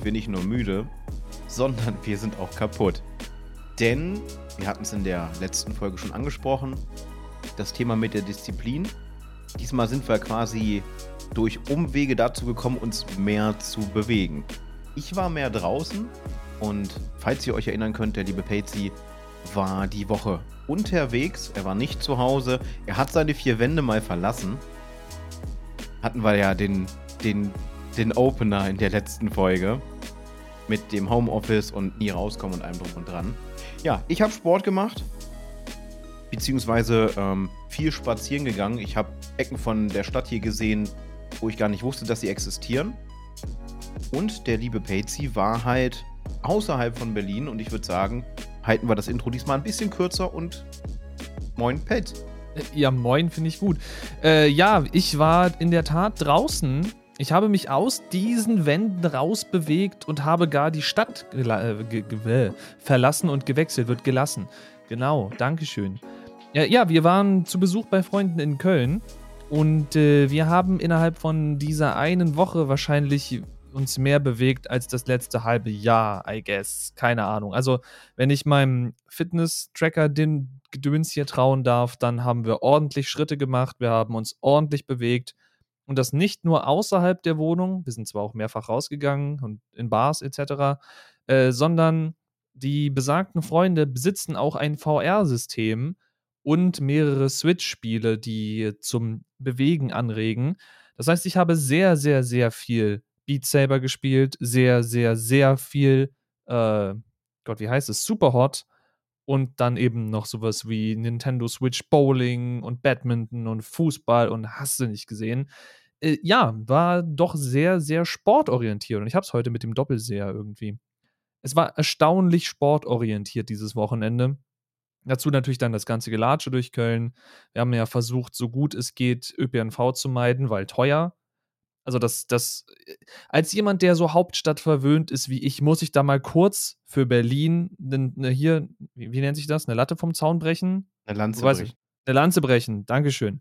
sind wir nicht nur müde, sondern wir sind auch kaputt. Denn, wir hatten es in der letzten Folge schon angesprochen, das Thema mit der Disziplin. Diesmal sind wir quasi durch Umwege dazu gekommen, uns mehr zu bewegen. Ich war mehr draußen und falls ihr euch erinnern könnt, der liebe Patsy war die Woche unterwegs. Er war nicht zu Hause. Er hat seine vier Wände mal verlassen. Hatten wir ja den, den, den Opener in der letzten Folge. Mit dem Homeoffice und nie rauskommen und allem drum und dran. Ja, ich habe Sport gemacht. Beziehungsweise ähm, viel spazieren gegangen. Ich habe Ecken von der Stadt hier gesehen, wo ich gar nicht wusste, dass sie existieren. Und der liebe Patsy war halt außerhalb von Berlin und ich würde sagen, halten wir das Intro diesmal ein bisschen kürzer und moin, Pet. Ja, moin, finde ich gut. Äh, ja, ich war in der Tat draußen. Ich habe mich aus diesen Wänden rausbewegt und habe gar die Stadt äh, verlassen und gewechselt, wird gelassen. Genau, Dankeschön. Ja, ja, wir waren zu Besuch bei Freunden in Köln und äh, wir haben innerhalb von dieser einen Woche wahrscheinlich uns mehr bewegt als das letzte halbe Jahr, I guess. Keine Ahnung. Also, wenn ich meinem Fitness-Tracker den Gedöns hier trauen darf, dann haben wir ordentlich Schritte gemacht, wir haben uns ordentlich bewegt. Und das nicht nur außerhalb der Wohnung, wir sind zwar auch mehrfach rausgegangen und in Bars etc., äh, sondern die besagten Freunde besitzen auch ein VR-System und mehrere Switch-Spiele, die zum Bewegen anregen. Das heißt, ich habe sehr, sehr, sehr viel Beat Saber gespielt, sehr, sehr, sehr viel, äh, Gott, wie heißt es, Superhot und dann eben noch sowas wie Nintendo Switch Bowling und Badminton und Fußball und hast du nicht gesehen. Äh, ja, war doch sehr, sehr sportorientiert und ich habe es heute mit dem Doppelseher irgendwie. Es war erstaunlich sportorientiert dieses Wochenende. Dazu natürlich dann das ganze Gelatsche durch Köln. Wir haben ja versucht, so gut es geht, ÖPNV zu meiden, weil teuer. Also das, das, äh, als jemand, der so Hauptstadt verwöhnt ist wie ich, muss ich da mal kurz für Berlin ne, ne hier, wie, wie, nennt sich das, eine Latte vom Zaun brechen? Eine Lanze brechen. Ich, eine Lanze brechen, Dankeschön.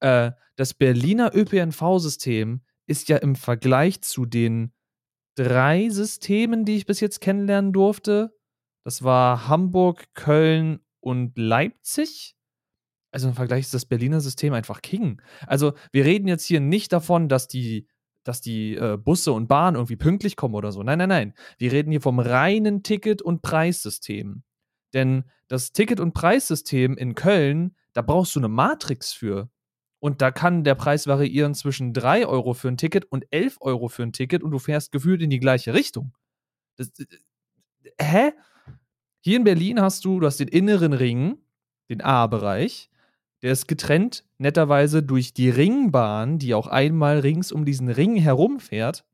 Äh, das Berliner ÖPNV-System ist ja im Vergleich zu den drei Systemen, die ich bis jetzt kennenlernen durfte, das war Hamburg, Köln und Leipzig, also im Vergleich ist das Berliner System einfach King. Also wir reden jetzt hier nicht davon, dass die, dass die äh, Busse und Bahnen irgendwie pünktlich kommen oder so. Nein, nein, nein. Wir reden hier vom reinen Ticket- und Preissystem. Denn das Ticket- und Preissystem in Köln, da brauchst du eine Matrix für. Und da kann der Preis variieren zwischen 3 Euro für ein Ticket und 11 Euro für ein Ticket und du fährst gefühlt in die gleiche Richtung. Das, äh, hä? Hier in Berlin hast du, du hast den inneren Ring, den A-Bereich, der ist getrennt, netterweise, durch die Ringbahn, die auch einmal rings um diesen Ring herumfährt.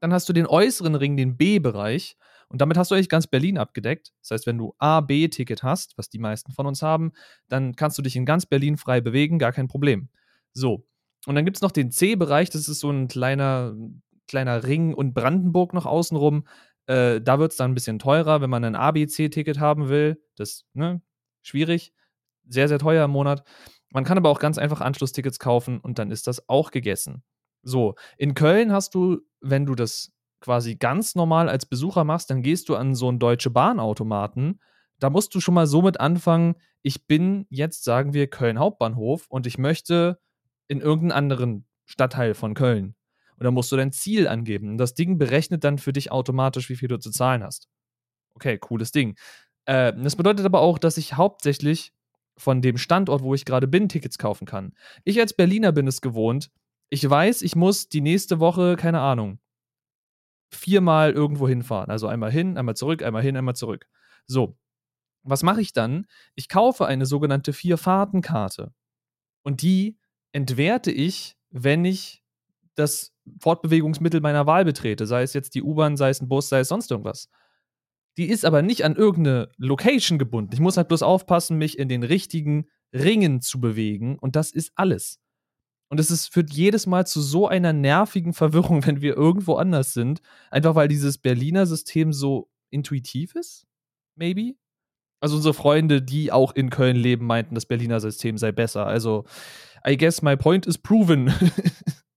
Dann hast du den äußeren Ring, den B-Bereich. Und damit hast du eigentlich ganz Berlin abgedeckt. Das heißt, wenn du A-B-Ticket hast, was die meisten von uns haben, dann kannst du dich in ganz Berlin frei bewegen, gar kein Problem. So. Und dann gibt es noch den C-Bereich, das ist so ein kleiner, kleiner Ring und Brandenburg noch außenrum. Äh, da wird es dann ein bisschen teurer, wenn man ein A-B-C-Ticket haben will. Das, ne, schwierig sehr, sehr teuer im Monat. Man kann aber auch ganz einfach Anschlusstickets kaufen und dann ist das auch gegessen. So, in Köln hast du, wenn du das quasi ganz normal als Besucher machst, dann gehst du an so einen Deutsche Bahnautomaten. Da musst du schon mal so mit anfangen, ich bin jetzt, sagen wir, Köln Hauptbahnhof und ich möchte in irgendeinen anderen Stadtteil von Köln. Und dann musst du dein Ziel angeben. Und das Ding berechnet dann für dich automatisch, wie viel du zu zahlen hast. Okay, cooles Ding. Äh, das bedeutet aber auch, dass ich hauptsächlich von dem Standort, wo ich gerade bin, Tickets kaufen kann. Ich als Berliner bin es gewohnt. Ich weiß, ich muss die nächste Woche, keine Ahnung, viermal irgendwo hinfahren. Also einmal hin, einmal zurück, einmal hin, einmal zurück. So. Was mache ich dann? Ich kaufe eine sogenannte Vier-Fahrten-Karte. Und die entwerte ich, wenn ich das Fortbewegungsmittel meiner Wahl betrete. Sei es jetzt die U-Bahn, sei es ein Bus, sei es sonst irgendwas. Die ist aber nicht an irgendeine Location gebunden. Ich muss halt bloß aufpassen, mich in den richtigen Ringen zu bewegen und das ist alles. Und es führt jedes Mal zu so einer nervigen Verwirrung, wenn wir irgendwo anders sind. Einfach weil dieses Berliner System so intuitiv ist? Maybe? Also unsere Freunde, die auch in Köln leben, meinten, das Berliner System sei besser. Also, I guess my point is proven.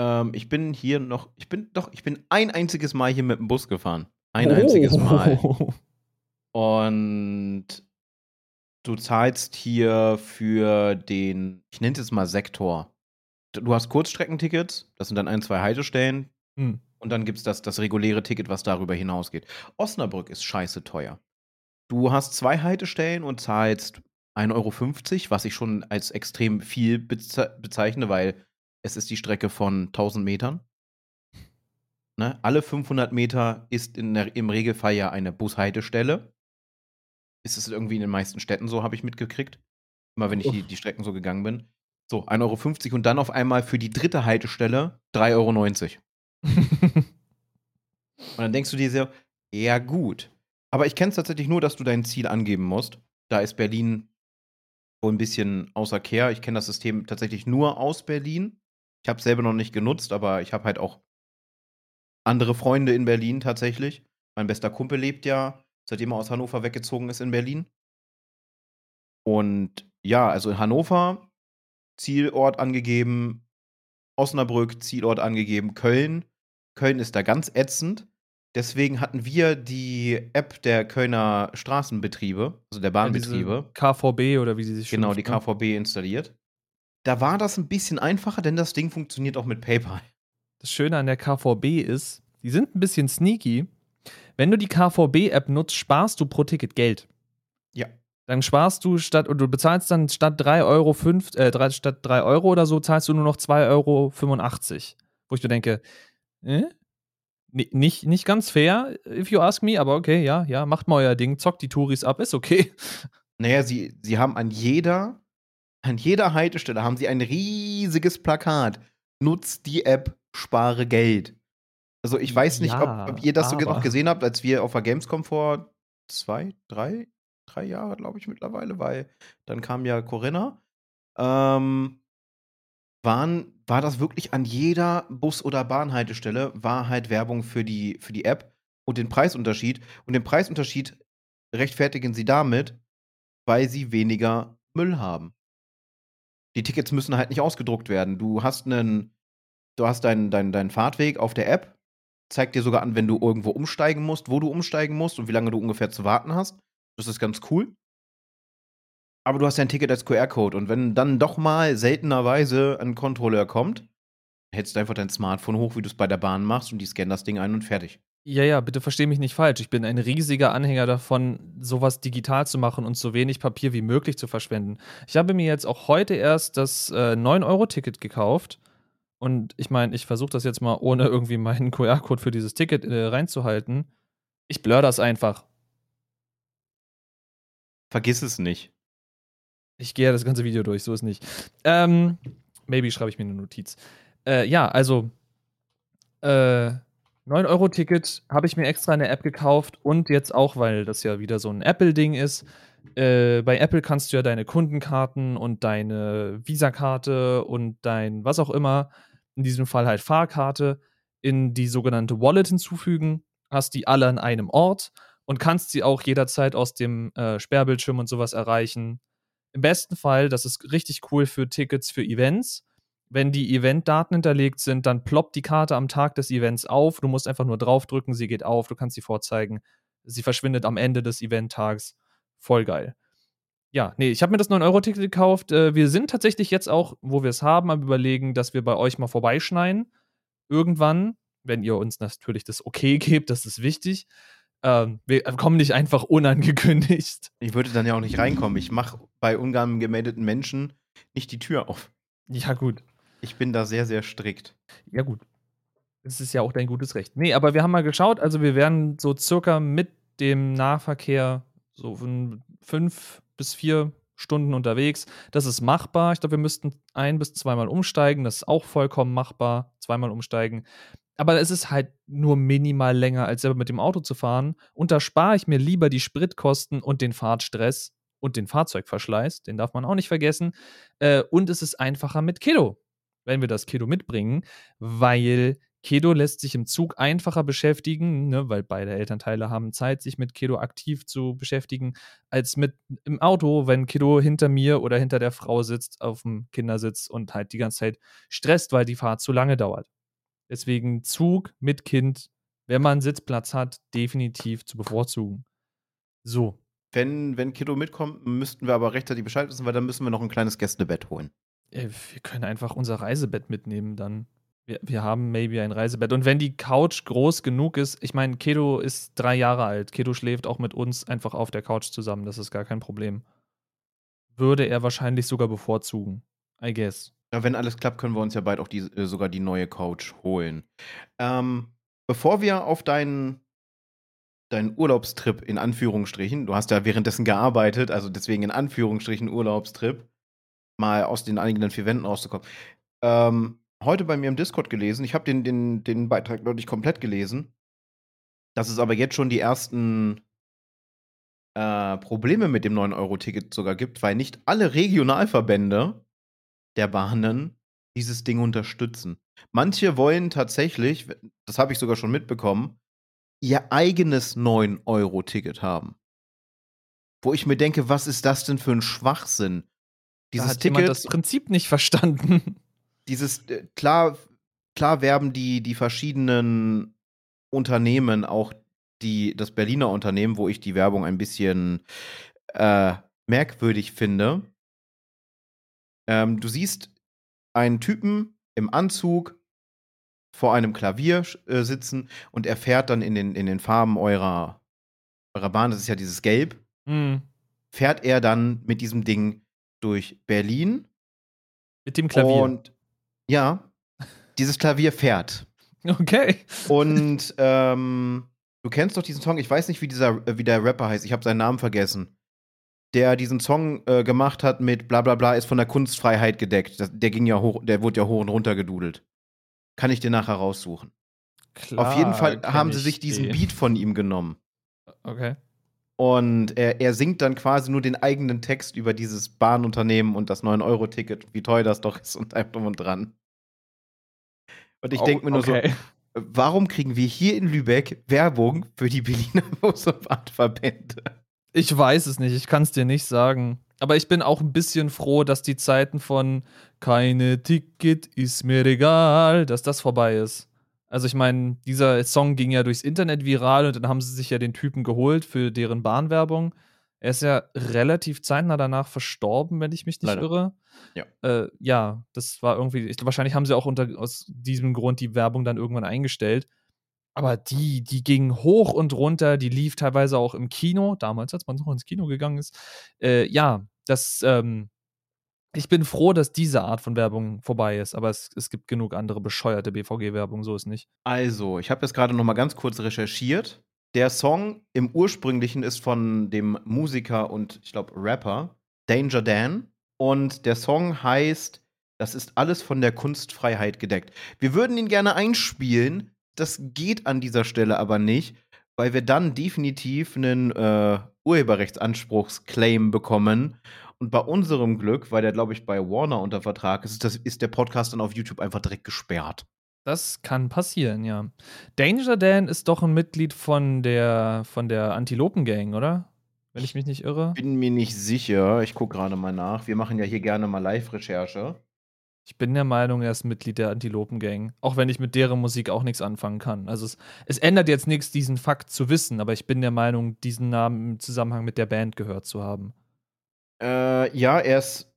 Ähm, ich bin hier noch, ich bin doch, ich bin ein einziges Mal hier mit dem Bus gefahren. Ein oh. einziges Mal. Und du zahlst hier für den, ich nenne es jetzt mal Sektor. Du hast Kurzstreckentickets, das sind dann ein, zwei Haltestellen. Hm. Und dann gibt es das, das reguläre Ticket, was darüber hinausgeht. Osnabrück ist scheiße teuer. Du hast zwei Haltestellen und zahlst 1,50 Euro, was ich schon als extrem viel beze bezeichne, weil es ist die Strecke von 1000 Metern. Ne? Alle 500 Meter ist der, im Regelfall ja eine Bushaltestelle. Ist es irgendwie in den meisten Städten so, habe ich mitgekriegt. Immer wenn ich die, die, Strecken so gegangen bin. So, 1,50 Euro und dann auf einmal für die dritte Haltestelle 3,90 Euro. und dann denkst du dir so, ja gut. Aber ich kenne es tatsächlich nur, dass du dein Ziel angeben musst. Da ist Berlin wohl ein bisschen außer Kehr. Ich kenne das System tatsächlich nur aus Berlin. Ich habe es selber noch nicht genutzt, aber ich habe halt auch andere Freunde in Berlin tatsächlich. Mein bester Kumpel lebt ja, seitdem er aus Hannover weggezogen ist in Berlin. Und ja, also in Hannover Zielort angegeben, Osnabrück Zielort angegeben, Köln. Köln ist da ganz ätzend. Deswegen hatten wir die App der Kölner Straßenbetriebe, also der Bahnbetriebe. Ja, KVB oder wie sie sich Genau, die KVB ne? installiert. Da war das ein bisschen einfacher, denn das Ding funktioniert auch mit PayPal. Das Schöne an der KVB ist, die sind ein bisschen sneaky. Wenn du die KVB-App nutzt, sparst du pro Ticket Geld. Ja. Dann sparst du statt, und du bezahlst dann statt 3 Euro, 5, äh, 3, statt 3 Euro oder so, zahlst du nur noch 2,85 Euro. Wo ich mir denke, äh? nicht, nicht ganz fair, if you ask me, aber okay, ja, ja, macht mal euer Ding, zockt die Touris ab, ist okay. Naja, sie, sie haben an jeder, an jeder Haltestelle haben sie ein riesiges Plakat. Nutzt die App, spare Geld. Also ich weiß nicht, ja, ob, ob, ihr das so noch gesehen habt, als wir auf der Gamescom vor zwei, drei, drei Jahre, glaube ich, mittlerweile, weil dann kam ja Corinna. Ähm, waren, war das wirklich an jeder Bus- oder Bahnhaltestelle, war halt Werbung für die, für die App und den Preisunterschied. Und den Preisunterschied rechtfertigen sie damit, weil sie weniger Müll haben. Die Tickets müssen halt nicht ausgedruckt werden. Du hast einen, du hast deinen, deinen, deinen Fahrtweg auf der App, zeigt dir sogar an, wenn du irgendwo umsteigen musst, wo du umsteigen musst und wie lange du ungefähr zu warten hast. Das ist ganz cool. Aber du hast ja ein Ticket als QR-Code und wenn dann doch mal seltenerweise ein Controller kommt, hältst du einfach dein Smartphone hoch, wie du es bei der Bahn machst und die scannen das Ding ein und fertig. Ja, ja, bitte versteh mich nicht falsch. Ich bin ein riesiger Anhänger davon, sowas digital zu machen und so wenig Papier wie möglich zu verschwenden. Ich habe mir jetzt auch heute erst das äh, 9-Euro-Ticket gekauft. Und ich meine, ich versuche das jetzt mal, ohne irgendwie meinen QR-Code für dieses Ticket äh, reinzuhalten. Ich blur das einfach. Vergiss es nicht. Ich gehe ja das ganze Video durch, so ist nicht. Ähm, maybe schreibe ich mir eine Notiz. Äh, ja, also äh, 9-Euro-Ticket habe ich mir extra in der App gekauft und jetzt auch, weil das ja wieder so ein Apple-Ding ist. Äh, bei Apple kannst du ja deine Kundenkarten und deine Visa-Karte und dein was auch immer, in diesem Fall halt Fahrkarte, in die sogenannte Wallet hinzufügen. Hast die alle an einem Ort und kannst sie auch jederzeit aus dem äh, Sperrbildschirm und sowas erreichen. Im besten Fall, das ist richtig cool für Tickets für Events. Wenn die Eventdaten hinterlegt sind, dann ploppt die Karte am Tag des Events auf. Du musst einfach nur draufdrücken, sie geht auf, du kannst sie vorzeigen. Sie verschwindet am Ende des Eventtags. Voll geil. Ja, nee, ich habe mir das 9-Euro-Ticket gekauft. Äh, wir sind tatsächlich jetzt auch, wo wir es haben, am Überlegen, dass wir bei euch mal vorbeischneien. Irgendwann, wenn ihr uns natürlich das Okay gebt, das ist wichtig. Ähm, wir kommen nicht einfach unangekündigt. Ich würde dann ja auch nicht reinkommen. Ich mache bei gemeldeten Menschen nicht die Tür auf. Ja, gut. Ich bin da sehr, sehr strikt. Ja, gut. Das ist ja auch dein gutes Recht. Nee, aber wir haben mal geschaut, also wir werden so circa mit dem Nahverkehr so von fünf bis vier Stunden unterwegs. Das ist machbar. Ich glaube, wir müssten ein bis zweimal umsteigen. Das ist auch vollkommen machbar. Zweimal umsteigen. Aber es ist halt nur minimal länger, als selber mit dem Auto zu fahren. Und da spare ich mir lieber die Spritkosten und den Fahrtstress und den Fahrzeugverschleiß. Den darf man auch nicht vergessen. Äh, und es ist einfacher mit Kilo, wenn wir das Kilo mitbringen, weil Kedo lässt sich im Zug einfacher beschäftigen, ne, weil beide Elternteile haben Zeit, sich mit Kedo aktiv zu beschäftigen, als mit im Auto, wenn Kedo hinter mir oder hinter der Frau sitzt, auf dem Kindersitz und halt die ganze Zeit stresst, weil die Fahrt zu lange dauert. Deswegen Zug mit Kind, wenn man Sitzplatz hat, definitiv zu bevorzugen. So. Wenn, wenn Kiddo mitkommt, müssten wir aber rechtzeitig Bescheid wissen, weil dann müssen wir noch ein kleines Gästebett holen. Äh, wir können einfach unser Reisebett mitnehmen dann. Wir, wir haben maybe ein Reisebett. Und wenn die Couch groß genug ist, ich meine, Kedo ist drei Jahre alt. Kedo schläft auch mit uns einfach auf der Couch zusammen. Das ist gar kein Problem. Würde er wahrscheinlich sogar bevorzugen. I guess. Ja, wenn alles klappt, können wir uns ja bald auch die, äh, sogar die neue Couch holen. Ähm, bevor wir auf deinen, deinen Urlaubstrip in Anführungsstrichen, du hast ja währenddessen gearbeitet, also deswegen in Anführungsstrichen Urlaubstrip, mal aus den eigenen vier Wänden rauszukommen. Ähm, heute bei mir im Discord gelesen. Ich habe den, den, den Beitrag noch nicht komplett gelesen. Dass es aber jetzt schon die ersten äh, Probleme mit dem 9-Euro-Ticket sogar gibt, weil nicht alle Regionalverbände der Bahnen dieses Ding unterstützen. Manche wollen tatsächlich, das habe ich sogar schon mitbekommen, ihr eigenes 9-Euro-Ticket haben. Wo ich mir denke, was ist das denn für ein Schwachsinn? Dieses da hat Ticket. das Prinzip nicht verstanden dieses, äh, klar, klar werben die, die verschiedenen Unternehmen, auch die, das Berliner Unternehmen, wo ich die Werbung ein bisschen äh, merkwürdig finde. Ähm, du siehst einen Typen im Anzug vor einem Klavier äh, sitzen und er fährt dann in den, in den Farben eurer, eurer Bahn, das ist ja dieses Gelb, mhm. fährt er dann mit diesem Ding durch Berlin. Mit dem Klavier. Und ja, dieses Klavier fährt. Okay. Und ähm, du kennst doch diesen Song, ich weiß nicht, wie, dieser, äh, wie der Rapper heißt, ich habe seinen Namen vergessen. Der diesen Song äh, gemacht hat mit bla bla bla, ist von der Kunstfreiheit gedeckt. Das, der ging ja hoch, der wurde ja hoch und runter gedudelt. Kann ich dir nachher raussuchen. Klar, Auf jeden Fall haben sie sich diesen den. Beat von ihm genommen. Okay. Und er, er singt dann quasi nur den eigenen Text über dieses Bahnunternehmen und das 9-Euro-Ticket, wie teuer das doch ist und einfach und dran. Und ich denke mir nur okay. so, warum kriegen wir hier in Lübeck Werbung für die Berliner Bus- und Bahnverbände? Ich weiß es nicht, ich kann es dir nicht sagen. Aber ich bin auch ein bisschen froh, dass die Zeiten von keine Ticket ist mir egal, dass das vorbei ist. Also ich meine, dieser Song ging ja durchs Internet viral und dann haben sie sich ja den Typen geholt für deren Bahnwerbung. Er ist ja relativ zeitnah danach verstorben, wenn ich mich nicht Leider. irre. Ja. Äh, ja, das war irgendwie, ich, wahrscheinlich haben sie auch unter, aus diesem Grund die Werbung dann irgendwann eingestellt. Aber die, die ging hoch und runter, die lief teilweise auch im Kino, damals, als man noch ins Kino gegangen ist. Äh, ja, das, ähm, ich bin froh, dass diese Art von Werbung vorbei ist, aber es, es gibt genug andere bescheuerte BVG-Werbung, so ist nicht. Also, ich habe jetzt gerade noch mal ganz kurz recherchiert. Der Song im ursprünglichen ist von dem Musiker und ich glaube Rapper Danger Dan und der Song heißt Das ist alles von der Kunstfreiheit gedeckt. Wir würden ihn gerne einspielen, das geht an dieser Stelle aber nicht, weil wir dann definitiv einen äh, Urheberrechtsanspruchsclaim bekommen und bei unserem Glück, weil der, glaube ich, bei Warner unter Vertrag ist, das, ist der Podcast dann auf YouTube einfach direkt gesperrt. Das kann passieren, ja. Danger Dan ist doch ein Mitglied von der, von der Antilopen-Gang, oder? Wenn ich mich nicht irre. Bin mir nicht sicher. Ich gucke gerade mal nach. Wir machen ja hier gerne mal Live-Recherche. Ich bin der Meinung, er ist Mitglied der Antilopen-Gang. Auch wenn ich mit deren Musik auch nichts anfangen kann. Also es, es ändert jetzt nichts, diesen Fakt zu wissen, aber ich bin der Meinung, diesen Namen im Zusammenhang mit der Band gehört zu haben. Äh, ja, er ist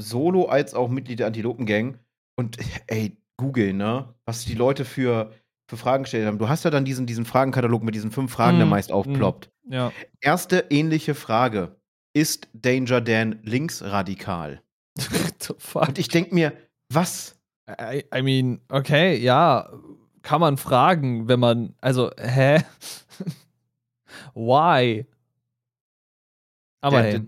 Solo als auch Mitglied der Antilopen-Gang. Und ey, Google, ne? Was die Leute für, für Fragen gestellt haben. Du hast ja dann diesen, diesen Fragenkatalog mit diesen fünf Fragen, mm, der meist aufploppt. Mm, ja. Erste ähnliche Frage. Ist Danger Dan linksradikal? Und ich denke mir, was? I, I mean, okay, ja, kann man fragen, wenn man, also, hä? Why? Aber der, hey.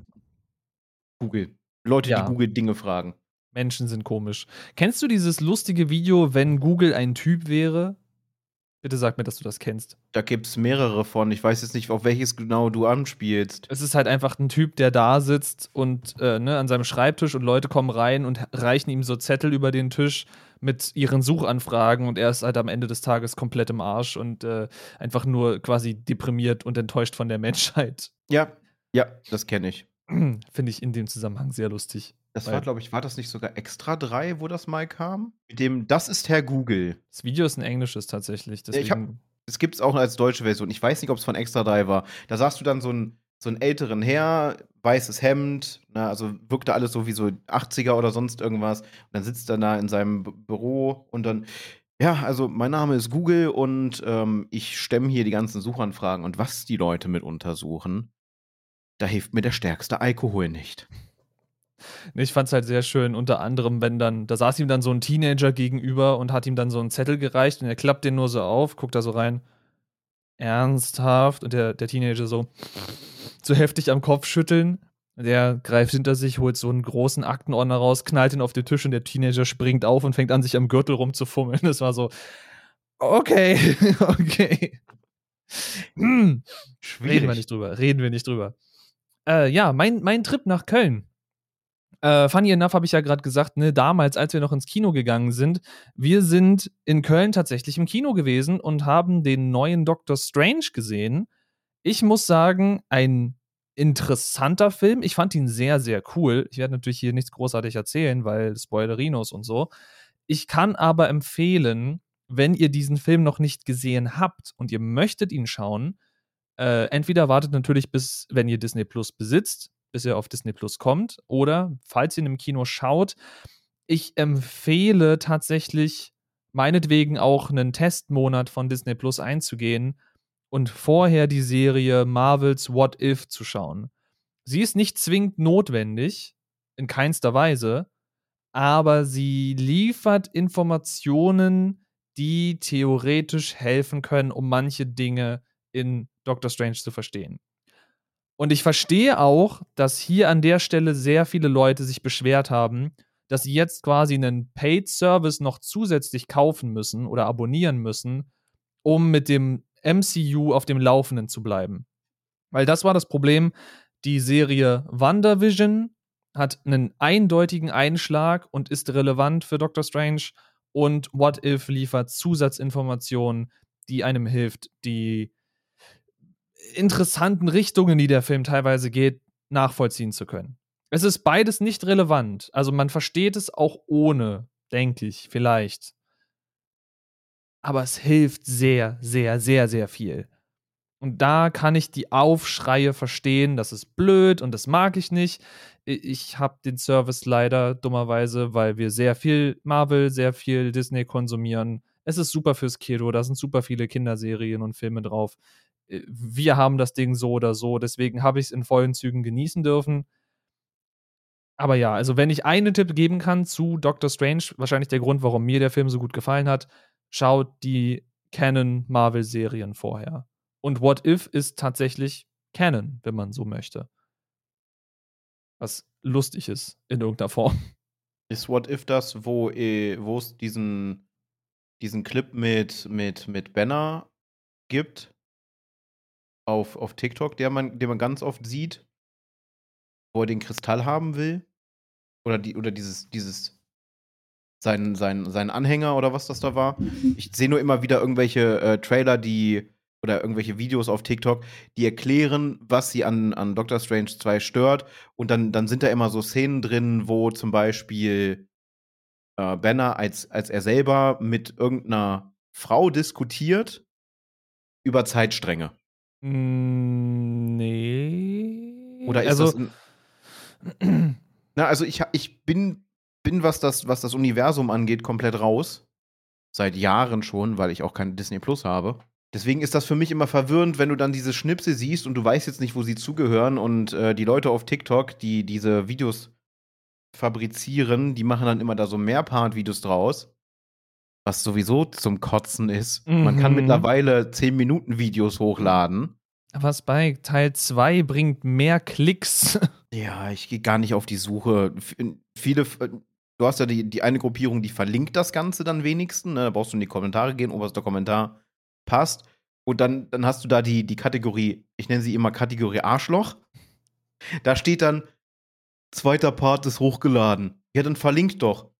Google. Leute, ja. die Google Dinge fragen. Menschen sind komisch. Kennst du dieses lustige Video, wenn Google ein Typ wäre? Bitte sag mir, dass du das kennst. Da gibt es mehrere von. Ich weiß jetzt nicht, auf welches genau du anspielst. Es ist halt einfach ein Typ, der da sitzt und äh, ne, an seinem Schreibtisch und Leute kommen rein und reichen ihm so Zettel über den Tisch mit ihren Suchanfragen und er ist halt am Ende des Tages komplett im Arsch und äh, einfach nur quasi deprimiert und enttäuscht von der Menschheit. Ja, ja, das kenne ich. Finde ich in dem Zusammenhang sehr lustig. Das war, glaube ich, war das nicht sogar extra drei, wo das mal kam? Mit dem, das ist Herr Google. Das Video ist ein englisches tatsächlich. Hab, es gibt es auch als deutsche Version. Ich weiß nicht, ob es von extra drei war. Da sahst du dann so einen, so einen älteren Herr, weißes Hemd, na, also wirkte alles so wie so 80er oder sonst irgendwas. Und dann sitzt er da in seinem Büro und dann, ja, also mein Name ist Google und ähm, ich stemme hier die ganzen Suchanfragen und was die Leute mit untersuchen, da hilft mir der stärkste Alkohol nicht. Ich fand es halt sehr schön, unter anderem, wenn dann, da saß ihm dann so ein Teenager gegenüber und hat ihm dann so einen Zettel gereicht und er klappt den nur so auf, guckt da so rein, ernsthaft und der, der Teenager so, so heftig am Kopf schütteln. Der greift hinter sich, holt so einen großen Aktenordner raus, knallt ihn auf den Tisch und der Teenager springt auf und fängt an, sich am Gürtel rumzufummeln. Das war so, okay, okay. Hm. Schwierig. Reden wir nicht drüber, reden wir nicht drüber. Äh, ja, mein, mein Trip nach Köln äh, funny enough habe ich ja gerade gesagt, ne, damals, als wir noch ins Kino gegangen sind, wir sind in Köln tatsächlich im Kino gewesen und haben den neuen Doctor Strange gesehen. Ich muss sagen, ein interessanter Film. Ich fand ihn sehr, sehr cool. Ich werde natürlich hier nichts großartig erzählen, weil Spoilerinos und so. Ich kann aber empfehlen, wenn ihr diesen Film noch nicht gesehen habt und ihr möchtet ihn schauen, äh, entweder wartet natürlich bis, wenn ihr Disney Plus besitzt, bis er auf Disney Plus kommt. Oder, falls ihr ihn im Kino schaut, ich empfehle tatsächlich meinetwegen auch einen Testmonat von Disney Plus einzugehen und vorher die Serie Marvels What If zu schauen. Sie ist nicht zwingend notwendig, in keinster Weise, aber sie liefert Informationen, die theoretisch helfen können, um manche Dinge in Doctor Strange zu verstehen. Und ich verstehe auch, dass hier an der Stelle sehr viele Leute sich beschwert haben, dass sie jetzt quasi einen Paid Service noch zusätzlich kaufen müssen oder abonnieren müssen, um mit dem MCU auf dem Laufenden zu bleiben. Weil das war das Problem. Die Serie WandaVision hat einen eindeutigen Einschlag und ist relevant für Doctor Strange. Und What If liefert Zusatzinformationen, die einem hilft, die interessanten Richtungen, die der Film teilweise geht, nachvollziehen zu können. Es ist beides nicht relevant. Also man versteht es auch ohne, denke ich, vielleicht. Aber es hilft sehr, sehr, sehr, sehr viel. Und da kann ich die Aufschreie verstehen, das ist blöd und das mag ich nicht. Ich habe den Service leider dummerweise, weil wir sehr viel Marvel, sehr viel Disney konsumieren. Es ist super fürs Kino, da sind super viele Kinderserien und Filme drauf. Äh, wir haben das Ding so oder so, deswegen habe ich es in vollen Zügen genießen dürfen. Aber ja, also wenn ich einen Tipp geben kann zu Doctor Strange, wahrscheinlich der Grund, warum mir der Film so gut gefallen hat, schaut die Canon Marvel Serien vorher. Und What If ist tatsächlich Canon, wenn man so möchte. Was lustig ist in irgendeiner Form. Ist What If das, wo äh, es diesen, diesen Clip mit, mit, mit Banner gibt? Auf, auf TikTok, der man, den man ganz oft sieht, wo er den Kristall haben will. Oder, die, oder dieses, dieses sein, sein, sein Anhänger oder was das da war. Ich sehe nur immer wieder irgendwelche äh, Trailer, die oder irgendwelche Videos auf TikTok, die erklären, was sie an, an Doctor Strange 2 stört. Und dann, dann sind da immer so Szenen drin, wo zum Beispiel äh, Banner, als, als er selber mit irgendeiner Frau diskutiert über Zeitstränge. Hm, nee. Oder ist also, das ein, Na, also ich, ich bin, bin, was das, was das Universum angeht, komplett raus. Seit Jahren schon, weil ich auch kein Disney Plus habe. Deswegen ist das für mich immer verwirrend, wenn du dann diese Schnipsel siehst und du weißt jetzt nicht, wo sie zugehören und äh, die Leute auf TikTok, die diese Videos fabrizieren, die machen dann immer da so Mehrpart-Videos draus was sowieso zum Kotzen ist. Mhm. Man kann mhm. mittlerweile 10-Minuten-Videos hochladen. Was bei Teil 2 bringt mehr Klicks. Ja, ich gehe gar nicht auf die Suche. Viele, du hast ja die, die eine Gruppierung, die verlinkt das Ganze dann wenigstens. Ne? Da brauchst du in die Kommentare gehen, oberster Kommentar. passt. Und dann, dann hast du da die, die Kategorie, ich nenne sie immer Kategorie Arschloch. Da steht dann, zweiter Part ist hochgeladen. Ja, dann verlink doch.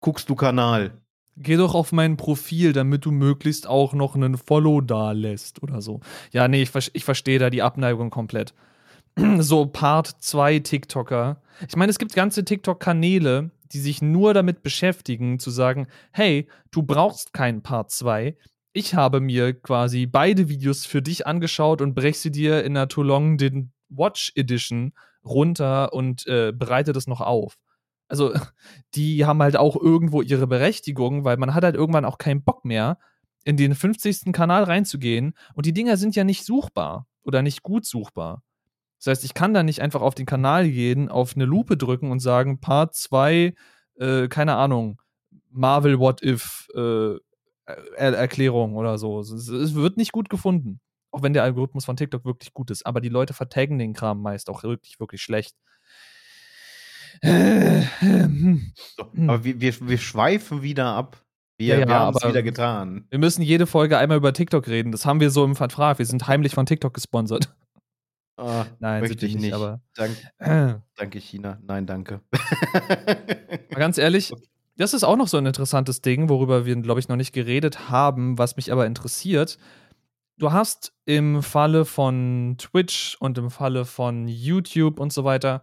Guckst du Kanal. Geh doch auf mein Profil, damit du möglichst auch noch einen Follow da lässt oder so. Ja, nee, ich, ich verstehe da die Abneigung komplett. so Part 2 TikToker. Ich meine, es gibt ganze TikTok-Kanäle, die sich nur damit beschäftigen, zu sagen, hey, du brauchst keinen Part 2. Ich habe mir quasi beide Videos für dich angeschaut und breche sie dir in der Too Long den Watch Edition runter und äh, bereite das noch auf. Also, die haben halt auch irgendwo ihre Berechtigung, weil man hat halt irgendwann auch keinen Bock mehr, in den 50. Kanal reinzugehen. Und die Dinger sind ja nicht suchbar oder nicht gut suchbar. Das heißt, ich kann da nicht einfach auf den Kanal gehen, auf eine Lupe drücken und sagen, Part 2, äh, keine Ahnung, Marvel What If äh, er Erklärung oder so. Es, wird nicht gut gefunden. Auch wenn der Algorithmus von TikTok wirklich gut ist. Aber die Leute vertaggen den Kram meist auch wirklich, wirklich schlecht. So, aber wir, wir, wir schweifen wieder ab. Wir, ja, ja, wir haben es wieder getan. Wir müssen jede Folge einmal über TikTok reden. Das haben wir so im Vertrag. Wir sind heimlich von TikTok gesponsert. Oh, Nein, möchte ich nicht. nicht. Aber Dank, äh. Danke, China. Nein, danke. Mal ganz ehrlich, das ist auch noch so ein interessantes Ding, worüber wir, glaube ich, noch nicht geredet haben, was mich aber interessiert. Du hast im Falle von Twitch und im Falle von YouTube und so weiter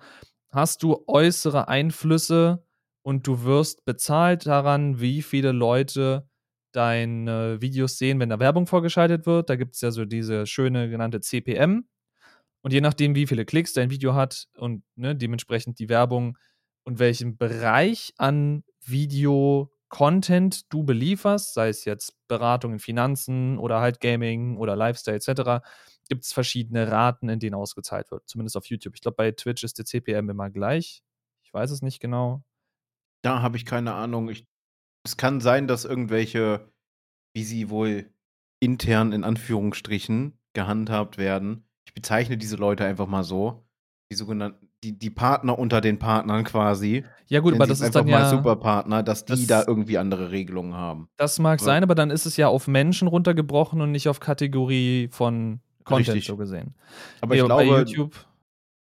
hast du äußere Einflüsse und du wirst bezahlt daran, wie viele Leute deine Videos sehen, wenn da Werbung vorgeschaltet wird. Da gibt es ja so diese schöne genannte CPM. Und je nachdem, wie viele Klicks dein Video hat und ne, dementsprechend die Werbung und welchen Bereich an Video-Content du belieferst, sei es jetzt Beratung in Finanzen oder halt Gaming oder Lifestyle etc., gibt es verschiedene Raten, in denen ausgezahlt wird. Zumindest auf YouTube. Ich glaube, bei Twitch ist der CPM immer gleich. Ich weiß es nicht genau. Da habe ich keine Ahnung. Ich, es kann sein, dass irgendwelche, wie sie wohl intern in Anführungsstrichen gehandhabt werden. Ich bezeichne diese Leute einfach mal so. Die sogenannten, die, die Partner unter den Partnern quasi. Ja, gut, aber das ist dann ja. Superpartner, dass die das, da irgendwie andere Regelungen haben. Das mag ja. sein, aber dann ist es ja auf Menschen runtergebrochen und nicht auf Kategorie von Content Richtig. so gesehen. Aber ich glaube, YouTube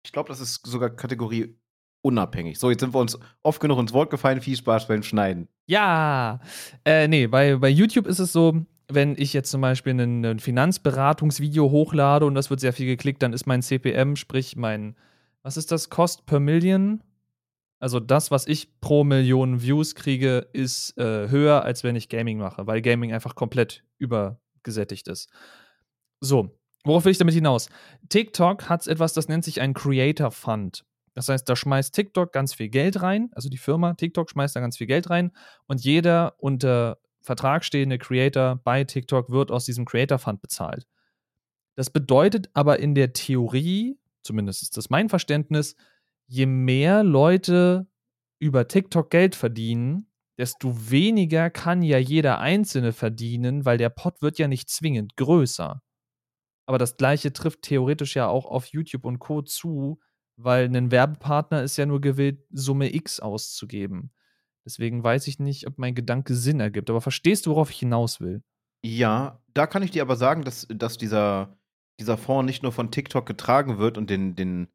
ich glaube, das ist sogar Kategorie unabhängig. So, jetzt sind wir uns oft genug ins Wort gefallen. Viel Spaß beim Schneiden. Ja, äh, nee, bei, bei YouTube ist es so, wenn ich jetzt zum Beispiel ein, ein Finanzberatungsvideo hochlade und das wird sehr viel geklickt, dann ist mein CPM, sprich mein, was ist das, Cost per Million? Also das, was ich pro Million Views kriege, ist äh, höher, als wenn ich Gaming mache, weil Gaming einfach komplett übergesättigt ist. So, Worauf will ich damit hinaus? TikTok hat etwas, das nennt sich ein Creator Fund. Das heißt, da schmeißt TikTok ganz viel Geld rein, also die Firma TikTok schmeißt da ganz viel Geld rein und jeder unter Vertrag stehende Creator bei TikTok wird aus diesem Creator Fund bezahlt. Das bedeutet aber in der Theorie, zumindest ist das mein Verständnis, je mehr Leute über TikTok Geld verdienen, desto weniger kann ja jeder Einzelne verdienen, weil der Pot wird ja nicht zwingend größer. Aber das gleiche trifft theoretisch ja auch auf YouTube und Co. zu, weil ein Werbepartner ist ja nur gewillt, Summe X auszugeben. Deswegen weiß ich nicht, ob mein Gedanke Sinn ergibt. Aber verstehst du, worauf ich hinaus will? Ja, da kann ich dir aber sagen, dass, dass dieser, dieser Fonds nicht nur von TikTok getragen wird und den, den,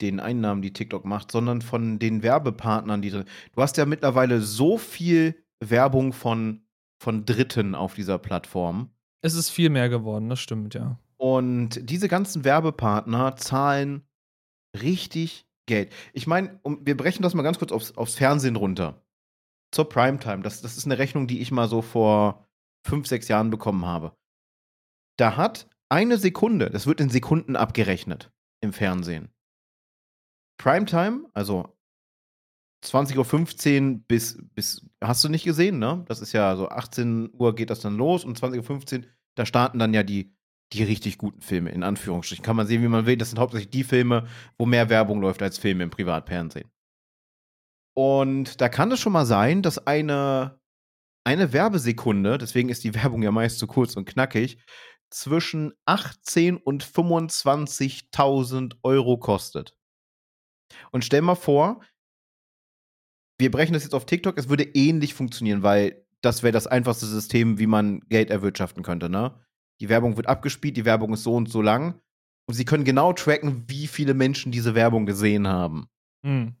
den Einnahmen, die TikTok macht, sondern von den Werbepartnern, die drin. Du hast ja mittlerweile so viel Werbung von, von Dritten auf dieser Plattform. Es ist viel mehr geworden, das stimmt, ja. Und diese ganzen Werbepartner zahlen richtig Geld. Ich meine, um, wir brechen das mal ganz kurz aufs, aufs Fernsehen runter. Zur Primetime. Das, das ist eine Rechnung, die ich mal so vor fünf, sechs Jahren bekommen habe. Da hat eine Sekunde, das wird in Sekunden abgerechnet im Fernsehen. Primetime, also 20.15 Uhr bis, bis, hast du nicht gesehen, ne? Das ist ja so 18 Uhr geht das dann los und 20.15 Uhr, da starten dann ja die, die richtig guten Filme, in Anführungsstrichen. Kann man sehen, wie man will. Das sind hauptsächlich die Filme, wo mehr Werbung läuft als Filme im Privatfernsehen. Und da kann es schon mal sein, dass eine, eine Werbesekunde, deswegen ist die Werbung ja meist so kurz und knackig, zwischen 18 und 25.000 Euro kostet. Und stell mal vor, wir brechen das jetzt auf TikTok, es würde ähnlich funktionieren, weil das wäre das einfachste System, wie man Geld erwirtschaften könnte, ne? Die Werbung wird abgespielt, die Werbung ist so und so lang. Und sie können genau tracken, wie viele Menschen diese Werbung gesehen haben. Mhm.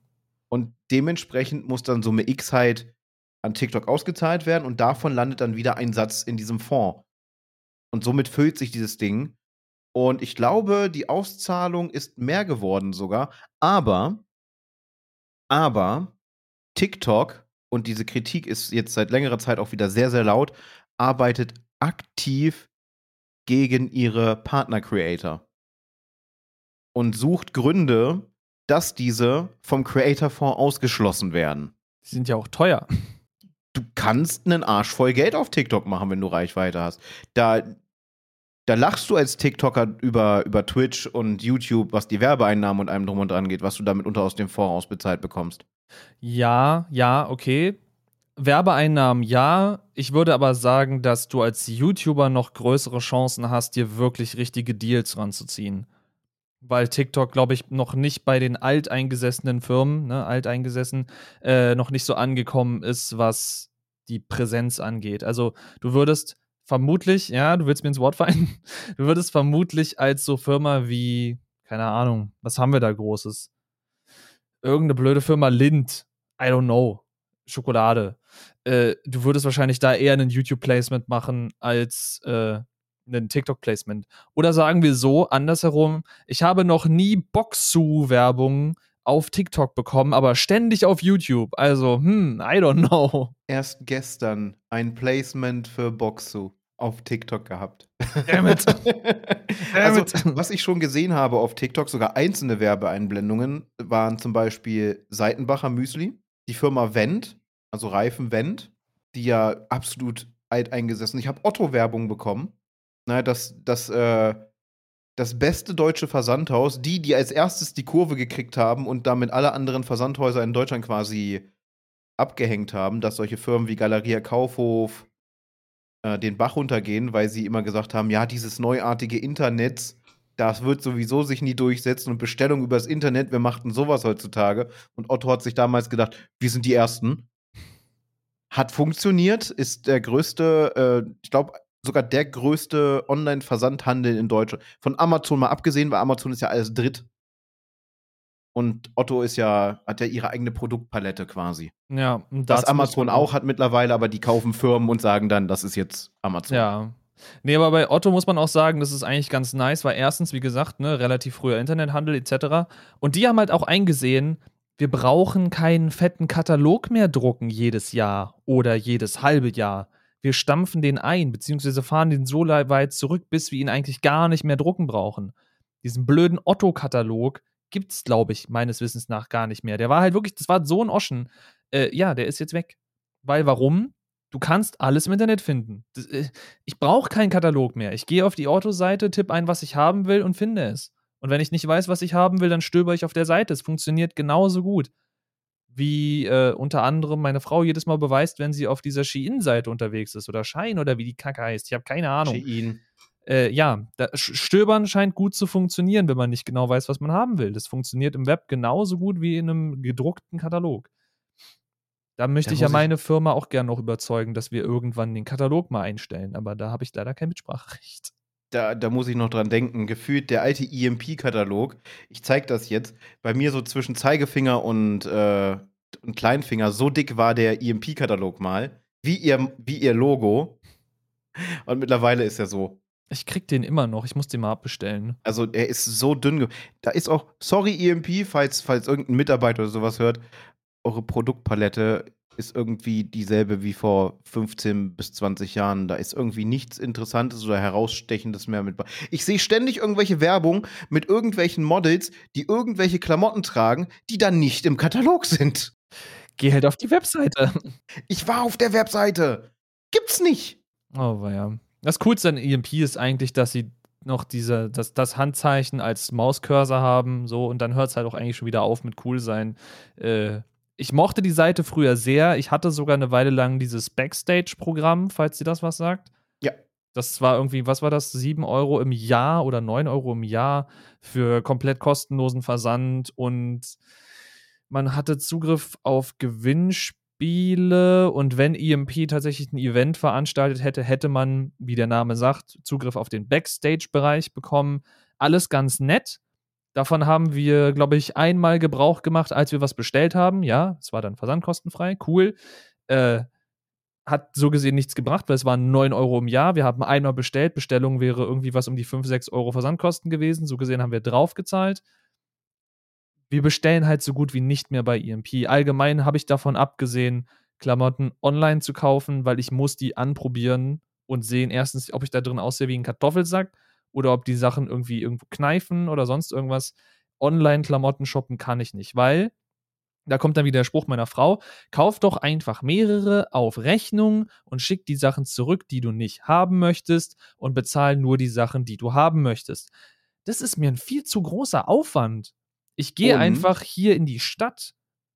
Und dementsprechend muss dann Summe X halt an TikTok ausgezahlt werden und davon landet dann wieder ein Satz in diesem Fonds. Und somit füllt sich dieses Ding. Und ich glaube, die Auszahlung ist mehr geworden sogar. Aber, aber TikTok, und diese Kritik ist jetzt seit längerer Zeit auch wieder sehr, sehr laut, arbeitet aktiv gegen ihre Partner-Creator. Und sucht Gründe, dass diese vom Creator-Fonds ausgeschlossen werden. Die sind ja auch teuer. Du kannst einen Arsch voll Geld auf TikTok machen, wenn du Reichweite hast. Da, da lachst du als TikToker über, über Twitch und YouTube, was die Werbeeinnahmen und allem drum und dran geht, was du damit unter aus dem Fonds ausbezahlt bekommst. Ja, ja, okay. Werbeeinnahmen ja. Ich würde aber sagen, dass du als YouTuber noch größere Chancen hast, dir wirklich richtige Deals ranzuziehen. Weil TikTok, glaube ich, noch nicht bei den alteingesessenen Firmen, ne, alteingesessen, äh, noch nicht so angekommen ist, was die Präsenz angeht. Also du würdest vermutlich, ja, du willst mir ins Wort fallen, du würdest vermutlich als so Firma wie, keine Ahnung, was haben wir da Großes? Irgendeine blöde Firma Lind, I don't know, Schokolade. Äh, du würdest wahrscheinlich da eher einen YouTube-Placement machen als äh, einen TikTok-Placement. Oder sagen wir so, andersherum, ich habe noch nie Boxu-Werbung auf TikTok bekommen, aber ständig auf YouTube. Also, hm, I don't know. Erst gestern ein Placement für Boxu auf TikTok gehabt. Damn it. also, was ich schon gesehen habe auf TikTok, sogar einzelne Werbeeinblendungen, waren zum Beispiel Seitenbacher Müsli, die Firma Wendt, also Reifen Wendt, die ja absolut alt eingesessen. Ich habe Otto-Werbung bekommen. Na, das, das, äh, das beste deutsche Versandhaus, die, die als erstes die Kurve gekriegt haben und damit alle anderen Versandhäuser in Deutschland quasi abgehängt haben, dass solche Firmen wie Galeria Kaufhof äh, den Bach runtergehen, weil sie immer gesagt haben, ja, dieses neuartige Internet, das wird sowieso sich nie durchsetzen und Bestellung übers Internet, wir machten sowas heutzutage. Und Otto hat sich damals gedacht, wir sind die Ersten. Hat funktioniert, ist der größte, äh, ich glaube, sogar der größte Online-Versandhandel in Deutschland. Von Amazon mal abgesehen, weil Amazon ist ja alles dritt. Und Otto ist ja, hat ja ihre eigene Produktpalette quasi. Ja, das Amazon auch hat mittlerweile, aber die kaufen Firmen und sagen dann, das ist jetzt Amazon. Ja. Nee, aber bei Otto muss man auch sagen, das ist eigentlich ganz nice, weil erstens, wie gesagt, ne, relativ früher Internethandel etc. Und die haben halt auch eingesehen, wir brauchen keinen fetten Katalog mehr drucken jedes Jahr oder jedes halbe Jahr wir stampfen den ein, beziehungsweise fahren den so weit zurück, bis wir ihn eigentlich gar nicht mehr drucken brauchen. Diesen blöden Otto-Katalog gibt es, glaube ich, meines Wissens nach gar nicht mehr. Der war halt wirklich, das war so ein Oschen. Äh, ja, der ist jetzt weg. Weil warum? Du kannst alles im Internet finden. Das, äh, ich brauche keinen Katalog mehr. Ich gehe auf die Otto-Seite, tippe ein, was ich haben will und finde es. Und wenn ich nicht weiß, was ich haben will, dann stöber ich auf der Seite. Es funktioniert genauso gut wie äh, unter anderem meine Frau jedes Mal beweist, wenn sie auf dieser Shein-Seite unterwegs ist oder Schein oder wie die Kacke heißt. Ich habe keine Ahnung. Shein. Äh, ja, Stöbern scheint gut zu funktionieren, wenn man nicht genau weiß, was man haben will. Das funktioniert im Web genauso gut wie in einem gedruckten Katalog. Da möchte da ich ja meine ich Firma auch gerne noch überzeugen, dass wir irgendwann den Katalog mal einstellen, aber da habe ich leider kein Mitspracherecht. Da, da, muss ich noch dran denken. Gefühlt der alte EMP-Katalog. Ich zeige das jetzt. Bei mir so zwischen Zeigefinger und, äh, und Kleinfinger. So dick war der EMP-Katalog mal. Wie ihr, wie ihr Logo. Und mittlerweile ist er so. Ich krieg den immer noch. Ich muss den mal abbestellen. Also, er ist so dünn. Da ist auch, sorry, EMP, falls, falls irgendein Mitarbeiter oder sowas hört. Eure Produktpalette ist irgendwie dieselbe wie vor 15 bis 20 Jahren. Da ist irgendwie nichts Interessantes oder Herausstechendes mehr mit. Ich sehe ständig irgendwelche Werbung mit irgendwelchen Models, die irgendwelche Klamotten tragen, die dann nicht im Katalog sind. Geh halt auf die Webseite. Ich war auf der Webseite. Gibt's nicht. Oh, ja. Das Coolste an EMP ist eigentlich, dass sie noch diese, das, das Handzeichen als Mauscursor haben, so, und dann hört es halt auch eigentlich schon wieder auf mit cool sein. Äh, ich mochte die Seite früher sehr. Ich hatte sogar eine Weile lang dieses Backstage-Programm, falls sie das was sagt. Ja. Das war irgendwie, was war das? 7 Euro im Jahr oder 9 Euro im Jahr für komplett kostenlosen Versand und man hatte Zugriff auf Gewinnspiele Spiele und wenn EMP tatsächlich ein Event veranstaltet hätte, hätte man, wie der Name sagt, Zugriff auf den Backstage-Bereich bekommen. Alles ganz nett. Davon haben wir, glaube ich, einmal Gebrauch gemacht, als wir was bestellt haben. Ja, es war dann versandkostenfrei. Cool. Äh, hat so gesehen nichts gebracht, weil es waren 9 Euro im Jahr. Wir haben einmal bestellt. Bestellung wäre irgendwie was um die 5, 6 Euro Versandkosten gewesen. So gesehen haben wir draufgezahlt wir bestellen halt so gut wie nicht mehr bei EMP. Allgemein habe ich davon abgesehen, Klamotten online zu kaufen, weil ich muss die anprobieren und sehen erstens, ob ich da drin aussehe wie ein Kartoffelsack oder ob die Sachen irgendwie irgendwo kneifen oder sonst irgendwas. Online-Klamotten shoppen kann ich nicht, weil da kommt dann wieder der Spruch meiner Frau, kauf doch einfach mehrere auf Rechnung und schick die Sachen zurück, die du nicht haben möchtest und bezahl nur die Sachen, die du haben möchtest. Das ist mir ein viel zu großer Aufwand. Ich gehe einfach hier in die Stadt,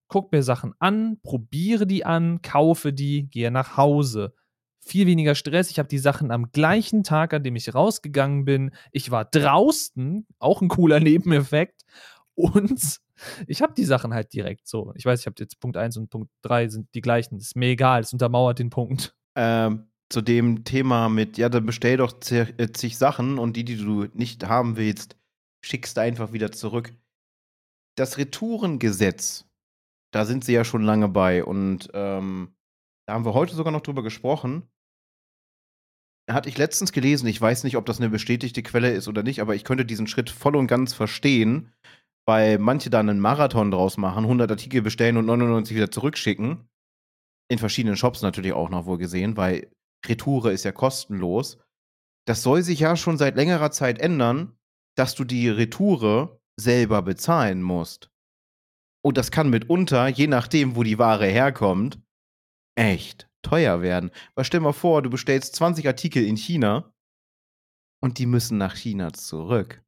gucke mir Sachen an, probiere die an, kaufe die, gehe nach Hause. Viel weniger Stress. Ich habe die Sachen am gleichen Tag, an dem ich rausgegangen bin. Ich war draußen, auch ein cooler Nebeneffekt. Und ich habe die Sachen halt direkt so. Ich weiß, ich habe jetzt Punkt 1 und Punkt 3 sind die gleichen. Ist mir egal, es untermauert den Punkt. Ähm, zu dem Thema mit, ja, dann bestell doch äh, zig Sachen und die, die du nicht haben willst, schickst du einfach wieder zurück das Retourengesetz, da sind sie ja schon lange bei und ähm, da haben wir heute sogar noch drüber gesprochen. Hatte ich letztens gelesen, ich weiß nicht, ob das eine bestätigte Quelle ist oder nicht, aber ich könnte diesen Schritt voll und ganz verstehen, weil manche da einen Marathon draus machen, 100 Artikel bestellen und 99 wieder zurückschicken. In verschiedenen Shops natürlich auch noch wohl gesehen, weil Retoure ist ja kostenlos. Das soll sich ja schon seit längerer Zeit ändern, dass du die Retoure selber bezahlen musst. Und das kann mitunter, je nachdem, wo die Ware herkommt, echt teuer werden. Weil stell mal vor, du bestellst 20 Artikel in China und die müssen nach China zurück.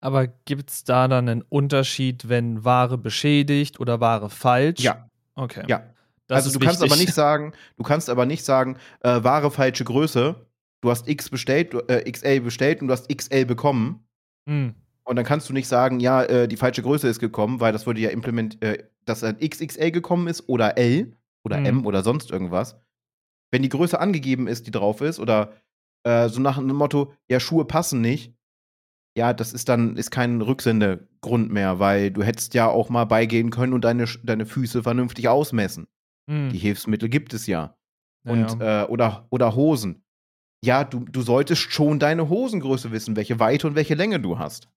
Aber gibt es da dann einen Unterschied, wenn Ware beschädigt oder Ware falsch? Ja. Okay. Ja. Das also du kannst aber nicht sagen, du kannst aber nicht sagen, äh, Ware falsche Größe. Du hast X bestellt, äh, XL bestellt und du hast XL bekommen. Hm. Und dann kannst du nicht sagen, ja, äh, die falsche Größe ist gekommen, weil das würde ja implementiert, äh, dass ein XXL gekommen ist oder L oder mhm. M oder sonst irgendwas. Wenn die Größe angegeben ist, die drauf ist, oder äh, so nach dem Motto, ja, Schuhe passen nicht, ja, das ist dann ist kein Rücksendegrund mehr, weil du hättest ja auch mal beigehen können und deine, deine Füße vernünftig ausmessen. Mhm. Die Hilfsmittel gibt es ja. Und, ja. Äh, oder, oder Hosen. Ja, du, du solltest schon deine Hosengröße wissen, welche Weite und welche Länge du hast.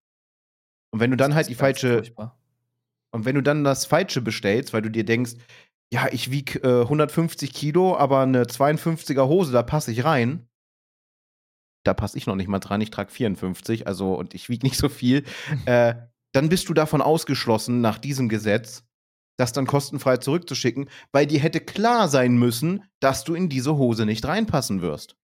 Und wenn du dann halt die falsche. Furchtbar. Und wenn du dann das Falsche bestellst, weil du dir denkst, ja, ich wiege äh, 150 Kilo, aber eine 52er Hose, da passe ich rein. Da passe ich noch nicht mal dran, ich trage 54, also und ich wiege nicht so viel. äh, dann bist du davon ausgeschlossen, nach diesem Gesetz, das dann kostenfrei zurückzuschicken, weil dir hätte klar sein müssen, dass du in diese Hose nicht reinpassen wirst.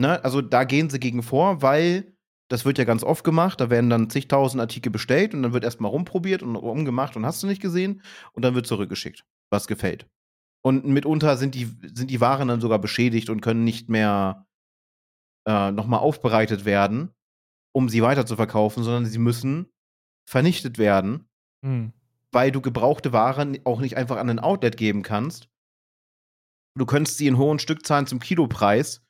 Ne? Also da gehen sie gegen vor, weil das wird ja ganz oft gemacht. Da werden dann zigtausend Artikel bestellt und dann wird erstmal rumprobiert und rumgemacht und hast du nicht gesehen. Und dann wird zurückgeschickt, was gefällt. Und mitunter sind die, sind die Waren dann sogar beschädigt und können nicht mehr äh, nochmal aufbereitet werden, um sie weiter zu verkaufen, sondern sie müssen vernichtet werden, mhm. weil du gebrauchte Waren auch nicht einfach an ein Outlet geben kannst. Du könntest sie in hohen Stückzahlen zum Kilopreis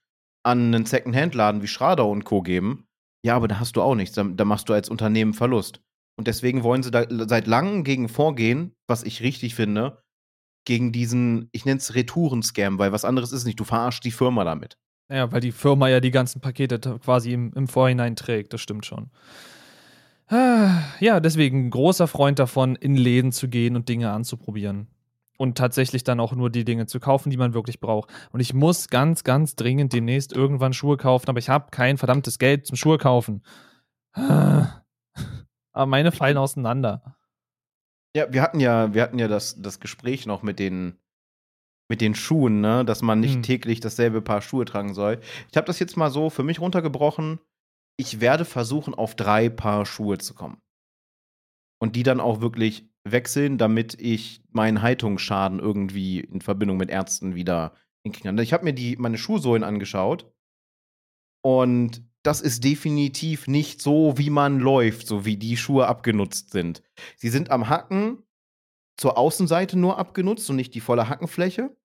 an einen Second-Hand-Laden wie Schrader und Co. geben ja, aber da hast du auch nichts. Da, da machst du als Unternehmen Verlust. Und deswegen wollen sie da seit langem gegen vorgehen, was ich richtig finde, gegen diesen, ich nenne es Retouren-Scam, weil was anderes ist nicht. Du verarschst die Firma damit. Ja, weil die Firma ja die ganzen Pakete quasi im, im Vorhinein trägt, das stimmt schon. Ja, deswegen großer Freund davon, in Läden zu gehen und Dinge anzuprobieren und tatsächlich dann auch nur die Dinge zu kaufen, die man wirklich braucht. Und ich muss ganz, ganz dringend demnächst irgendwann Schuhe kaufen, aber ich habe kein verdammtes Geld zum Schuhe kaufen. Aber meine fallen auseinander. Ja, wir hatten ja, wir hatten ja das, das Gespräch noch mit den, mit den Schuhen, ne? dass man nicht hm. täglich dasselbe Paar Schuhe tragen soll. Ich habe das jetzt mal so für mich runtergebrochen. Ich werde versuchen, auf drei Paar Schuhe zu kommen. Und die dann auch wirklich wechseln, damit ich meinen Haltungsschaden irgendwie in Verbindung mit Ärzten wieder hinkriegen kann. Ich habe mir die, meine Schuhsohlen angeschaut und das ist definitiv nicht so, wie man läuft, so wie die Schuhe abgenutzt sind. Sie sind am Hacken zur Außenseite nur abgenutzt und nicht die volle Hackenfläche.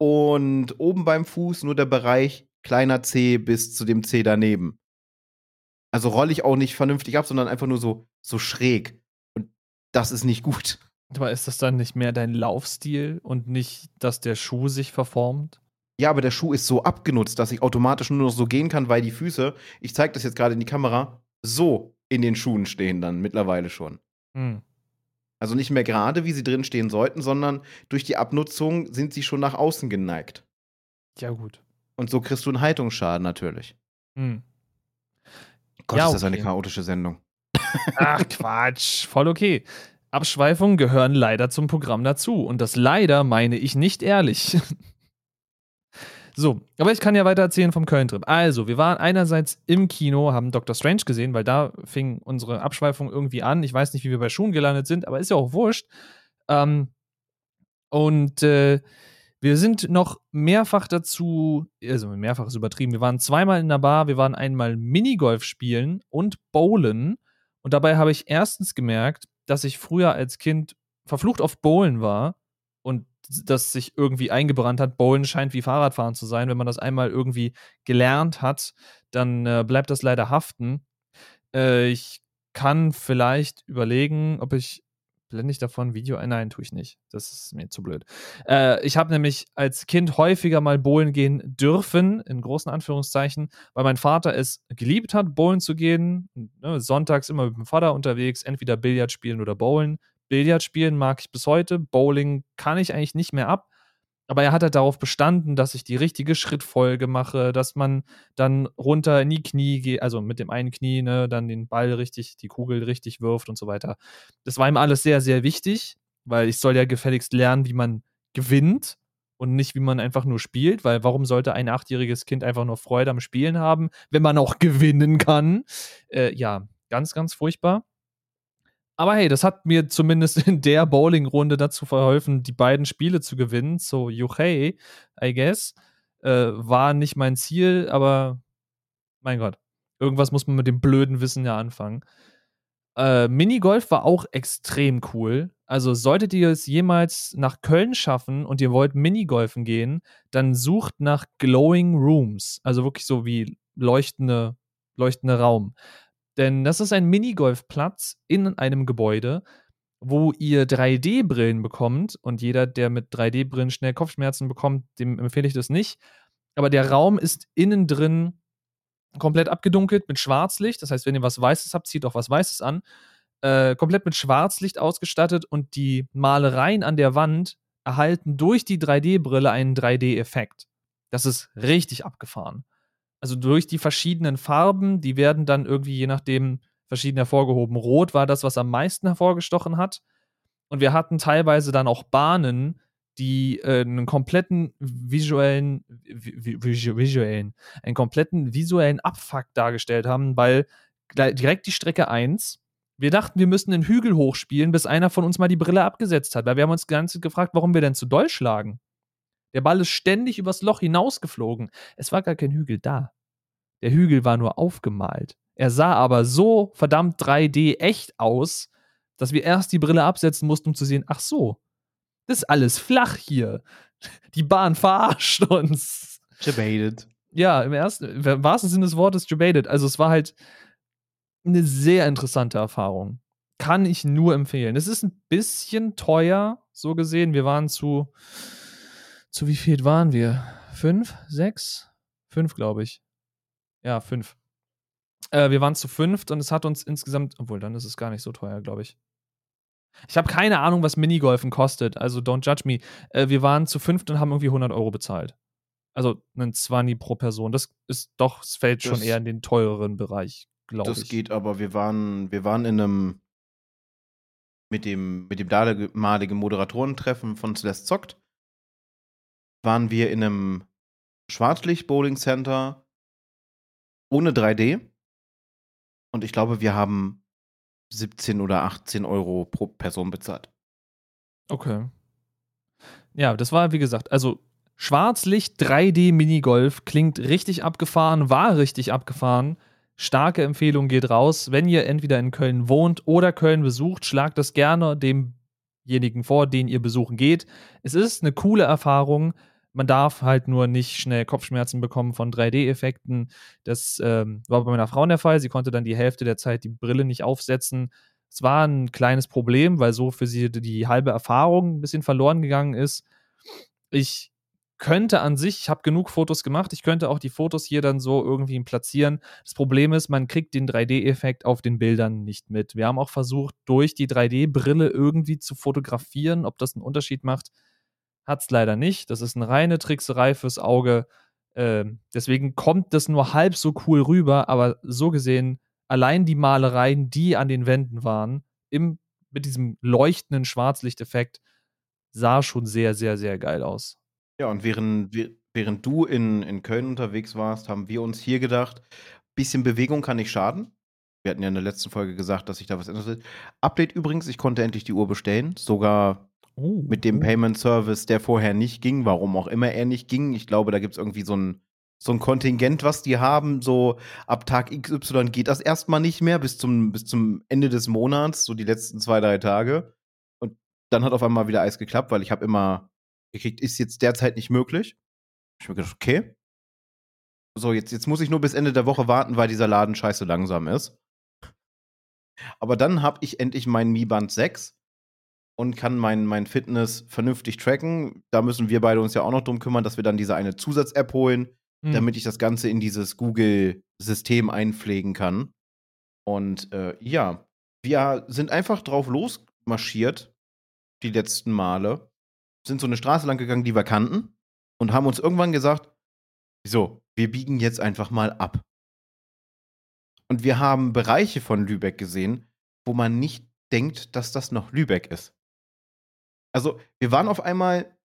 Und oben beim Fuß nur der Bereich kleiner C bis zu dem C daneben. Also rolle ich auch nicht vernünftig ab, sondern einfach nur so, so schräg. Das ist nicht gut. Aber ist das dann nicht mehr dein Laufstil und nicht, dass der Schuh sich verformt? Ja, aber der Schuh ist so abgenutzt, dass ich automatisch nur noch so gehen kann, weil die Füße, ich zeige das jetzt gerade in die Kamera, so in den Schuhen stehen dann mittlerweile schon. Hm. Also nicht mehr gerade, wie sie drin stehen sollten, sondern durch die Abnutzung sind sie schon nach außen geneigt. Ja, gut. Und so kriegst du einen Haltungsschaden natürlich. Hm. Gott, ja, ist das eine chaotische Sendung. Ach, Quatsch. Voll okay. Abschweifungen gehören leider zum Programm dazu. Und das leider meine ich nicht ehrlich. so, aber ich kann ja weiter erzählen vom Köln-Trip. Also, wir waren einerseits im Kino, haben Doctor Strange gesehen, weil da fing unsere Abschweifung irgendwie an. Ich weiß nicht, wie wir bei Schuhen gelandet sind, aber ist ja auch wurscht. Ähm, und äh, wir sind noch mehrfach dazu, also mehrfach ist übertrieben, wir waren zweimal in der Bar, wir waren einmal Minigolf spielen und Bowlen. Und dabei habe ich erstens gemerkt, dass ich früher als Kind verflucht auf Bowlen war und das sich irgendwie eingebrannt hat. Bowlen scheint wie Fahrradfahren zu sein. Wenn man das einmal irgendwie gelernt hat, dann äh, bleibt das leider haften. Äh, ich kann vielleicht überlegen, ob ich blende ich davon Video ein? Nein, tue ich nicht. Das ist mir zu blöd. Äh, ich habe nämlich als Kind häufiger mal bowlen gehen dürfen, in großen Anführungszeichen, weil mein Vater es geliebt hat, bowlen zu gehen. Ne, sonntags immer mit dem Vater unterwegs, entweder Billard spielen oder bowlen. Billard spielen mag ich bis heute. Bowling kann ich eigentlich nicht mehr ab. Aber er hat halt darauf bestanden, dass ich die richtige Schrittfolge mache, dass man dann runter in die Knie geht, also mit dem einen Knie, ne, dann den Ball richtig, die Kugel richtig wirft und so weiter. Das war ihm alles sehr, sehr wichtig, weil ich soll ja gefälligst lernen, wie man gewinnt und nicht, wie man einfach nur spielt, weil warum sollte ein achtjähriges Kind einfach nur Freude am Spielen haben, wenn man auch gewinnen kann? Äh, ja, ganz, ganz furchtbar. Aber hey, das hat mir zumindest in der Bowling-Runde dazu verholfen, die beiden Spiele zu gewinnen. So, Juchei, I guess. Äh, war nicht mein Ziel, aber mein Gott. Irgendwas muss man mit dem blöden Wissen ja anfangen. Äh, Minigolf war auch extrem cool. Also solltet ihr es jemals nach Köln schaffen und ihr wollt Minigolfen gehen, dann sucht nach Glowing Rooms. Also wirklich so wie leuchtende, leuchtende Raum. Denn das ist ein Minigolfplatz in einem Gebäude, wo ihr 3D-Brillen bekommt. Und jeder, der mit 3D-Brillen schnell Kopfschmerzen bekommt, dem empfehle ich das nicht. Aber der Raum ist innen drin komplett abgedunkelt mit Schwarzlicht. Das heißt, wenn ihr was Weißes habt, zieht auch was Weißes an. Äh, komplett mit Schwarzlicht ausgestattet und die Malereien an der Wand erhalten durch die 3D-Brille einen 3D-Effekt. Das ist richtig abgefahren also durch die verschiedenen Farben, die werden dann irgendwie je nachdem verschieden hervorgehoben. Rot war das, was am meisten hervorgestochen hat. Und wir hatten teilweise dann auch Bahnen, die äh, einen kompletten visuellen, visuellen, einen kompletten visuellen Abfuck dargestellt haben, weil direkt die Strecke 1, wir dachten, wir müssen den Hügel hochspielen, bis einer von uns mal die Brille abgesetzt hat, weil wir haben uns ganz gefragt, warum wir denn zu doll schlagen. Der Ball ist ständig übers Loch hinausgeflogen. Es war gar kein Hügel da. Der Hügel war nur aufgemalt. Er sah aber so verdammt 3D echt aus, dass wir erst die Brille absetzen mussten, um zu sehen, ach so, das ist alles flach hier. Die Bahn verarscht uns. Debated. Ja, im, ersten, im wahrsten Sinne des Wortes debated. Also es war halt eine sehr interessante Erfahrung. Kann ich nur empfehlen. Es ist ein bisschen teuer, so gesehen. Wir waren zu, zu wie viel waren wir? Fünf? Sechs? Fünf, glaube ich. Ja, fünf. Äh, wir waren zu fünft und es hat uns insgesamt, obwohl dann ist es gar nicht so teuer, glaube ich. Ich habe keine Ahnung, was Minigolfen kostet, also don't judge me. Äh, wir waren zu fünft und haben irgendwie 100 Euro bezahlt. Also ein Zwanni pro Person. Das ist doch, es fällt das, schon eher in den teureren Bereich, glaube ich. Das geht, aber wir waren, wir waren in einem mit dem, mit dem damaligen Moderatorentreffen von Celeste Zockt waren wir in einem Schwarzlicht-Bowling-Center ohne 3D. Und ich glaube, wir haben 17 oder 18 Euro pro Person bezahlt. Okay. Ja, das war, wie gesagt, also Schwarzlicht 3D Minigolf klingt richtig abgefahren, war richtig abgefahren. Starke Empfehlung geht raus. Wenn ihr entweder in Köln wohnt oder Köln besucht, schlagt das gerne dem demjenigen vor, den ihr besuchen geht. Es ist eine coole Erfahrung. Man darf halt nur nicht schnell Kopfschmerzen bekommen von 3D-Effekten. Das ähm, war bei meiner Frau der Fall. Sie konnte dann die Hälfte der Zeit die Brille nicht aufsetzen. Es war ein kleines Problem, weil so für sie die halbe Erfahrung ein bisschen verloren gegangen ist. Ich könnte an sich, ich habe genug Fotos gemacht, ich könnte auch die Fotos hier dann so irgendwie platzieren. Das Problem ist, man kriegt den 3D-Effekt auf den Bildern nicht mit. Wir haben auch versucht, durch die 3D-Brille irgendwie zu fotografieren, ob das einen Unterschied macht. Hat es leider nicht. Das ist eine reine Trickserei fürs Auge. Ähm, deswegen kommt das nur halb so cool rüber, aber so gesehen, allein die Malereien, die an den Wänden waren, im, mit diesem leuchtenden Schwarzlichteffekt, sah schon sehr, sehr, sehr geil aus. Ja, und während, während du in, in Köln unterwegs warst, haben wir uns hier gedacht, bisschen Bewegung kann nicht schaden. Wir hatten ja in der letzten Folge gesagt, dass sich da was ändert. Update übrigens, ich konnte endlich die Uhr bestellen. Sogar oh, mit dem oh. Payment Service, der vorher nicht ging, warum auch immer er nicht ging. Ich glaube, da gibt es irgendwie so ein, so ein Kontingent, was die haben. So ab Tag XY geht das erstmal nicht mehr bis zum, bis zum Ende des Monats, so die letzten zwei, drei Tage. Und dann hat auf einmal wieder alles geklappt, weil ich habe immer gekriegt, ist jetzt derzeit nicht möglich. Ich habe mir gedacht, okay. So, jetzt, jetzt muss ich nur bis Ende der Woche warten, weil dieser Laden scheiße langsam ist. Aber dann habe ich endlich meinen Mi Band 6 und kann mein, mein Fitness vernünftig tracken. Da müssen wir beide uns ja auch noch drum kümmern, dass wir dann diese eine Zusatz-App holen, mhm. damit ich das Ganze in dieses Google-System einpflegen kann. Und äh, ja, wir sind einfach drauf losmarschiert, die letzten Male sind so eine Straße lang gegangen, die wir kannten und haben uns irgendwann gesagt, so, wir biegen jetzt einfach mal ab. Und wir haben Bereiche von Lübeck gesehen, wo man nicht denkt, dass das noch Lübeck ist. Also, wir waren auf einmal,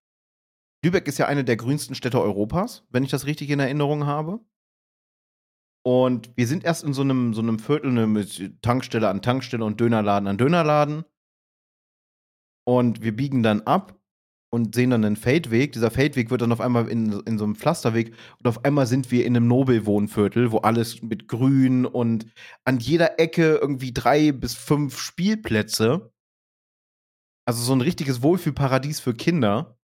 Lübeck ist ja eine der grünsten Städte Europas, wenn ich das richtig in Erinnerung habe. Und wir sind erst in so einem, so einem Viertel ne, mit Tankstelle an Tankstelle und Dönerladen an Dönerladen. Und wir biegen dann ab und sehen dann einen Feldweg. Dieser Feldweg wird dann auf einmal in, in so einem Pflasterweg und auf einmal sind wir in einem Nobelwohnviertel, wo alles mit Grün und an jeder Ecke irgendwie drei bis fünf Spielplätze. Also so ein richtiges Wohlfühlparadies für Kinder.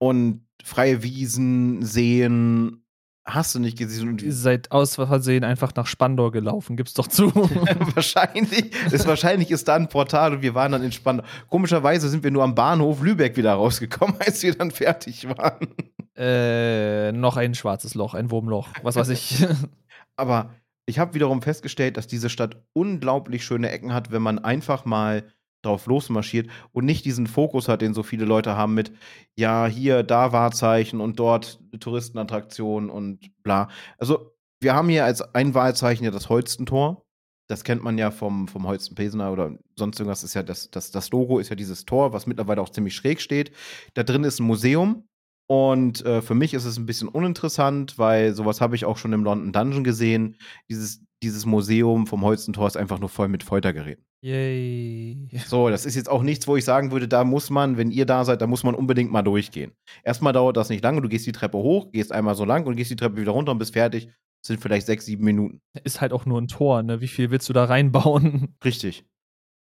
Und freie Wiesen, Seen, hast du nicht gesehen. Ihr seid aus Versehen einfach nach Spandau gelaufen, gib's doch zu. wahrscheinlich, ist, wahrscheinlich ist da ein Portal und wir waren dann in Spandau. Komischerweise sind wir nur am Bahnhof Lübeck wieder rausgekommen, als wir dann fertig waren. Äh, noch ein schwarzes Loch, ein Wurmloch, was weiß ich. Aber ich habe wiederum festgestellt, dass diese Stadt unglaublich schöne Ecken hat, wenn man einfach mal drauf losmarschiert und nicht diesen Fokus hat, den so viele Leute haben mit, ja, hier, da Wahrzeichen und dort Touristenattraktion und bla. Also, wir haben hier als ein Wahrzeichen ja das Holstentor. Das kennt man ja vom, vom Holstenpilsener oder sonst irgendwas. Ist ja das, das, das Logo ist ja dieses Tor, was mittlerweile auch ziemlich schräg steht. Da drin ist ein Museum. Und äh, für mich ist es ein bisschen uninteressant, weil sowas habe ich auch schon im London Dungeon gesehen. Dieses, dieses Museum vom Holstentor ist einfach nur voll mit Foltergeräten. Yay. So, das ist jetzt auch nichts, wo ich sagen würde, da muss man, wenn ihr da seid, da muss man unbedingt mal durchgehen. Erstmal dauert das nicht lange, du gehst die Treppe hoch, gehst einmal so lang und gehst die Treppe wieder runter und bist fertig. Das sind vielleicht sechs, sieben Minuten. Ist halt auch nur ein Tor, ne? Wie viel willst du da reinbauen? Richtig.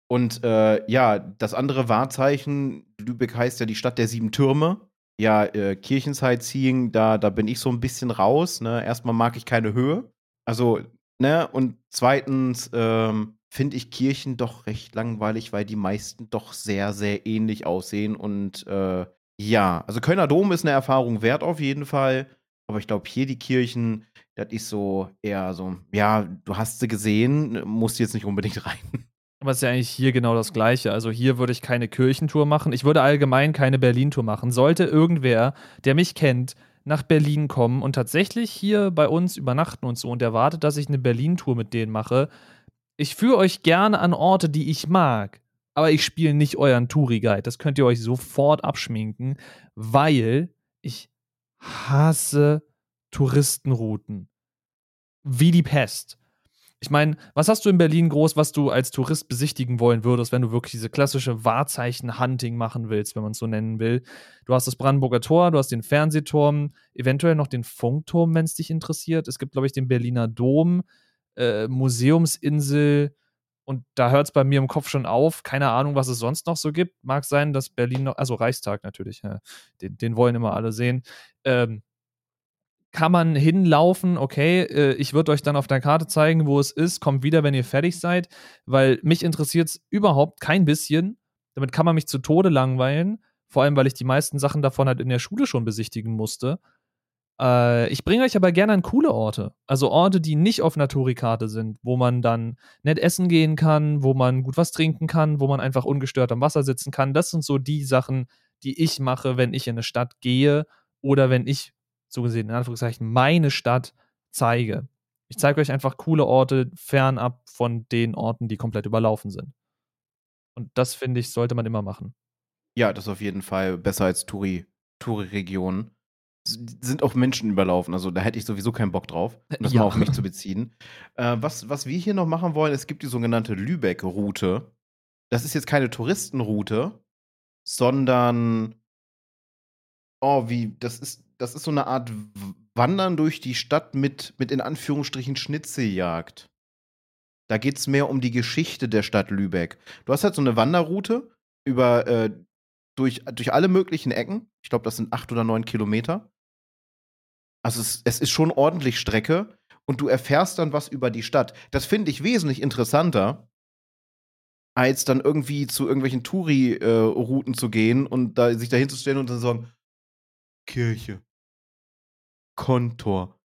Und äh, ja, das andere Wahrzeichen, Lübeck heißt ja die Stadt der sieben Türme. Ja, äh, Kirchensightseeing, da, da bin ich so ein bisschen raus. Ne? Erstmal mag ich keine Höhe. Also, ne, und zweitens, ähm, finde ich Kirchen doch recht langweilig, weil die meisten doch sehr, sehr ähnlich aussehen. Und äh, ja, also Kölner Dom ist eine Erfahrung wert auf jeden Fall. Aber ich glaube, hier die Kirchen, das ist so eher so, ja, du hast sie gesehen, musst jetzt nicht unbedingt rein. Aber es ist ja eigentlich hier genau das Gleiche. Also hier würde ich keine Kirchentour machen. Ich würde allgemein keine Berlin-Tour machen. Sollte irgendwer, der mich kennt, nach Berlin kommen und tatsächlich hier bei uns übernachten und so und erwartet, dass ich eine Berlin-Tour mit denen mache, ich führe euch gerne an Orte, die ich mag, aber ich spiele nicht euren Touri-Guide. Das könnt ihr euch sofort abschminken, weil ich hasse Touristenrouten. Wie die Pest. Ich meine, was hast du in Berlin groß, was du als Tourist besichtigen wollen würdest, wenn du wirklich diese klassische Wahrzeichen-Hunting machen willst, wenn man es so nennen will? Du hast das Brandenburger Tor, du hast den Fernsehturm, eventuell noch den Funkturm, wenn es dich interessiert. Es gibt, glaube ich, den Berliner Dom äh, Museumsinsel, Und da hört es bei mir im Kopf schon auf. Keine Ahnung, was es sonst noch so gibt. Mag sein, dass Berlin noch, also Reichstag natürlich, ja, den, den, wollen immer alle sehen. Ähm, kann man hinlaufen, okay, äh, ich würde euch dann auf der Karte zeigen, wo es ist, kommt wieder, wenn ihr fertig seid, weil mich interessiert es überhaupt kein bisschen. Damit kann man mich zu Tode langweilen, vor allem, weil ich die meisten Sachen davon halt in der Schule schon besichtigen musste. Äh, ich bringe euch aber gerne an coole Orte. Also Orte, die nicht auf Naturikarte sind, wo man dann nett essen gehen kann, wo man gut was trinken kann, wo man einfach ungestört am Wasser sitzen kann. Das sind so die Sachen, die ich mache, wenn ich in eine Stadt gehe oder wenn ich, so gesehen, in Anführungszeichen, meine Stadt zeige. Ich zeige euch einfach coole Orte fernab von den Orten, die komplett überlaufen sind. Und das, finde ich, sollte man immer machen. Ja, das auf jeden Fall besser als Touri-Regionen sind auch Menschen überlaufen. Also da hätte ich sowieso keinen Bock drauf, das ja. mal auf mich zu beziehen. Äh, was, was wir hier noch machen wollen, es gibt die sogenannte Lübeck-Route. Das ist jetzt keine Touristenroute, sondern oh, wie, das ist, das ist so eine Art Wandern durch die Stadt mit, mit in Anführungsstrichen Schnitzeljagd. Da geht es mehr um die Geschichte der Stadt Lübeck. Du hast halt so eine Wanderroute über äh, durch, durch alle möglichen Ecken. Ich glaube, das sind acht oder neun Kilometer. Also es, es ist schon ordentlich Strecke und du erfährst dann was über die Stadt. Das finde ich wesentlich interessanter, als dann irgendwie zu irgendwelchen Touri-Routen äh, zu gehen und da, sich da hinzustellen und dann sagen, Kirche, Kontor,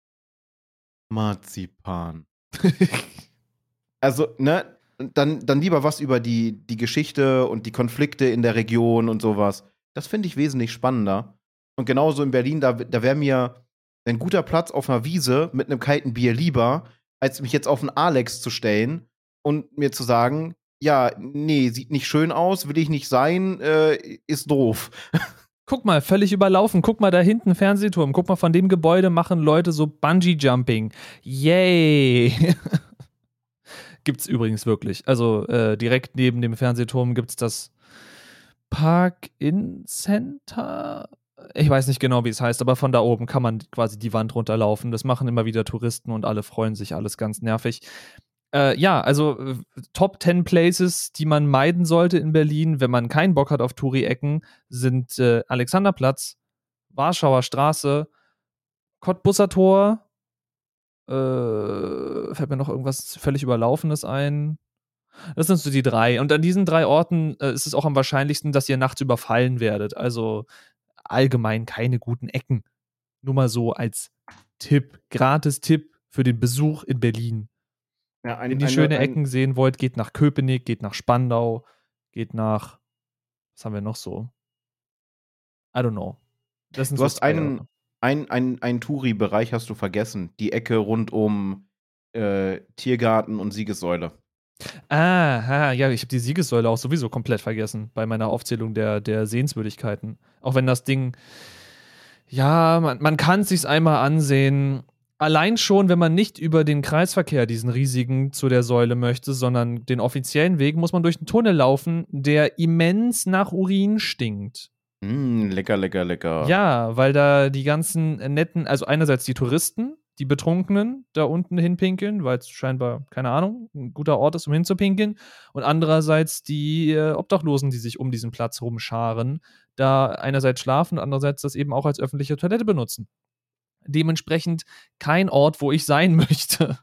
Marzipan. also, ne, dann, dann lieber was über die, die Geschichte und die Konflikte in der Region und sowas. Das finde ich wesentlich spannender. Und genauso in Berlin, da, da wäre mir ein guter Platz auf einer Wiese mit einem kalten Bier lieber, als mich jetzt auf einen Alex zu stellen und mir zu sagen, ja, nee, sieht nicht schön aus, will ich nicht sein, äh, ist doof. Guck mal, völlig überlaufen. Guck mal da hinten Fernsehturm. Guck mal, von dem Gebäude machen Leute so Bungee Jumping. Yay! gibt's übrigens wirklich. Also äh, direkt neben dem Fernsehturm gibt's das Park-In Center ich weiß nicht genau, wie es heißt, aber von da oben kann man quasi die Wand runterlaufen. Das machen immer wieder Touristen und alle freuen sich, alles ganz nervig. Äh, ja, also äh, Top 10 Places, die man meiden sollte in Berlin, wenn man keinen Bock hat auf Touri-Ecken, sind äh, Alexanderplatz, Warschauer Straße, Cottbusser Tor, äh, fällt mir noch irgendwas völlig Überlaufenes ein. Das sind so die drei. Und an diesen drei Orten äh, ist es auch am wahrscheinlichsten, dass ihr nachts überfallen werdet. Also allgemein keine guten Ecken. Nur mal so als Tipp, gratis Tipp für den Besuch in Berlin. Ja, ein, Wenn ihr schöne ein, Ecken sehen wollt, geht nach Köpenick, geht nach Spandau, geht nach, was haben wir noch so? I don't know. du so hast einen, ein, ein, ein Touri-Bereich hast du vergessen. Die Ecke rund um äh, Tiergarten und Siegessäule. Ah, ja, ich habe die Siegessäule auch sowieso komplett vergessen bei meiner Aufzählung der, der Sehenswürdigkeiten. Auch wenn das Ding, ja, man, man kann es sich einmal ansehen. Allein schon, wenn man nicht über den Kreisverkehr, diesen riesigen, zu der Säule möchte, sondern den offiziellen Weg, muss man durch einen Tunnel laufen, der immens nach Urin stinkt. Mm, lecker, lecker, lecker. Ja, weil da die ganzen netten, also einerseits die Touristen, die Betrunkenen da unten hinpinkeln, weil es scheinbar, keine Ahnung, ein guter Ort ist, um hinzupinkeln. Und andererseits die äh, Obdachlosen, die sich um diesen Platz rumscharen, da einerseits schlafen, andererseits das eben auch als öffentliche Toilette benutzen. Dementsprechend kein Ort, wo ich sein möchte.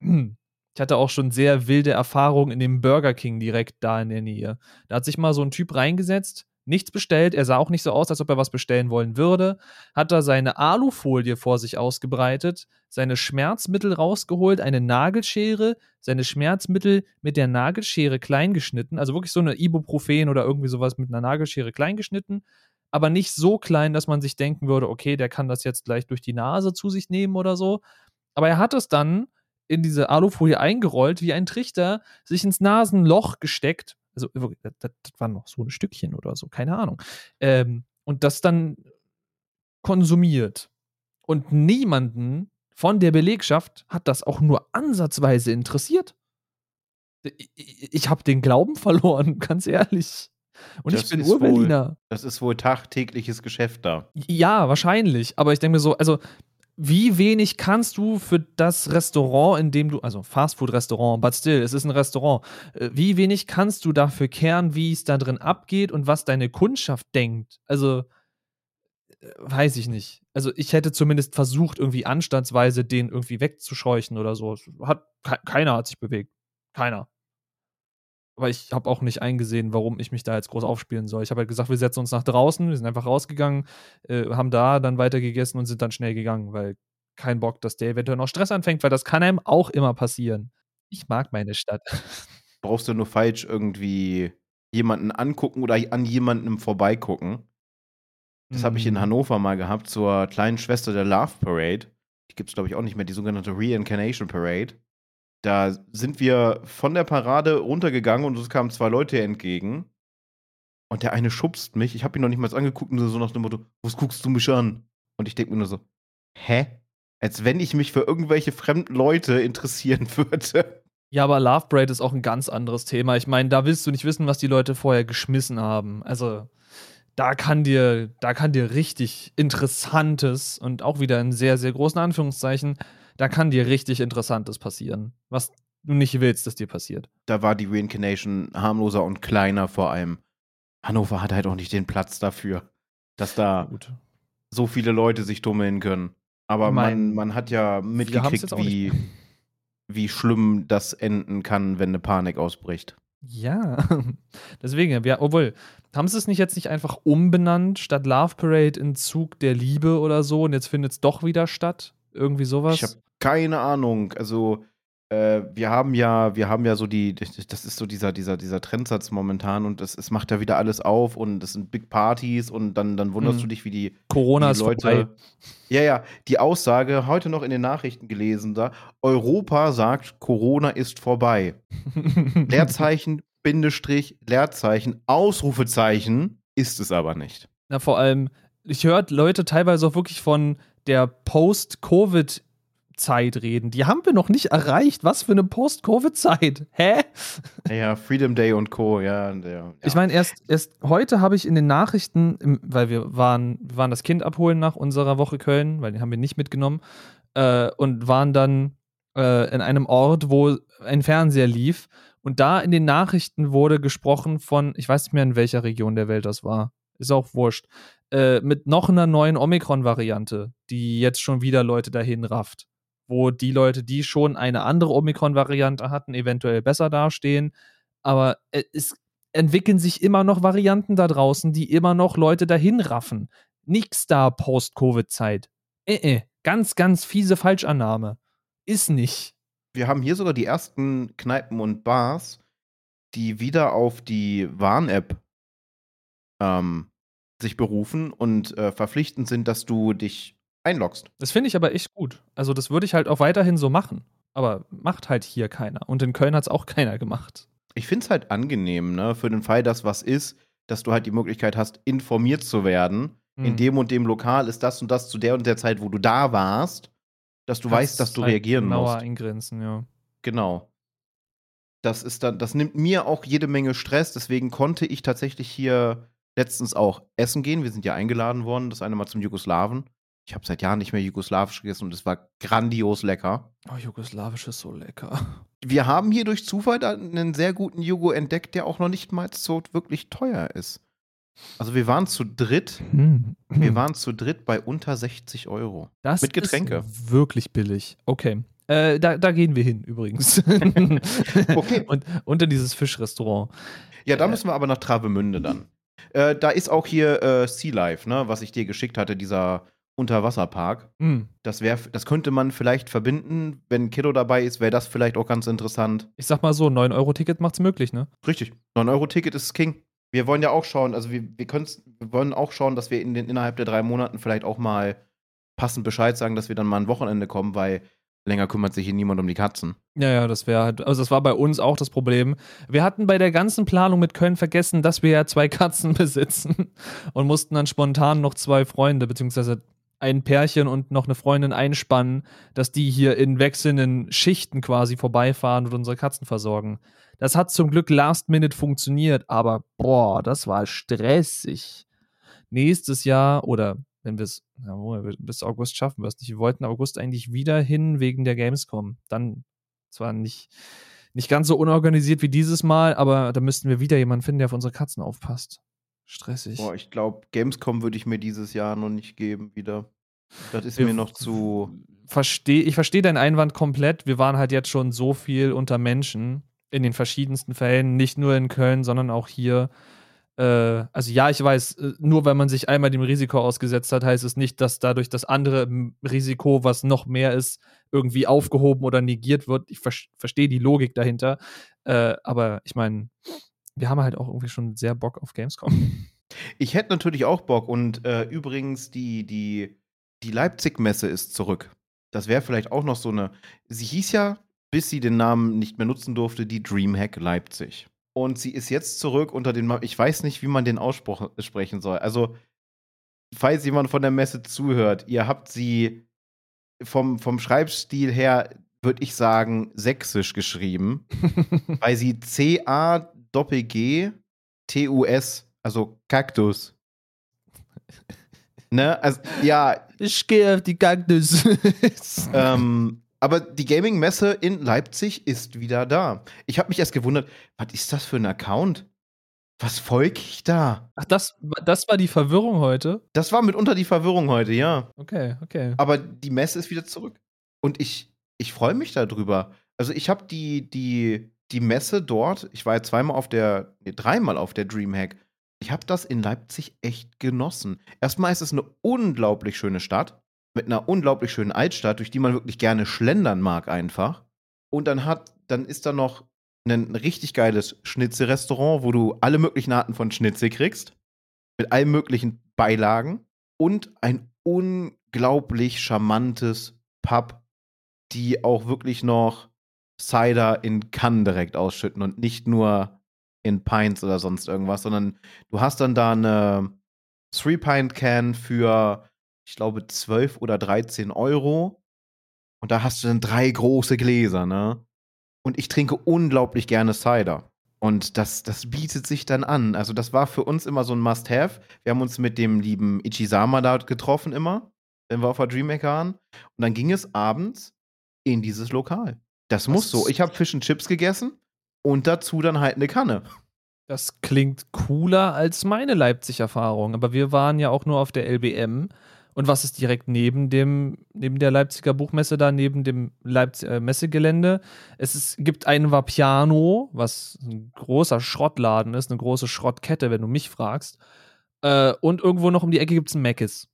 Ich hatte auch schon sehr wilde Erfahrungen in dem Burger King direkt da in der Nähe. Da hat sich mal so ein Typ reingesetzt, nichts bestellt. Er sah auch nicht so aus, als ob er was bestellen wollen würde. Hat da seine Alufolie vor sich ausgebreitet, seine Schmerzmittel rausgeholt, eine Nagelschere, seine Schmerzmittel mit der Nagelschere kleingeschnitten. Also wirklich so eine Ibuprofen oder irgendwie sowas mit einer Nagelschere kleingeschnitten. Aber nicht so klein, dass man sich denken würde, okay, der kann das jetzt gleich durch die Nase zu sich nehmen oder so. Aber er hat es dann in diese Alufolie eingerollt, wie ein Trichter, sich ins Nasenloch gesteckt also das, das war noch so ein Stückchen oder so, keine Ahnung. Ähm, und das dann konsumiert. Und niemanden von der Belegschaft hat das auch nur ansatzweise interessiert. Ich, ich habe den Glauben verloren, ganz ehrlich. Und das ich bin Urberliner. Das ist wohl tagtägliches Geschäft da. Ja, wahrscheinlich. Aber ich denke mir so, also wie wenig kannst du für das Restaurant, in dem du, also Fastfood-Restaurant, but still, es ist ein Restaurant, äh, wie wenig kannst du dafür kehren, wie es da drin abgeht und was deine Kundschaft denkt? Also, äh, weiß ich nicht. Also, ich hätte zumindest versucht, irgendwie anstandsweise den irgendwie wegzuscheuchen oder so. Hat, keiner hat sich bewegt. Keiner. Aber ich habe auch nicht eingesehen, warum ich mich da jetzt groß aufspielen soll. Ich habe halt gesagt, wir setzen uns nach draußen, wir sind einfach rausgegangen, äh, haben da dann weiter gegessen und sind dann schnell gegangen, weil kein Bock, dass der eventuell noch Stress anfängt, weil das kann einem auch immer passieren. Ich mag meine Stadt. Brauchst du nur falsch irgendwie jemanden angucken oder an jemandem vorbeigucken. Das habe ich in mhm. Hannover mal gehabt zur kleinen Schwester der Love Parade. Die gibt es, glaube ich, auch nicht mehr, die sogenannte Reincarnation Parade. Da sind wir von der Parade runtergegangen und es kamen zwei Leute entgegen. Und der eine schubst mich. Ich habe ihn noch nicht mal angeguckt und so nach dem Motto: Was guckst du mich an? Und ich denke mir nur so: Hä? Als wenn ich mich für irgendwelche fremden Leute interessieren würde. Ja, aber Love Braid ist auch ein ganz anderes Thema. Ich meine, da willst du nicht wissen, was die Leute vorher geschmissen haben. Also, da kann dir, da kann dir richtig interessantes und auch wieder in sehr, sehr großen Anführungszeichen da kann dir richtig Interessantes passieren, was du nicht willst, dass dir passiert. Da war die Reincarnation harmloser und kleiner vor allem. Hannover hat halt auch nicht den Platz dafür, dass da Gut. so viele Leute sich tummeln können. Aber mein, man, man hat ja mitgekriegt, wie, wie schlimm das enden kann, wenn eine Panik ausbricht. Ja, deswegen, ja, obwohl, haben sie es nicht jetzt nicht einfach umbenannt, statt Love Parade in Zug der Liebe oder so und jetzt findet es doch wieder statt? Irgendwie sowas? Ich habe keine Ahnung. Also, äh, wir haben ja, wir haben ja so die, das ist so dieser, dieser, dieser Trendsatz momentan und es, es macht ja wieder alles auf und es sind Big Partys und dann, dann wunderst hm. du dich, wie die, Corona die Leute. Vorbei. Ja, ja, die Aussage, heute noch in den Nachrichten gelesen, da, Europa sagt, Corona ist vorbei. Leerzeichen, Bindestrich, Leerzeichen, Ausrufezeichen ist es aber nicht. Na, vor allem, ich höre Leute teilweise auch wirklich von der Post-Covid- Zeit reden. Die haben wir noch nicht erreicht. Was für eine Post-Covid-Zeit? Hä? Ja, Freedom Day und Co. Ja, ja. Ich meine, erst, erst heute habe ich in den Nachrichten, weil wir waren, wir waren das Kind abholen nach unserer Woche Köln, weil den haben wir nicht mitgenommen, äh, und waren dann äh, in einem Ort, wo ein Fernseher lief. Und da in den Nachrichten wurde gesprochen von, ich weiß nicht mehr, in welcher Region der Welt das war. Ist auch wurscht. Äh, mit noch einer neuen Omikron-Variante, die jetzt schon wieder Leute dahin rafft wo die Leute, die schon eine andere Omikron-Variante hatten, eventuell besser dastehen. Aber äh, es entwickeln sich immer noch Varianten da draußen, die immer noch Leute dahin raffen. Nix da Post-Covid-Zeit. Äh, äh, ganz, ganz fiese Falschannahme. Ist nicht. Wir haben hier sogar die ersten Kneipen und Bars, die wieder auf die Warn-App ähm, sich berufen und äh, verpflichtend sind, dass du dich einloggst. Das finde ich aber echt gut. Also, das würde ich halt auch weiterhin so machen. Aber macht halt hier keiner. Und in Köln hat es auch keiner gemacht. Ich finde es halt angenehm, ne, für den Fall, dass was ist, dass du halt die Möglichkeit hast, informiert zu werden. Mhm. In dem und dem Lokal ist das und das zu der und der Zeit, wo du da warst, dass du Kannst weißt, dass du halt reagieren genauer musst. eingrenzen, ja. Genau. Das ist dann, das nimmt mir auch jede Menge Stress, deswegen konnte ich tatsächlich hier letztens auch essen gehen. Wir sind ja eingeladen worden, das eine Mal zum Jugoslawen. Ich habe seit Jahren nicht mehr jugoslawisch gegessen und es war grandios lecker. Oh, jugoslawisch ist so lecker. Wir haben hier durch Zufall einen sehr guten Jugo entdeckt, der auch noch nicht mal so wirklich teuer ist. Also wir waren zu dritt. Hm. Wir waren zu dritt bei unter 60 Euro. Das mit Getränke. Ist wirklich billig. Okay. Äh, da, da, gehen wir hin übrigens. okay. Und unter dieses Fischrestaurant. Ja, da äh, müssen wir aber nach Travemünde dann. Äh, da ist auch hier äh, Sea Life, ne, was ich dir geschickt hatte, dieser Unterwasserpark. Mhm. Das, wär, das könnte man vielleicht verbinden. Wenn Kiddo dabei ist, wäre das vielleicht auch ganz interessant. Ich sag mal so, 9-Euro-Ticket macht's möglich, ne? Richtig. 9-Euro-Ticket ist King. Wir wollen ja auch schauen, also wir, wir, wir wollen auch schauen, dass wir in den, innerhalb der drei Monaten vielleicht auch mal passend Bescheid sagen, dass wir dann mal ein Wochenende kommen, weil länger kümmert sich hier niemand um die Katzen. Ja, ja, das wäre halt, also das war bei uns auch das Problem. Wir hatten bei der ganzen Planung mit Köln vergessen, dass wir ja zwei Katzen besitzen und mussten dann spontan noch zwei Freunde, beziehungsweise ein Pärchen und noch eine Freundin einspannen, dass die hier in wechselnden Schichten quasi vorbeifahren und unsere Katzen versorgen. Das hat zum Glück last minute funktioniert, aber boah, das war stressig. Nächstes Jahr oder wenn wir es, ja, bis August schaffen wir es nicht. Wir wollten August eigentlich wieder hin wegen der Gamescom. Dann zwar nicht, nicht ganz so unorganisiert wie dieses Mal, aber da müssten wir wieder jemanden finden, der auf unsere Katzen aufpasst. Stressig. Boah, ich glaube, Gamescom würde ich mir dieses Jahr noch nicht geben wieder. Das ist wir mir noch zu. Versteh, ich verstehe deinen Einwand komplett. Wir waren halt jetzt schon so viel unter Menschen in den verschiedensten Fällen, nicht nur in Köln, sondern auch hier. Äh, also ja, ich weiß, äh, nur weil man sich einmal dem Risiko ausgesetzt hat, heißt es nicht, dass dadurch das andere Risiko, was noch mehr ist, irgendwie aufgehoben oder negiert wird. Ich ver verstehe die Logik dahinter. Äh, aber ich meine, wir haben halt auch irgendwie schon sehr Bock auf Gamescom. Ich hätte natürlich auch Bock und äh, übrigens die, die, die Leipzig-Messe ist zurück. Das wäre vielleicht auch noch so eine. Sie hieß ja, bis sie den Namen nicht mehr nutzen durfte, die Dreamhack Leipzig. Und sie ist jetzt zurück unter den. Ich weiß nicht, wie man den aussprechen soll. Also, falls jemand von der Messe zuhört, ihr habt sie vom, vom Schreibstil her, würde ich sagen, sächsisch geschrieben, weil sie C-A-G-G T-U-S, also Kaktus. ne? Also, ja. Ich gehe auf die Kaktus. ähm, aber die Gaming-Messe in Leipzig ist wieder da. Ich habe mich erst gewundert, was ist das für ein Account? Was folge ich da? Ach, das, das war die Verwirrung heute? Das war mitunter die Verwirrung heute, ja. Okay, okay. Aber die Messe ist wieder zurück. Und ich, ich freue mich darüber. Also ich habe die, die, die Messe dort, ich war ja zweimal auf der, nee, dreimal auf der Dreamhack. Ich habe das in Leipzig echt genossen. Erstmal ist es eine unglaublich schöne Stadt mit einer unglaublich schönen Altstadt, durch die man wirklich gerne schlendern mag einfach. Und dann hat, dann ist da noch ein richtig geiles Schnitzelrestaurant, wo du alle möglichen Arten von Schnitzel kriegst, mit allen möglichen Beilagen und ein unglaublich charmantes Pub, die auch wirklich noch Cider in Cannes direkt ausschütten und nicht nur in Pints oder sonst irgendwas, sondern du hast dann da eine Three-Pint-Can für, ich glaube, 12 oder 13 Euro. Und da hast du dann drei große Gläser, ne? Und ich trinke unglaublich gerne Cider. Und das, das bietet sich dann an. Also, das war für uns immer so ein Must-Have. Wir haben uns mit dem lieben Ichizama da getroffen, immer, wenn wir auf der Dreamhack waren. Und dann ging es abends in dieses Lokal. Das, das muss so. Ich habe Fisch und Chips gegessen und dazu dann halt eine Kanne. Das klingt cooler als meine Leipzig-Erfahrung. Aber wir waren ja auch nur auf der LBM. Und was ist direkt neben dem, neben der Leipziger Buchmesse da, neben dem Leipziger äh, Messegelände? Es ist, gibt einen Vapiano, was ein großer Schrottladen ist, eine große Schrottkette, wenn du mich fragst. Äh, und irgendwo noch um die Ecke gibt es ein Meckes.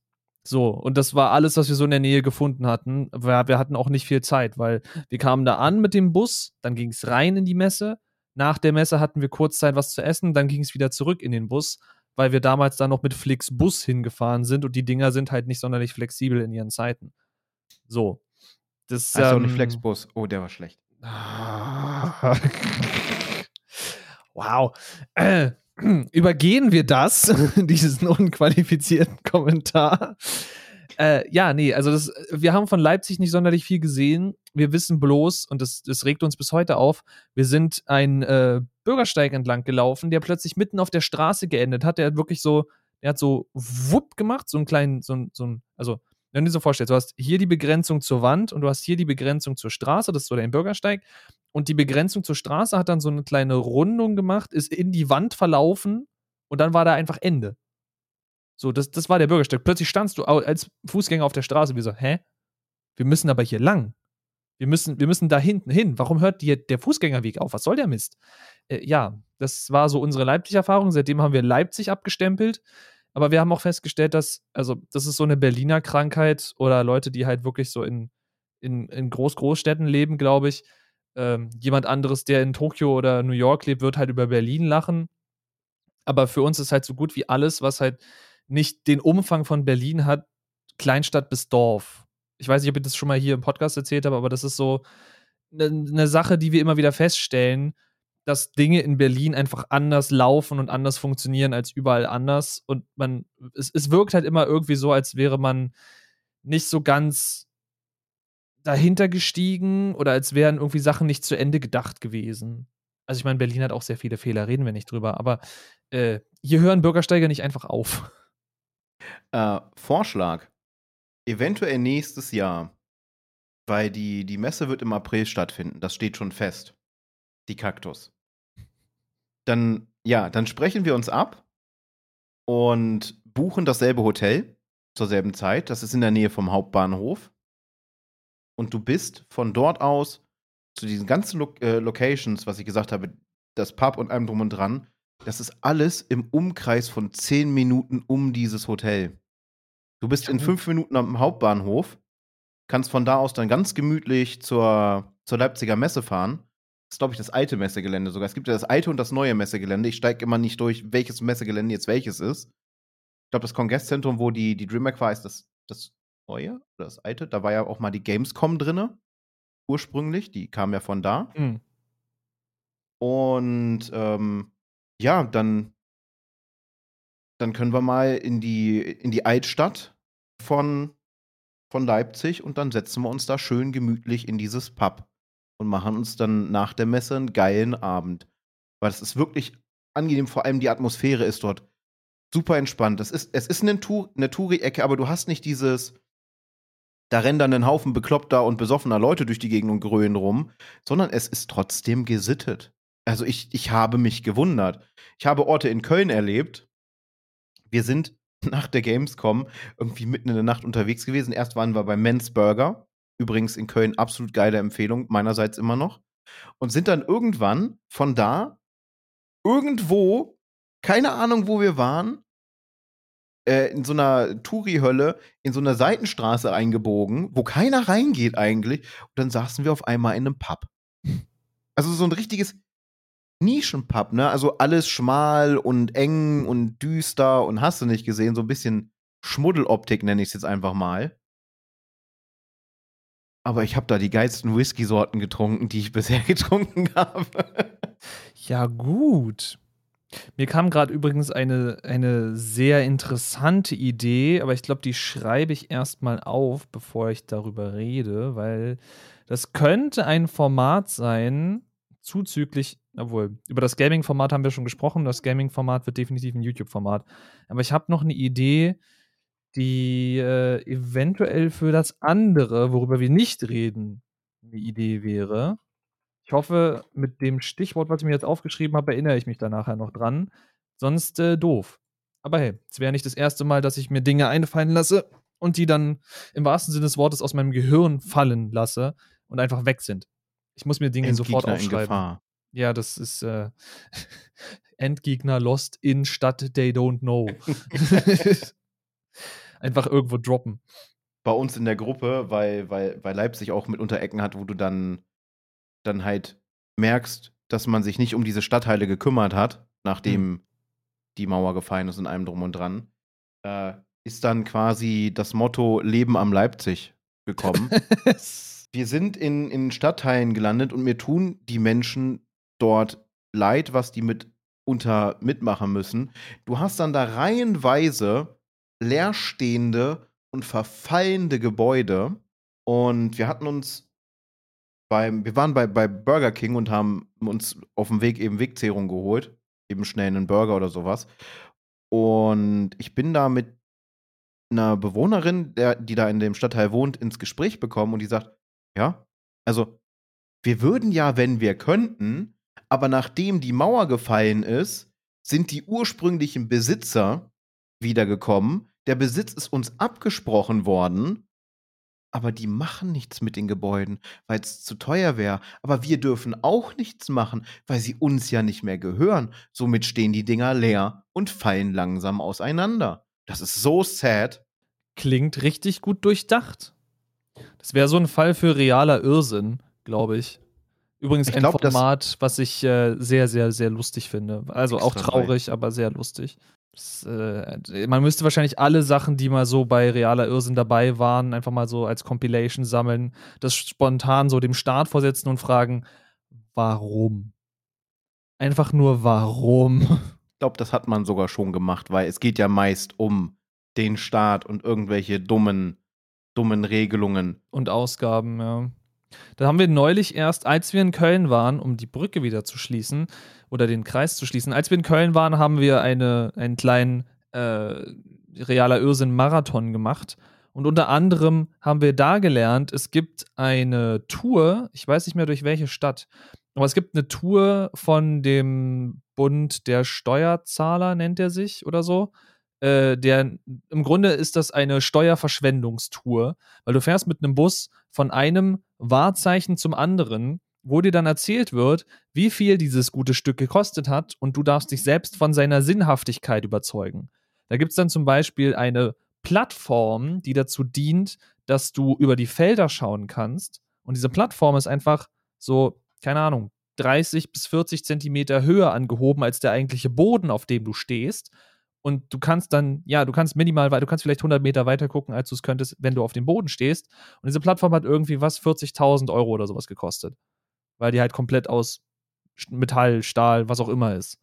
So, und das war alles, was wir so in der Nähe gefunden hatten. Wir, wir hatten auch nicht viel Zeit, weil wir kamen da an mit dem Bus, dann ging es rein in die Messe. Nach der Messe hatten wir kurz Zeit, was zu essen, dann ging es wieder zurück in den Bus weil wir damals dann noch mit Flixbus hingefahren sind und die Dinger sind halt nicht sonderlich flexibel in ihren Zeiten. So. Das heißt ähm, auch nicht Flexbus. Oh, der war schlecht. wow. Äh, übergehen wir das, diesen unqualifizierten Kommentar. Äh, ja, nee, also das, wir haben von Leipzig nicht sonderlich viel gesehen. Wir wissen bloß, und das, das regt uns bis heute auf, wir sind ein äh, Bürgersteig entlang gelaufen, der plötzlich mitten auf der Straße geendet hat. Der hat wirklich so, der hat so wupp gemacht, so einen kleinen, so ein, so ein also, wenn du dir so vorstellst, du hast hier die Begrenzung zur Wand und du hast hier die Begrenzung zur Straße, das ist so dein Bürgersteig. Und die Begrenzung zur Straße hat dann so eine kleine Rundung gemacht, ist in die Wand verlaufen und dann war da einfach Ende. So, das, das war der Bürgersteig. Plötzlich standst du als Fußgänger auf der Straße wie so, hä? Wir müssen aber hier lang. Wir müssen, wir müssen da hinten hin. Warum hört dir der Fußgängerweg auf? Was soll der Mist? Äh, ja, das war so unsere Leipzig-Erfahrung. Seitdem haben wir Leipzig abgestempelt. Aber wir haben auch festgestellt, dass, also, das ist so eine Berliner Krankheit oder Leute, die halt wirklich so in, in, in Groß-Großstädten leben, glaube ich. Ähm, jemand anderes, der in Tokio oder New York lebt, wird halt über Berlin lachen. Aber für uns ist halt so gut wie alles, was halt nicht den Umfang von Berlin hat, Kleinstadt bis Dorf. Ich weiß nicht, ob ich das schon mal hier im Podcast erzählt habe, aber das ist so eine ne Sache, die wir immer wieder feststellen, dass Dinge in Berlin einfach anders laufen und anders funktionieren als überall anders. Und man, es, es wirkt halt immer irgendwie so, als wäre man nicht so ganz dahinter gestiegen oder als wären irgendwie Sachen nicht zu Ende gedacht gewesen. Also ich meine, Berlin hat auch sehr viele Fehler, reden wir nicht drüber, aber äh, hier hören Bürgersteige nicht einfach auf. Äh, Vorschlag. Eventuell nächstes Jahr, weil die, die Messe wird im April stattfinden. Das steht schon fest. Die Kaktus. Dann, ja, dann sprechen wir uns ab und buchen dasselbe Hotel zur selben Zeit. Das ist in der Nähe vom Hauptbahnhof. Und du bist von dort aus zu diesen ganzen Lo äh, Locations, was ich gesagt habe, das Pub und allem drum und dran, das ist alles im Umkreis von zehn Minuten um dieses Hotel. Du bist in fünf Minuten am Hauptbahnhof, kannst von da aus dann ganz gemütlich zur, zur Leipziger Messe fahren. Das ist, glaube ich, das alte Messegelände sogar. Es gibt ja das alte und das neue Messegelände. Ich steige immer nicht durch, welches Messegelände jetzt welches ist. Ich glaube, das Kongresszentrum, wo die, die DreamHack war, ist das, das neue oder das alte. Da war ja auch mal die Gamescom drinne. Ursprünglich. Die kam ja von da. Mhm. Und ähm, ja, dann, dann können wir mal in die, in die Altstadt von, von Leipzig und dann setzen wir uns da schön gemütlich in dieses Pub und machen uns dann nach der Messe einen geilen Abend. Weil es ist wirklich angenehm, vor allem die Atmosphäre ist dort super entspannt. Das ist, es ist eine, Tour, eine Touri-Ecke, aber du hast nicht dieses, da rennen dann ein Haufen bekloppter und besoffener Leute durch die Gegend und grölen rum, sondern es ist trotzdem gesittet. Also ich, ich habe mich gewundert. Ich habe Orte in Köln erlebt. Wir sind nach der Gamescom irgendwie mitten in der Nacht unterwegs gewesen. Erst waren wir bei Men's Burger. Übrigens in Köln absolut geile Empfehlung, meinerseits immer noch. Und sind dann irgendwann von da irgendwo, keine Ahnung, wo wir waren, äh, in so einer Touri-Hölle, in so einer Seitenstraße eingebogen, wo keiner reingeht eigentlich. Und dann saßen wir auf einmal in einem Pub. Also so ein richtiges Nischenpub, ne? Also alles schmal und eng und düster und hast du nicht gesehen, so ein bisschen Schmuddeloptik nenne ich es jetzt einfach mal. Aber ich habe da die geilsten Whisky-Sorten getrunken, die ich bisher getrunken habe. ja, gut. Mir kam gerade übrigens eine, eine sehr interessante Idee, aber ich glaube, die schreibe ich erstmal auf, bevor ich darüber rede, weil das könnte ein Format sein, zuzüglich, obwohl, über das Gaming-Format haben wir schon gesprochen. Das Gaming-Format wird definitiv ein YouTube-Format. Aber ich habe noch eine Idee, die äh, eventuell für das andere, worüber wir nicht reden, eine Idee wäre. Ich hoffe, mit dem Stichwort, was ich mir jetzt aufgeschrieben habe, erinnere ich mich da nachher noch dran. Sonst äh, doof. Aber hey, es wäre nicht das erste Mal, dass ich mir Dinge einfallen lasse und die dann im wahrsten Sinne des Wortes aus meinem Gehirn fallen lasse und einfach weg sind. Ich muss mir Dinge Endgegner sofort aufschreiben. Ja, das ist äh, Endgegner lost in Stadt they don't know. Einfach irgendwo droppen. Bei uns in der Gruppe, weil, weil, weil Leipzig auch mitunter Ecken hat, wo du dann, dann halt merkst, dass man sich nicht um diese Stadtteile gekümmert hat, nachdem mhm. die Mauer gefallen ist und allem drum und dran, äh, ist dann quasi das Motto Leben am Leipzig gekommen. wir sind in, in Stadtteilen gelandet und mir tun die Menschen dort leid, was die mit unter mitmachen müssen. Du hast dann da reihenweise leerstehende und verfallende Gebäude. Und wir hatten uns beim, wir waren bei, bei Burger King und haben uns auf dem Weg eben Wegzehrung geholt. Eben schnell einen Burger oder sowas. Und ich bin da mit einer Bewohnerin, der, die da in dem Stadtteil wohnt, ins Gespräch bekommen und die sagt, ja, also wir würden ja, wenn wir könnten, aber nachdem die Mauer gefallen ist, sind die ursprünglichen Besitzer wiedergekommen. Der Besitz ist uns abgesprochen worden, aber die machen nichts mit den Gebäuden, weil es zu teuer wäre. Aber wir dürfen auch nichts machen, weil sie uns ja nicht mehr gehören. Somit stehen die Dinger leer und fallen langsam auseinander. Das ist so sad. Klingt richtig gut durchdacht. Das wäre so ein Fall für realer Irrsinn, glaube ich. Übrigens ich ein glaub, Format, was ich äh, sehr, sehr, sehr lustig finde. Also auch traurig, aber sehr lustig. Das, äh, man müsste wahrscheinlich alle Sachen, die mal so bei realer Irrsinn dabei waren, einfach mal so als Compilation sammeln, das spontan so dem Start vorsetzen und fragen, warum? Einfach nur warum? Ich glaube, das hat man sogar schon gemacht, weil es geht ja meist um den Staat und irgendwelche dummen dummen Regelungen. Und Ausgaben, ja. Da haben wir neulich erst, als wir in Köln waren, um die Brücke wieder zu schließen oder den Kreis zu schließen, als wir in Köln waren, haben wir eine, einen kleinen äh, realer Irrsinn Marathon gemacht. Und unter anderem haben wir da gelernt, es gibt eine Tour, ich weiß nicht mehr durch welche Stadt, aber es gibt eine Tour von dem Bund der Steuerzahler, nennt er sich oder so. Äh, der, Im Grunde ist das eine Steuerverschwendungstour, weil du fährst mit einem Bus von einem Wahrzeichen zum anderen, wo dir dann erzählt wird, wie viel dieses gute Stück gekostet hat und du darfst dich selbst von seiner Sinnhaftigkeit überzeugen. Da gibt es dann zum Beispiel eine Plattform, die dazu dient, dass du über die Felder schauen kannst. Und diese Plattform ist einfach so, keine Ahnung, 30 bis 40 Zentimeter höher angehoben als der eigentliche Boden, auf dem du stehst. Und du kannst dann, ja, du kannst minimal, du kannst vielleicht 100 Meter weiter gucken, als du es könntest, wenn du auf dem Boden stehst. Und diese Plattform hat irgendwie was 40.000 Euro oder sowas gekostet. Weil die halt komplett aus Metall, Stahl, was auch immer ist.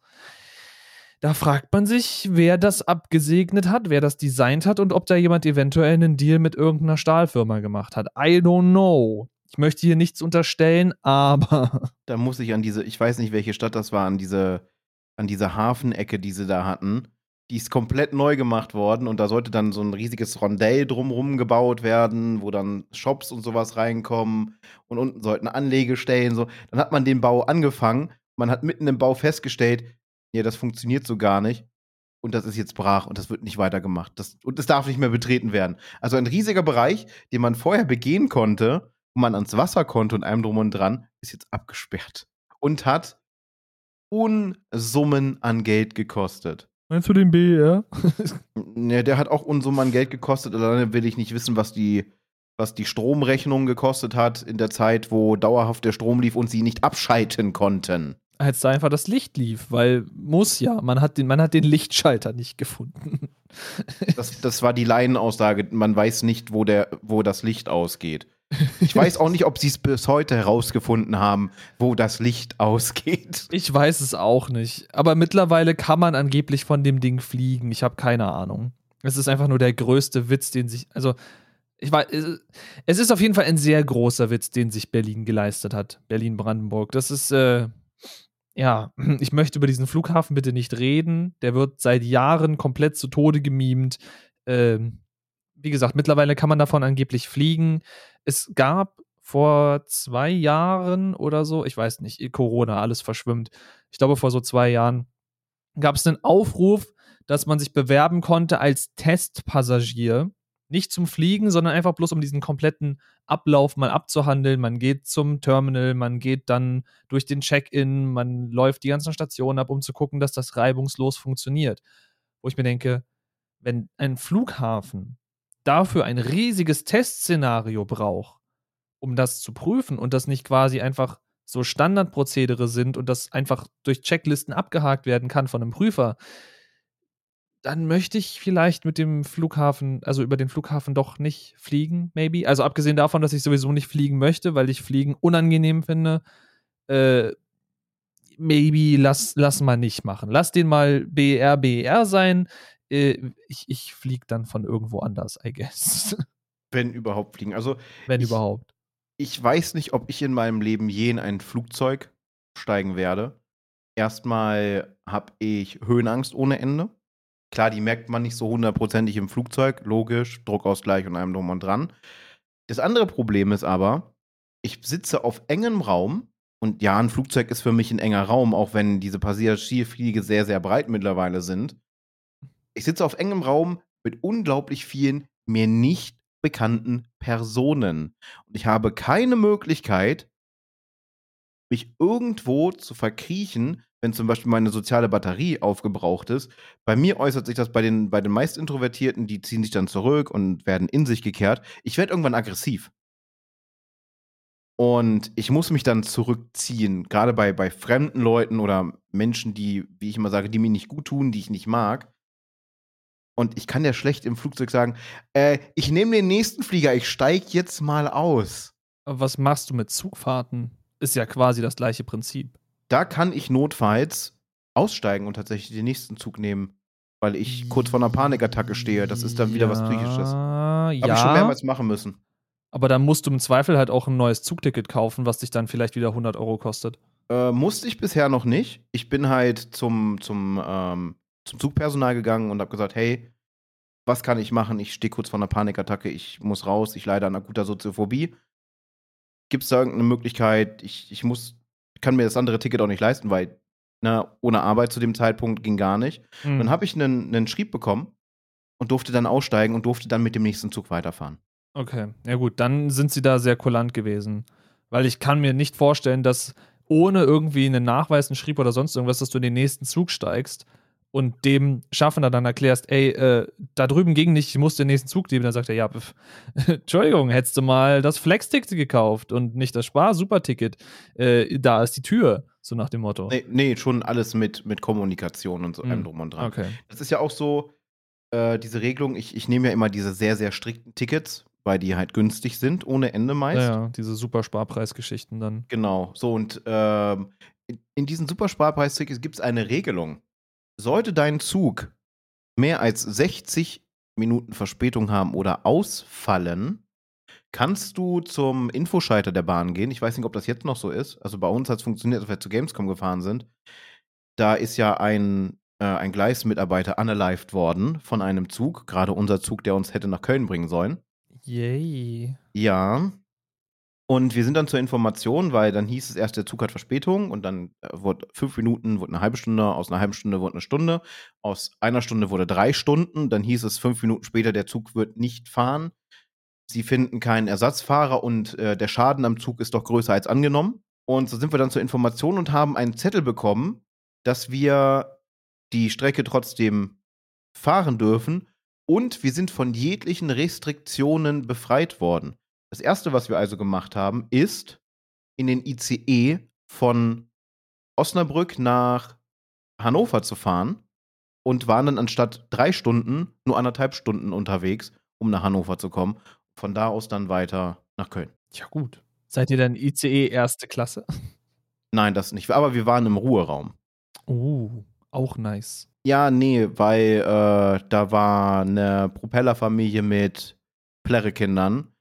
Da fragt man sich, wer das abgesegnet hat, wer das designt hat und ob da jemand eventuell einen Deal mit irgendeiner Stahlfirma gemacht hat. I don't know. Ich möchte hier nichts unterstellen, aber. Da muss ich an diese, ich weiß nicht, welche Stadt das war, an diese, an diese Hafenecke, die sie da hatten. Die ist komplett neu gemacht worden und da sollte dann so ein riesiges Rondell drumrum gebaut werden, wo dann Shops und sowas reinkommen und unten sollten Anlegestellen so. Dann hat man den Bau angefangen, man hat mitten im Bau festgestellt, ja, das funktioniert so gar nicht. Und das ist jetzt brach und das wird nicht weitergemacht. Das, und es darf nicht mehr betreten werden. Also ein riesiger Bereich, den man vorher begehen konnte, wo man ans Wasser konnte und einem drum und dran, ist jetzt abgesperrt. Und hat Unsummen an Geld gekostet. Meinst du den BER? ja, der hat auch Unsummen Geld gekostet. Alleine will ich nicht wissen, was die, was die Stromrechnung gekostet hat in der Zeit, wo dauerhaft der Strom lief und sie nicht abschalten konnten als da einfach das Licht lief, weil muss ja, man hat den, man hat den Lichtschalter nicht gefunden. Das, das war die Laienaussage, man weiß nicht, wo, der, wo das Licht ausgeht. Ich weiß auch nicht, ob sie es bis heute herausgefunden haben, wo das Licht ausgeht. Ich weiß es auch nicht. Aber mittlerweile kann man angeblich von dem Ding fliegen. Ich habe keine Ahnung. Es ist einfach nur der größte Witz, den sich. Also, ich weiß, es ist auf jeden Fall ein sehr großer Witz, den sich Berlin geleistet hat. Berlin-Brandenburg. Das ist, äh, ja, ich möchte über diesen Flughafen bitte nicht reden. Der wird seit Jahren komplett zu Tode gemimt. Ähm, wie gesagt, mittlerweile kann man davon angeblich fliegen. Es gab vor zwei Jahren oder so, ich weiß nicht, Corona, alles verschwimmt. Ich glaube, vor so zwei Jahren gab es einen Aufruf, dass man sich bewerben konnte als Testpassagier nicht zum Fliegen, sondern einfach bloß um diesen kompletten Ablauf mal abzuhandeln. Man geht zum Terminal, man geht dann durch den Check-in, man läuft die ganzen Stationen ab, um zu gucken, dass das reibungslos funktioniert. Wo ich mir denke, wenn ein Flughafen dafür ein riesiges Testszenario braucht, um das zu prüfen und das nicht quasi einfach so Standardprozedere sind und das einfach durch Checklisten abgehakt werden kann von einem Prüfer, dann möchte ich vielleicht mit dem Flughafen, also über den Flughafen doch nicht fliegen, maybe. Also abgesehen davon, dass ich sowieso nicht fliegen möchte, weil ich Fliegen unangenehm finde. Äh, maybe lass, lass mal nicht machen. Lass den mal BR, BR sein. Äh, ich ich fliege dann von irgendwo anders, I guess. Wenn überhaupt fliegen. Also. Wenn ich, überhaupt. Ich weiß nicht, ob ich in meinem Leben je in ein Flugzeug steigen werde. Erstmal habe ich Höhenangst ohne Ende. Klar, die merkt man nicht so hundertprozentig im Flugzeug, logisch, Druckausgleich und allem drum und dran. Das andere Problem ist aber, ich sitze auf engem Raum und ja, ein Flugzeug ist für mich ein enger Raum, auch wenn diese Passagierfliege sehr, sehr breit mittlerweile sind. Ich sitze auf engem Raum mit unglaublich vielen mir nicht bekannten Personen. Und ich habe keine Möglichkeit, mich irgendwo zu verkriechen, wenn zum Beispiel meine soziale Batterie aufgebraucht ist. Bei mir äußert sich das bei den, bei den meist Introvertierten, die ziehen sich dann zurück und werden in sich gekehrt. Ich werde irgendwann aggressiv. Und ich muss mich dann zurückziehen, gerade bei, bei fremden Leuten oder Menschen, die, wie ich immer sage, die mir nicht gut tun, die ich nicht mag. Und ich kann ja schlecht im Flugzeug sagen, äh, ich nehme den nächsten Flieger, ich steige jetzt mal aus. Aber was machst du mit Zugfahrten? Ist ja quasi das gleiche Prinzip da kann ich notfalls aussteigen und tatsächlich den nächsten Zug nehmen, weil ich kurz vor einer Panikattacke stehe. Das ist dann wieder ja, was Psychisches. Habe ja. ich schon mehrmals machen müssen. Aber dann musst du im Zweifel halt auch ein neues Zugticket kaufen, was dich dann vielleicht wieder 100 Euro kostet. Äh, musste ich bisher noch nicht. Ich bin halt zum, zum, ähm, zum Zugpersonal gegangen und habe gesagt, hey, was kann ich machen? Ich stehe kurz vor einer Panikattacke, ich muss raus, ich leide an akuter Soziophobie. Gibt es da irgendeine Möglichkeit? Ich, ich muss, kann mir das andere Ticket auch nicht leisten, weil na, ne, ohne Arbeit zu dem Zeitpunkt ging gar nicht. Mhm. Dann habe ich einen, einen Schrieb bekommen und durfte dann aussteigen und durfte dann mit dem nächsten Zug weiterfahren. Okay, ja gut, dann sind sie da sehr kulant gewesen. Weil ich kann mir nicht vorstellen, dass ohne irgendwie einen Nachweis, einen Schrieb oder sonst irgendwas, dass du in den nächsten Zug steigst und dem Schaffner dann erklärst, ey, äh, da drüben ging nicht, ich muss den nächsten Zug nehmen. Dann sagt er, ja, pf, Entschuldigung, hättest du mal das Flex-Ticket gekauft und nicht das Spar-Super-Ticket. Äh, da ist die Tür, so nach dem Motto. Nee, nee schon alles mit, mit Kommunikation und so mm. drum und dran. Okay. Das ist ja auch so, äh, diese Regelung, ich, ich nehme ja immer diese sehr, sehr strikten Tickets, weil die halt günstig sind, ohne Ende meist. Ja, ja diese Super-Sparpreisgeschichten dann. Genau, so und ähm, in, in diesen Super-Sparpreis-Tickets gibt es eine Regelung sollte dein Zug mehr als 60 Minuten Verspätung haben oder ausfallen, kannst du zum Infoschalter der Bahn gehen. Ich weiß nicht, ob das jetzt noch so ist. Also bei uns hat es funktioniert, als wir zu Gamescom gefahren sind. Da ist ja ein, äh, ein Gleismitarbeiter unalived worden von einem Zug. Gerade unser Zug, der uns hätte nach Köln bringen sollen. Yay. Ja. Und wir sind dann zur Information, weil dann hieß es erst, der Zug hat Verspätung und dann äh, wurde fünf Minuten, wurde eine halbe Stunde, aus einer halben Stunde wurde eine Stunde, aus einer Stunde wurde drei Stunden, dann hieß es fünf Minuten später, der Zug wird nicht fahren. Sie finden keinen Ersatzfahrer und äh, der Schaden am Zug ist doch größer als angenommen. Und so sind wir dann zur Information und haben einen Zettel bekommen, dass wir die Strecke trotzdem fahren dürfen und wir sind von jeglichen Restriktionen befreit worden. Das erste, was wir also gemacht haben, ist in den ICE von Osnabrück nach Hannover zu fahren und waren dann anstatt drei Stunden nur anderthalb Stunden unterwegs, um nach Hannover zu kommen. Von da aus dann weiter nach Köln. Ja, gut. Seid ihr dann ICE erste Klasse? Nein, das nicht. Aber wir waren im Ruheraum. Oh, auch nice. Ja, nee, weil äh, da war eine Propellerfamilie mit Plärrekindern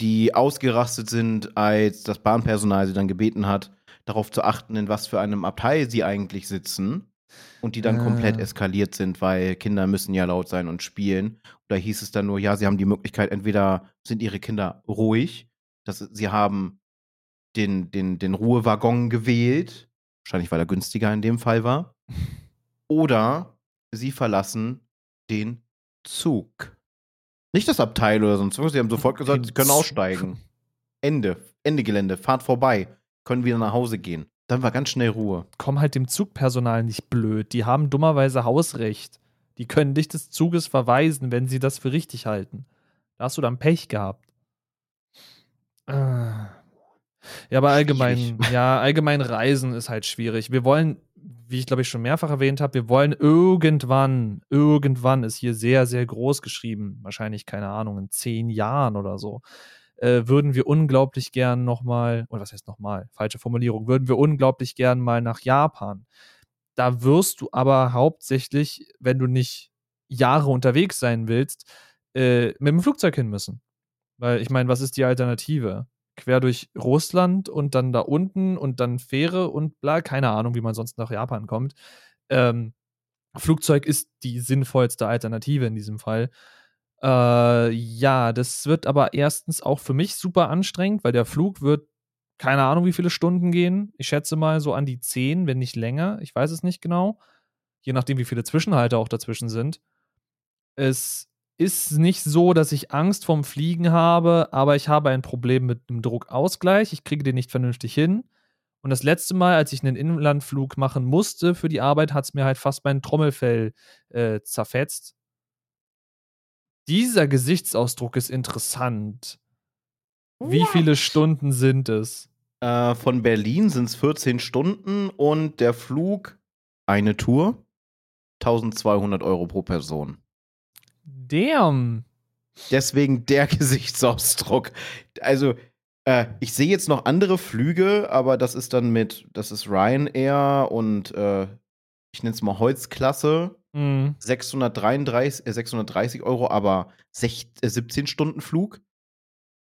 die ausgerastet sind, als das Bahnpersonal sie dann gebeten hat, darauf zu achten, in was für einem Abteil sie eigentlich sitzen. Und die dann äh. komplett eskaliert sind, weil Kinder müssen ja laut sein und spielen. Oder hieß es dann nur, ja, sie haben die Möglichkeit, entweder sind ihre Kinder ruhig, dass sie haben den, den, den Ruhewaggon gewählt, wahrscheinlich weil er günstiger in dem Fall war, oder sie verlassen den Zug. Nicht das Abteil oder sonst was. Sie haben sofort gesagt, sie können aussteigen. Ende. Ende Gelände. Fahrt vorbei. Können wieder nach Hause gehen. Dann war ganz schnell Ruhe. Komm halt dem Zugpersonal nicht blöd. Die haben dummerweise Hausrecht. Die können dich des Zuges verweisen, wenn sie das für richtig halten. Da hast du dann Pech gehabt. Ah. Ja, aber allgemein, schwierig. ja, allgemein Reisen ist halt schwierig. Wir wollen wie ich glaube ich schon mehrfach erwähnt habe, wir wollen irgendwann, irgendwann ist hier sehr, sehr groß geschrieben, wahrscheinlich, keine Ahnung, in zehn Jahren oder so, äh, würden wir unglaublich gern nochmal, oder was heißt nochmal, falsche Formulierung, würden wir unglaublich gern mal nach Japan. Da wirst du aber hauptsächlich, wenn du nicht Jahre unterwegs sein willst, äh, mit dem Flugzeug hin müssen. Weil ich meine, was ist die Alternative? Quer durch Russland und dann da unten und dann Fähre und bla, keine Ahnung, wie man sonst nach Japan kommt. Ähm, Flugzeug ist die sinnvollste Alternative in diesem Fall. Äh, ja, das wird aber erstens auch für mich super anstrengend, weil der Flug wird keine Ahnung, wie viele Stunden gehen. Ich schätze mal so an die zehn, wenn nicht länger. Ich weiß es nicht genau. Je nachdem, wie viele Zwischenhalte auch dazwischen sind. Es ist nicht so, dass ich Angst vorm Fliegen habe, aber ich habe ein Problem mit dem Druckausgleich. Ich kriege den nicht vernünftig hin. Und das letzte Mal, als ich einen Inlandflug machen musste für die Arbeit, hat es mir halt fast mein Trommelfell äh, zerfetzt. Dieser Gesichtsausdruck ist interessant. Wie viele Stunden sind es? Äh, von Berlin sind es 14 Stunden und der Flug eine Tour 1200 Euro pro Person. Damn. Deswegen der Gesichtsausdruck. Also, äh, ich sehe jetzt noch andere Flüge, aber das ist dann mit, das ist Ryanair und äh, ich nenne es mal Holzklasse. Mhm. 633, äh, 630 Euro, aber 16, äh, 17 Stunden Flug.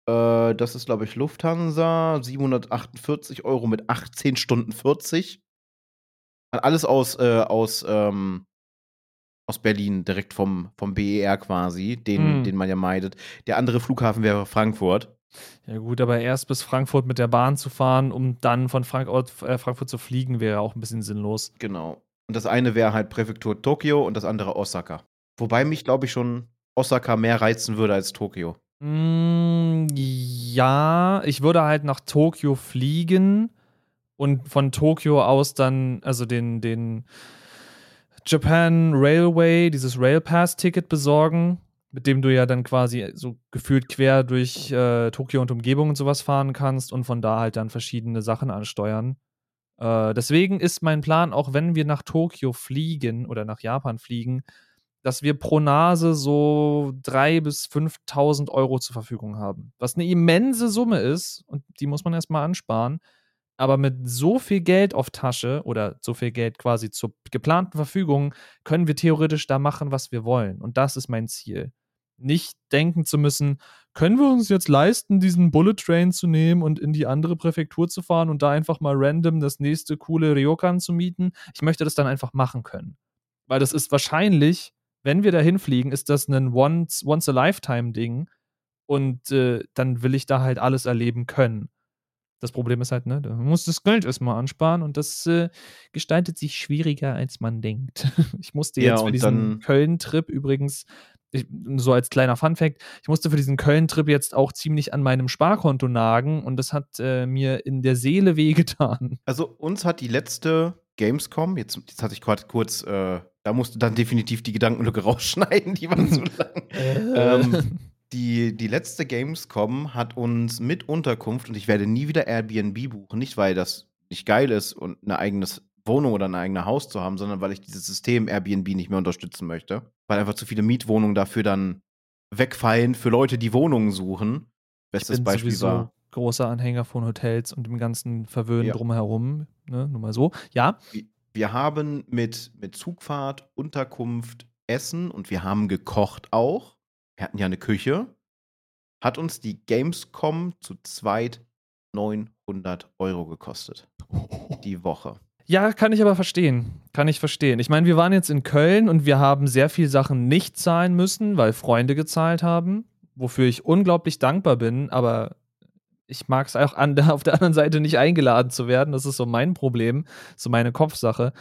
Äh, das ist, glaube ich, Lufthansa. 748 Euro mit 18 Stunden 40. Alles aus, äh, aus ähm, aus Berlin, direkt vom, vom BER quasi, den, Mm. den man ja meidet. Der andere Flughafen wäre Frankfurt. Ja, gut, aber erst bis Frankfurt mit der Bahn zu fahren, um dann von Frankfurt, äh, Frankfurt zu fliegen, wäre auch ein bisschen sinnlos. Genau. Und das eine wäre halt Präfektur Tokio und das andere Osaka. Wobei mich, glaube ich, schon Osaka mehr reizen würde als Tokio. Mm, ja, ich würde halt nach Tokio fliegen und von Tokio aus dann, also den, den Japan Railway, dieses Railpass-Ticket besorgen, mit dem du ja dann quasi so gefühlt quer durch äh, Tokio und Umgebung und sowas fahren kannst und von da halt dann verschiedene Sachen ansteuern. Äh, deswegen ist mein Plan, auch wenn wir nach Tokio fliegen oder nach Japan fliegen, dass wir pro Nase so 3.000 bis 5.000 Euro zur Verfügung haben. Was eine immense Summe ist und die muss man erstmal ansparen. Aber mit so viel Geld auf Tasche oder so viel Geld quasi zur geplanten Verfügung können wir theoretisch da machen, was wir wollen. Und das ist mein Ziel. Nicht denken zu müssen, können wir uns jetzt leisten, diesen Bullet Train zu nehmen und in die andere Präfektur zu fahren und da einfach mal random das nächste coole Ryokan zu mieten. Ich möchte das dann einfach machen können. Weil das ist wahrscheinlich, wenn wir da hinfliegen, ist das ein Once- Once-a-Lifetime-Ding. Und äh, dann will ich da halt alles erleben können. Das Problem ist halt, ne, du musst das Geld erstmal ansparen und das äh, gestaltet sich schwieriger, als man denkt. Ich musste Ja, jetzt für und diesen Köln-Trip übrigens, ich, so als kleiner Funfact, ich musste für diesen Köln-Trip jetzt auch ziemlich an meinem Sparkonto nagen und das hat äh, mir in der Seele wehgetan. Also uns hat die letzte Gamescom, jetzt, jetzt hatte ich gerade kurz, äh, da musste dann definitiv die Gedankenlücke rausschneiden, die war zu lang. Ähm, die, die letzte Gamescom hat uns mit Unterkunft und ich werde nie wieder Airbnb buchen. Nicht, weil das nicht geil ist und eine eigene Wohnung oder ein eigenes Haus zu haben, sondern weil ich dieses System Airbnb nicht mehr unterstützen möchte. Weil einfach zu viele Mietwohnungen dafür dann wegfallen für Leute, die Wohnungen suchen. Bestes bin Beispiel sowieso war, großer Anhänger von Hotels und dem ganzen Verwöhnen Ja. drumherum. Ne? Nur mal so. Ja, wir haben mit, mit Zugfahrt, Unterkunft, Essen und wir haben gekocht auch. Wir hatten ja eine Küche. Hat uns die Gamescom zu zweit 900 Euro gekostet. Die Woche. Ja, kann ich aber verstehen. Kann ich verstehen. Ich meine, wir waren jetzt in Köln und wir haben sehr viel Sachen nicht zahlen müssen, weil Freunde gezahlt haben, wofür ich unglaublich dankbar bin, aber ich mag es auch an, auf der anderen Seite nicht eingeladen zu werden. Das ist so mein Problem, so meine Kopfsache.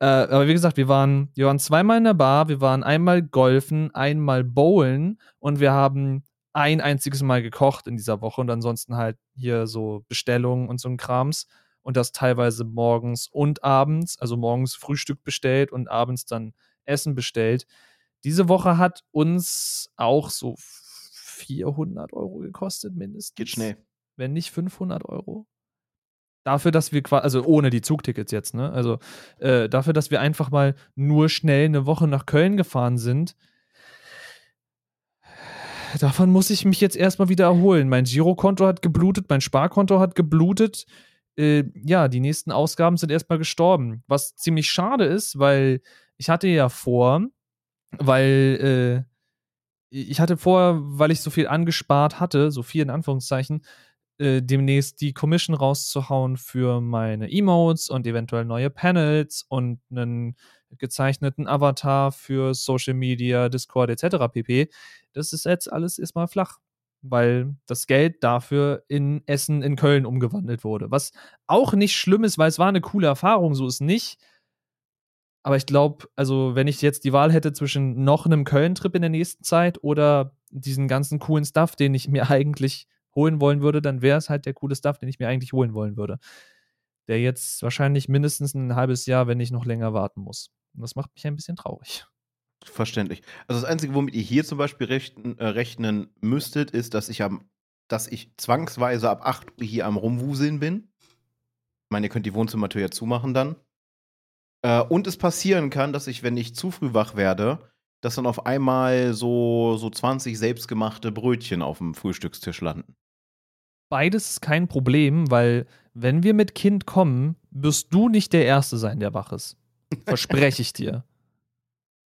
Äh, aber wie gesagt, wir waren, wir waren zweimal in der Bar, wir waren einmal golfen, einmal bowlen und wir haben ein einziges Mal gekocht in dieser Woche und ansonsten halt hier so Bestellungen und so ein Krams und das teilweise morgens und abends, also morgens Frühstück bestellt und abends dann Essen bestellt. Diese Woche hat uns auch so 400 Euro gekostet mindestens. Geht schnell. Wenn nicht 500 Euro. Dafür, dass wir quasi, also ohne die Zugtickets jetzt, ne? Also äh, dafür, dass wir einfach mal nur schnell eine Woche nach Köln gefahren sind. Davon muss ich mich jetzt erstmal wieder erholen. Mein Girokonto hat geblutet, mein Sparkonto hat geblutet. Äh, ja, die nächsten Ausgaben sind erstmal gestorben. Was ziemlich schade ist, weil ich hatte ja vor, weil äh, ich hatte vor, weil ich so viel angespart hatte, so viel in Anführungszeichen, äh, demnächst die Commission rauszuhauen für meine Emotes und eventuell neue Panels und einen gezeichneten Avatar für Social Media, Discord etc. pp. Das ist jetzt alles erstmal flach, weil das Geld dafür in Essen in Köln umgewandelt wurde. Was auch nicht schlimm ist, weil es war eine coole Erfahrung, so ist nicht. Aber ich glaube, also wenn ich jetzt die Wahl hätte zwischen noch einem Köln-Trip in der nächsten Zeit oder diesen ganzen coolen Stuff, den ich mir eigentlich holen wollen würde, dann wäre es halt der coole Stuff, den ich mir eigentlich holen wollen würde. Der jetzt wahrscheinlich mindestens ein halbes Jahr, wenn nicht noch länger warten muss. Und das macht mich ein bisschen traurig. Verständlich. Also das Einzige, womit ihr hier zum Beispiel rechnen, äh, rechnen müsstet, ist, dass ich am, dass ich zwangsweise ab 8 Uhr hier am Rumwuseln bin. Ich meine, ihr könnt die Wohnzimmertür ja zumachen dann. Äh, und es passieren kann, dass ich, wenn ich zu früh wach werde, dass dann auf einmal so, so 20 selbstgemachte Brötchen auf dem Frühstückstisch landen. Beides ist kein Problem, weil wenn wir mit Kind kommen, wirst du nicht der Erste sein, der wach ist. Verspreche ich dir.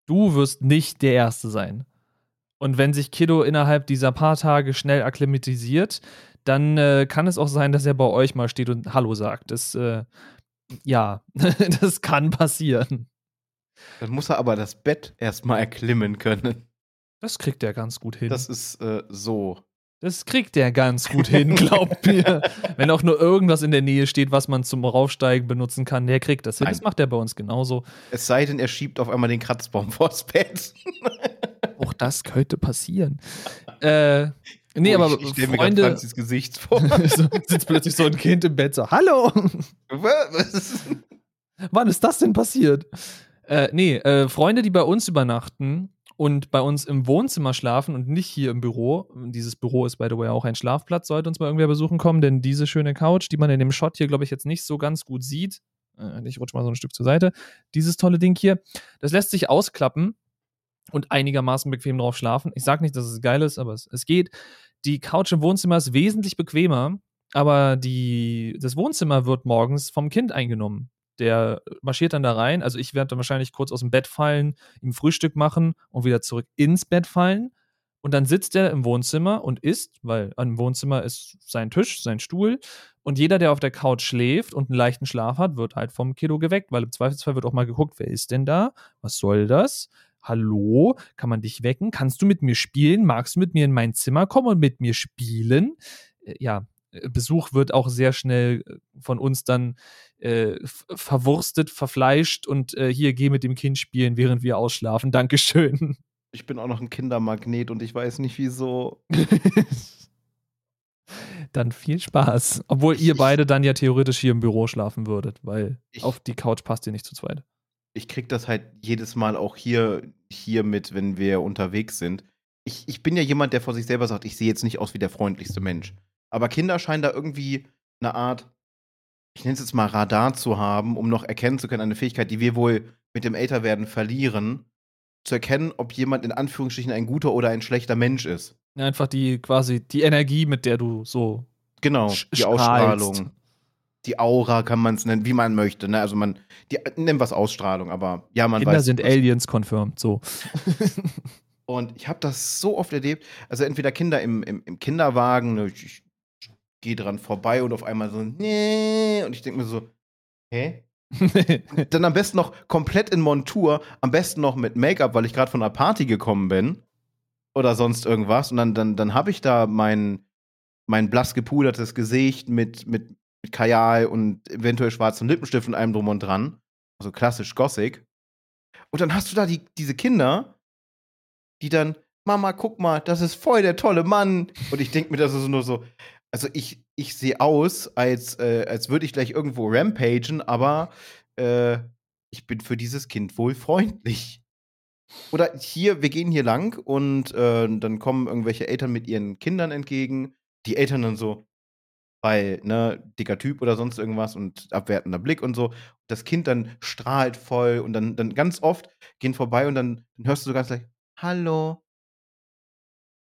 Du wirst nicht der Erste sein. Und wenn sich Kiddo innerhalb dieser paar Tage schnell akklimatisiert, dann äh, kann es auch sein, dass er bei euch mal steht und Hallo sagt. Das, äh, ja, das kann passieren. Dann muss er aber das Bett erstmal erklimmen können. Das kriegt er ganz gut hin. Das ist äh, so. Das kriegt er ganz gut hin, glaubt mir. Wenn auch nur irgendwas in der Nähe steht, was man zum Raufsteigen benutzen kann, der kriegt das hin. Nein. Das macht er bei uns genauso. Es sei denn, er schiebt auf einmal den Kratzbaum vors Bett. Auch das könnte passieren. äh, nee, Oh, aber ich, ich stell mir Freunde, Franzis Gesicht vor. so, sitzt plötzlich so ein Kind im Bett so, hallo, Was? wann ist das denn passiert? Äh, nee, äh, Freunde, die bei uns übernachten und bei uns im Wohnzimmer schlafen und nicht hier im Büro. Dieses Büro ist, by the way, auch ein Schlafplatz, sollte uns mal irgendwer besuchen kommen, denn diese schöne Couch, die man in dem Shot hier, glaube ich, jetzt nicht so ganz gut sieht, äh, ich rutsche mal so ein Stück zur Seite, dieses tolle Ding hier, das lässt sich ausklappen und einigermaßen bequem drauf schlafen. Ich sage nicht, dass es geil ist, aber es, es geht. Die Couch im Wohnzimmer ist wesentlich bequemer, aber die, das Wohnzimmer wird morgens vom Kind eingenommen. Der marschiert dann da rein. Also ich werde dann wahrscheinlich kurz aus dem Bett fallen, ihm Frühstück machen und wieder zurück ins Bett fallen. Und dann sitzt er im Wohnzimmer und isst, weil im Wohnzimmer ist sein Tisch, sein Stuhl. Und jeder, der auf der Couch schläft und einen leichten Schlaf hat, wird halt vom Kiddo geweckt, weil im Zweifelsfall wird auch mal geguckt, wer ist denn da? Was soll das? Hallo, kann man dich wecken? Kannst du mit mir spielen? Magst du mit mir in mein Zimmer kommen und mit mir spielen? Äh, Ja, Besuch wird auch sehr schnell äh, von uns dann äh, verwurstet, verfleischt und äh, hier geh mit dem Kind spielen, während wir ausschlafen. Dankeschön. Ich bin auch noch ein Kindermagnet und ich weiß nicht wieso. dann viel Spaß. Obwohl ihr beide dann ja theoretisch hier im Büro schlafen würdet, weil Ich- auf die Couch passt ihr nicht zu zweit. Ich krieg das halt jedes Mal auch hier, hier mit, wenn wir unterwegs sind. Ich, ich bin ja jemand, der vor sich selber sagt, ich sehe jetzt nicht aus wie der freundlichste Mensch. Aber Kinder scheinen da irgendwie eine Art, ich nenne es jetzt mal Radar zu haben, um noch erkennen zu können, eine Fähigkeit, die wir wohl mit dem Älterwerden verlieren, zu erkennen, ob jemand in Anführungsstrichen ein guter oder ein schlechter Mensch ist. Einfach die quasi die Energie, mit der du so Genau, die. Ausstrahlung. Die Aura kann man es nennen, wie man möchte. Ne? Also man, die, nennen wir es Ausstrahlung, aber ja, man Kinder weiß. sind was- Aliens confirmed, so. Und ich habe das so oft erlebt. Also entweder Kinder im, im, im Kinderwagen, ne, ich, gehe dran vorbei und auf einmal so, nee. Und ich denke mir so, hä? Dann am besten noch komplett in Montur, am besten noch mit Make-up, weil ich gerade von einer Party gekommen bin. Oder sonst irgendwas. Und dann, dann, dann habe ich da mein, mein blass gepudertes Gesicht mit, mit, mit Kajal und eventuell schwarzen Lippenstift und allem drum und dran. Also klassisch Gothic. Und dann hast du da die, diese Kinder, die dann, Mama, guck mal, das ist voll der tolle Mann. Und ich denke mir, das ist nur so, also ich, ich sehe aus, als, äh, als würde ich gleich irgendwo rampagen, aber äh, ich bin für dieses Kind wohl freundlich. Oder hier, wir gehen hier lang und äh, dann kommen irgendwelche Eltern mit ihren Kindern entgegen. Die Eltern dann so, weil, ne, dicker Typ oder sonst irgendwas und abwertender Blick und so. Das Kind dann strahlt voll und dann, dann ganz oft gehen vorbei und dann, dann hörst du so ganz gleich, Hallo.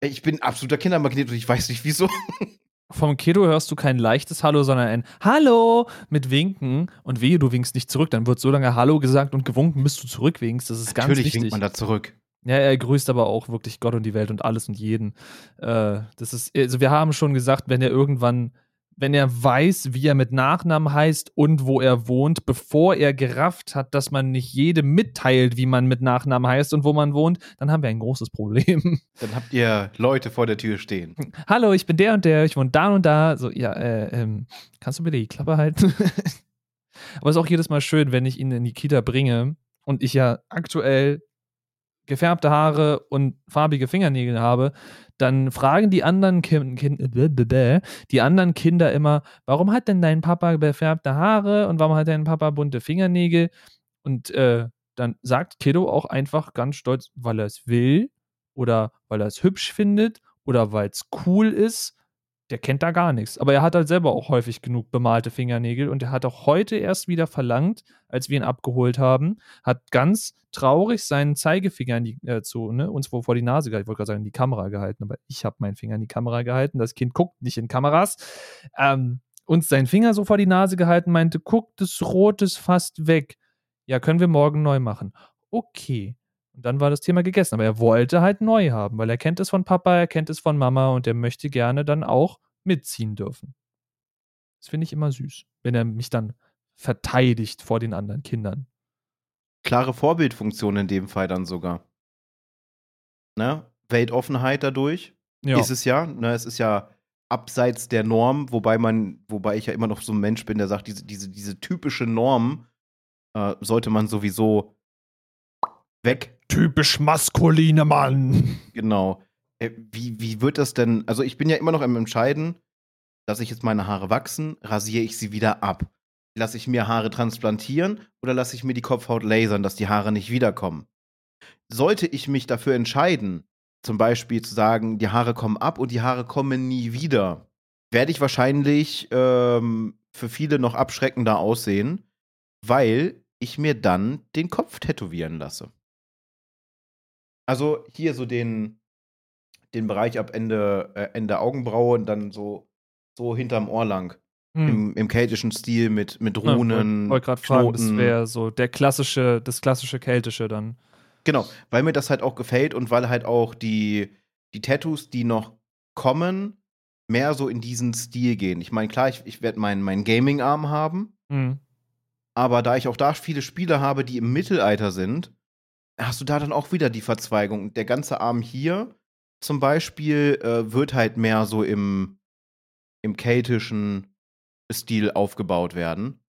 Ich bin absoluter Kindermagnet und ich weiß nicht wieso. Vom Kiddo hörst du kein leichtes Hallo, sondern ein Hallo mit Winken. Und wehe, du winkst nicht zurück. Dann wird so lange Hallo gesagt und gewunken, bis du zurückwinkst. Das ist ganz Natürlich wichtig. winkt man da zurück. Ja, er grüßt aber auch wirklich Gott und die Welt und alles und jeden. Äh, das ist, also wir haben schon gesagt, wenn er irgendwann, wenn er weiß, wie er mit Nachnamen heißt und wo er wohnt, bevor er gerafft hat, dass man nicht jedem mitteilt, wie man mit Nachnamen heißt und wo man wohnt, dann haben wir ein großes Problem. Dann habt ihr Leute vor der Tür stehen. Hallo, ich bin der und der, ich wohne da und da. So, ja, äh, ähm, kannst du bitte die Klappe halten? Aber es ist auch jedes Mal schön, wenn ich ihn in die Kita bringe und ich ja aktuell gefärbte Haare und farbige Fingernägel habe, dann fragen die anderen, kind, kind, die anderen Kinder immer, warum hat denn dein Papa gefärbte Haare und warum hat dein Papa bunte Fingernägel? Und äh, dann sagt Kiddo auch einfach ganz stolz, weil er es will oder weil er es hübsch findet oder weil es cool ist. Der kennt da gar nichts. Aber er hat halt selber auch häufig genug bemalte Fingernägel und er hat auch heute erst wieder verlangt, als wir ihn abgeholt haben, hat ganz traurig seinen Zeigefinger in die, äh, zu, ne, uns vor die Nase gehalten. Ich wollte gerade sagen, in die Kamera gehalten, aber ich habe meinen Finger in die Kamera gehalten. Das Kind guckt nicht in Kameras. Ähm, uns seinen Finger so vor die Nase gehalten, meinte, guck, das Rot ist fast weg. Ja, können wir morgen neu machen. Okay. Und dann war das Thema gegessen. Aber er wollte halt neu haben, weil er kennt es von Papa, er kennt es von Mama und er möchte gerne dann auch mitziehen dürfen. Das finde ich immer süß, wenn er mich dann verteidigt vor den anderen Kindern. klare Vorbildfunktion in dem Fall dann sogar. Ne? Weltoffenheit dadurch Ja. ist es ja. Ne? Es ist ja abseits der Norm, wobei man, wobei ich ja immer noch so ein Mensch bin, der sagt, diese, diese, diese typische Norm äh, sollte man sowieso weg. Typisch maskuline Mann. Genau. Äh, wie, wie wird das denn? Also, ich bin ja immer noch am Entscheiden, lasse ich jetzt meine Haare wachsen, rasiere ich sie wieder ab? Lasse ich mir Haare transplantieren oder lasse ich mir die Kopfhaut lasern, dass die Haare nicht wiederkommen? Sollte ich mich dafür entscheiden, zum Beispiel zu sagen, die Haare kommen ab und die Haare kommen nie wieder, werde ich wahrscheinlich ähm, für viele noch abschreckender aussehen, weil ich mir dann den Kopf tätowieren lasse. Also hier so den, den Bereich ab Ende, äh, Ende Augenbraue und dann so, so hinterm Ohr lang. Hm. Im, Im keltischen Stil mit, mit Ja, Runen. wollte gerade fragen, das wäre so der klassische, das klassische keltische dann. Genau, weil mir das halt auch gefällt und weil halt auch die, die Tattoos, die noch kommen, mehr so in diesen Stil gehen. Ich meine, klar, ich, ich werde meinen mein Gaming-Arm haben, Hm. aber da ich auch da viele Spiele habe, die im Mittelalter sind, hast du da dann auch wieder die Verzweigung. Der ganze Arm hier zum Beispiel äh, wird halt mehr so im, im keltischen Stil aufgebaut werden.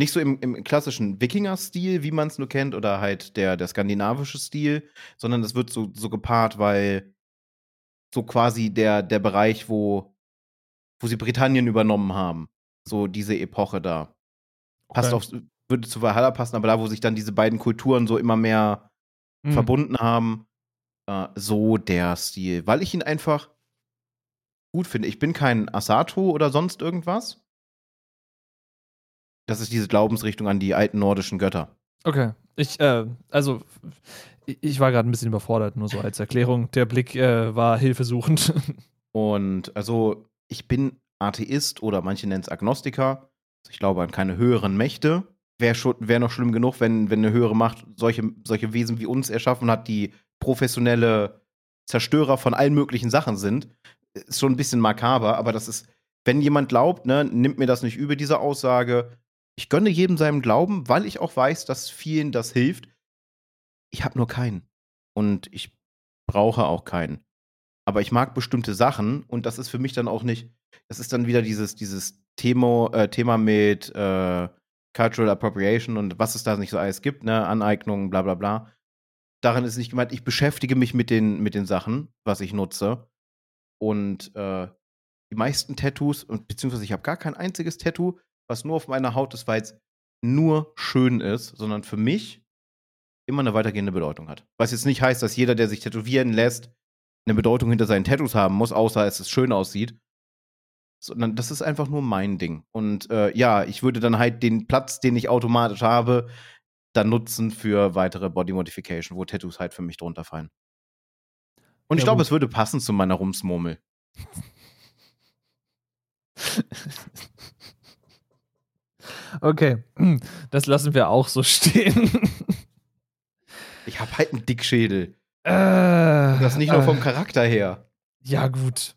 Nicht so im, im klassischen Wikinger-Stil, wie man es nur kennt, oder halt der, der skandinavische Stil, sondern es wird so, so gepaart, weil so quasi der, der Bereich, wo, wo sie Britannien übernommen haben. So diese Epoche da. Passt Okay. auf, würde zu Valhalla passen, aber da, wo sich dann diese beiden Kulturen so immer mehr Hm. verbunden haben, äh, so der Stil. Weil ich ihn einfach gut finde. Ich bin kein Asato oder sonst irgendwas. Das ist diese Glaubensrichtung an die alten nordischen Götter. Okay. Ich, äh, also, ich ich war gerade ein bisschen überfordert, nur so als Erklärung. Der Blick äh, war hilfesuchend. Und also, ich bin Atheist oder manche nennen es Agnostiker. Also ich glaube an keine höheren Mächte. Wäre wär noch schlimm genug, wenn, wenn eine höhere Macht solche, solche Wesen wie uns erschaffen hat, die professionelle Zerstörer von allen möglichen Sachen sind. Ist schon ein bisschen makaber, aber das ist, wenn jemand glaubt, ne, nimmt mir das nicht übel, diese Aussage. Ich gönne jedem seinem Glauben, weil ich auch weiß, dass vielen das hilft. Ich habe nur keinen. Und ich brauche auch keinen. Aber ich mag bestimmte Sachen und das ist für mich dann auch nicht, das ist dann wieder dieses, dieses Thema, äh, Thema mit äh, Cultural Appropriation und was es da nicht so alles gibt, ne, Aneignungen, bla bla bla. Daran ist nicht gemeint, ich beschäftige mich mit den, mit den Sachen, was ich nutze. Und äh, die meisten Tattoos, und beziehungsweise ich habe gar kein einziges Tattoo, was nur auf meiner Haut ist, weil es nur schön ist, sondern für mich immer eine weitergehende Bedeutung hat. Was jetzt nicht heißt, dass jeder, der sich tätowieren lässt, eine Bedeutung hinter seinen Tattoos haben muss, außer es schön aussieht. Sondern das ist einfach nur mein Ding. Und äh, ja, ich würde dann halt den Platz, den ich automatisch habe, dann nutzen für weitere Body Modification, wo Tattoos halt für mich drunter fallen. Und ich Ja, glaube, gut. es würde passen zu meiner Rumsmurmel. okay. Das lassen wir auch so stehen. Ich habe halt einen Dickschädel. äh, Das nicht nur äh, vom Charakter her. Ja, gut.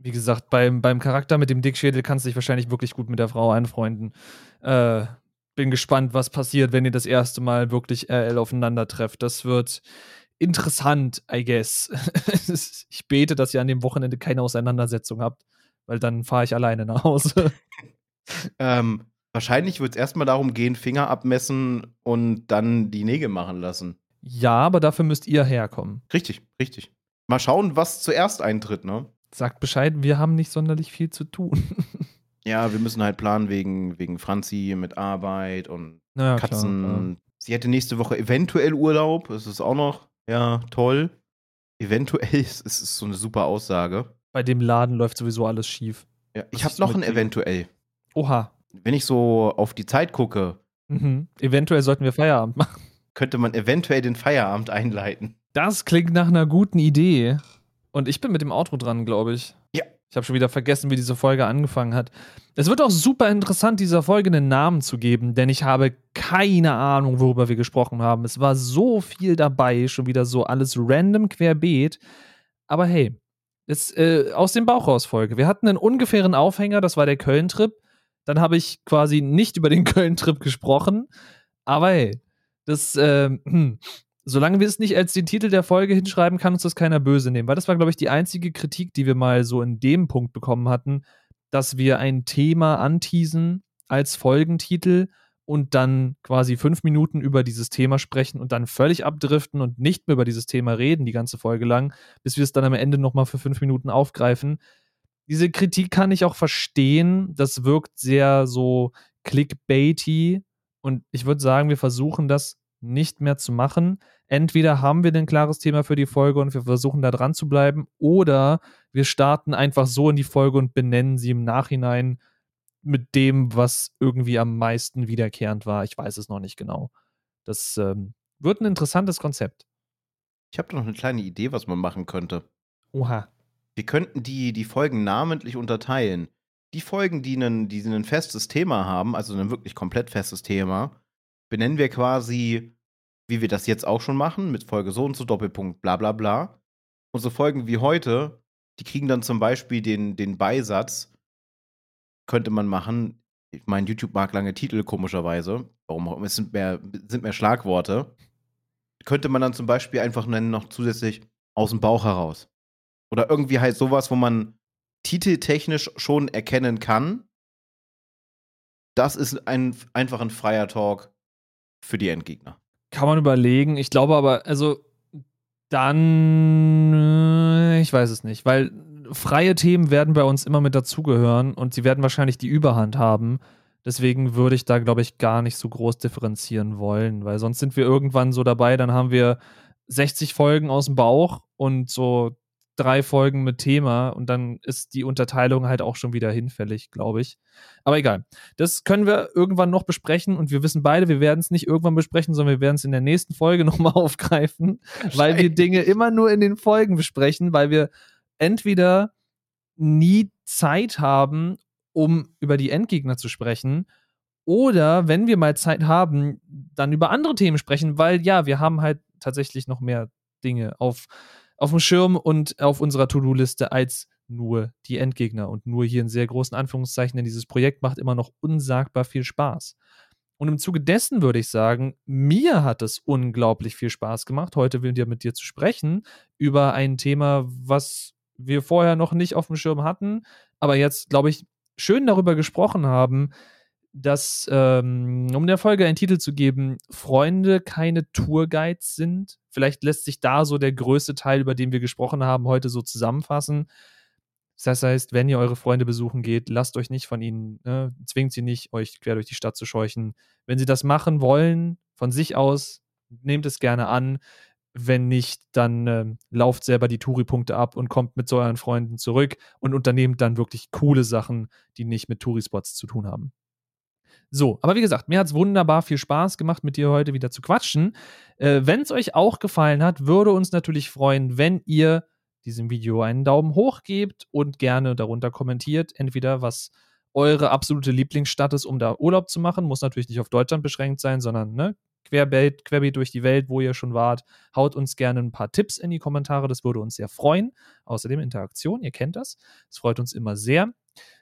Wie gesagt, beim, beim Charakter mit dem Dickschädel kannst du dich wahrscheinlich wirklich gut mit der Frau anfreunden. Äh, bin gespannt, was passiert, wenn ihr das erste Mal wirklich RL aufeinander trefft. Das wird interessant, I guess. ich bete, dass ihr an dem Wochenende keine Auseinandersetzung habt, weil dann fahre ich alleine nach Hause. Ähm, wahrscheinlich wird es erstmal darum gehen, Finger abmessen und dann die Nägel machen lassen. ja, aber dafür müsst ihr herkommen. Richtig, richtig. Mal schauen, was zuerst eintritt, ne? Sagt Bescheid, wir haben nicht sonderlich viel zu tun. Ja, wir müssen halt planen wegen, wegen Franzi mit Arbeit und naja, Katzen. Klar, ja. Sie hätte nächste Woche eventuell Urlaub. Das ist auch noch, ja, toll. Eventuell ist es ist so eine super Aussage. Bei dem Laden läuft sowieso alles schief. Ja, ich habe noch ein eventuell. Oha. Wenn ich so auf die Zeit gucke, Mhm. Eventuell sollten wir Feierabend machen. könnte man eventuell den Feierabend einleiten. Das klingt nach einer guten Idee. Und ich bin mit dem Outro dran, glaube ich. Ja. Ich habe schon wieder vergessen, wie diese Folge angefangen hat. Es wird auch super interessant, dieser Folge einen Namen zu geben, denn ich habe keine Ahnung, worüber wir gesprochen haben. Es war so viel dabei, schon wieder so alles random querbeet. Aber hey, es, äh, aus dem Bauch raus Folge. Wir hatten einen ungefähren Aufhänger, das war der Köln-Trip. Dann habe ich quasi nicht über den Köln-Trip gesprochen. Aber hey, Das, äh, solange wir es nicht als den Titel der Folge hinschreiben, kann uns das keiner böse nehmen. Weil das war, glaube ich, die einzige Kritik, die wir mal so in dem Punkt bekommen hatten, dass wir ein Thema anteasen als Folgentitel und dann quasi fünf Minuten über dieses Thema sprechen und dann völlig abdriften und nicht mehr über dieses Thema reden, die ganze Folge lang, bis wir es dann am Ende nochmal für fünf Minuten aufgreifen. Diese Kritik kann ich auch verstehen. Das wirkt sehr so clickbaity. Und ich würde sagen, wir versuchen das nicht mehr zu machen. Entweder haben wir ein klares Thema für die Folge und wir versuchen da dran zu bleiben, oder wir starten einfach so in die Folge und benennen sie im Nachhinein mit dem, was irgendwie am meisten wiederkehrend war. Ich weiß es noch nicht genau. Das ähm, wird ein interessantes Konzept. Ich habe noch eine kleine Idee, was man machen könnte. Oha. Wir könnten die, die Folgen namentlich unterteilen. Die Folgen, die ein, die ein festes Thema haben, also ein wirklich komplett festes Thema, benennen wir quasi, wie wir das jetzt auch schon machen, mit Folge so und so, Doppelpunkt, bla bla bla. Unsere Folgen wie heute, die kriegen dann zum Beispiel den, den Beisatz, könnte man machen. Ich meine, YouTube mag lange Titel, komischerweise. Warum auch immer, es sind mehr, sind mehr Schlagworte. Könnte man dann zum Beispiel einfach nennen, noch zusätzlich aus dem Bauch heraus. Oder irgendwie halt sowas, wo man titeltechnisch schon erkennen kann, das ist ein, einfach ein freier Talk für die Endgegner. Kann man überlegen. Ich glaube aber, also dann, äh, ich weiß es nicht, weil freie Themen werden bei uns immer mit dazugehören und sie werden wahrscheinlich die Überhand haben. Deswegen würde ich da, glaube ich, gar nicht so groß differenzieren wollen, weil sonst sind wir irgendwann so dabei, dann haben wir 60 Folgen aus dem Bauch und so drei Folgen mit Thema und dann ist die Unterteilung halt auch schon wieder hinfällig, glaube ich. Aber egal. Das können wir irgendwann noch besprechen und wir wissen beide, wir werden es nicht irgendwann besprechen, sondern wir werden es in der nächsten Folge nochmal aufgreifen, weil wir Dinge immer nur in den Folgen besprechen, weil wir entweder nie Zeit haben, um über die Endgegner zu sprechen, oder wenn wir mal Zeit haben, dann über andere Themen sprechen, weil ja, wir haben halt tatsächlich noch mehr Dinge auf auf dem Schirm und auf unserer To-Do-Liste als nur die Endgegner und nur hier in sehr großen Anführungszeichen, denn dieses Projekt macht immer noch unsagbar viel Spaß. Und im Zuge dessen würde ich sagen, mir hat es unglaublich viel Spaß gemacht, heute wieder mit dir zu sprechen über ein Thema, was wir vorher noch nicht auf dem Schirm hatten, aber jetzt, glaube ich, schön darüber gesprochen haben, dass, ähm, um der Folge einen Titel zu geben, Freunde keine Tourguides sind. Vielleicht lässt sich da so der größte Teil, über den wir gesprochen haben, heute so zusammenfassen. Das heißt, wenn ihr eure Freunde besuchen geht, lasst euch nicht von ihnen, ne, zwingt sie nicht, euch quer durch die Stadt zu scheuchen. Wenn sie das machen wollen, von sich aus, nehmt es gerne an. Wenn nicht, dann äh, lauft selber die Touri-Punkte ab und kommt mit so euren Freunden zurück und unternehmt dann wirklich coole Sachen, die nicht mit Touri-Spots zu tun haben. So, aber wie gesagt, mir hat es wunderbar viel Spaß gemacht, mit dir heute wieder zu quatschen. Äh, wenn es euch auch gefallen hat, würde uns natürlich freuen, wenn ihr diesem Video einen Daumen hoch gebt und gerne darunter kommentiert, entweder was eure absolute Lieblingsstadt ist, um da Urlaub zu machen. Muss natürlich nicht auf Deutschland beschränkt sein, sondern ne, querbeet, querbeet durch die Welt, wo ihr schon wart. Haut uns gerne ein paar Tipps in die Kommentare, das würde uns sehr freuen. Außerdem Interaktion, ihr kennt das. Das freut uns immer sehr.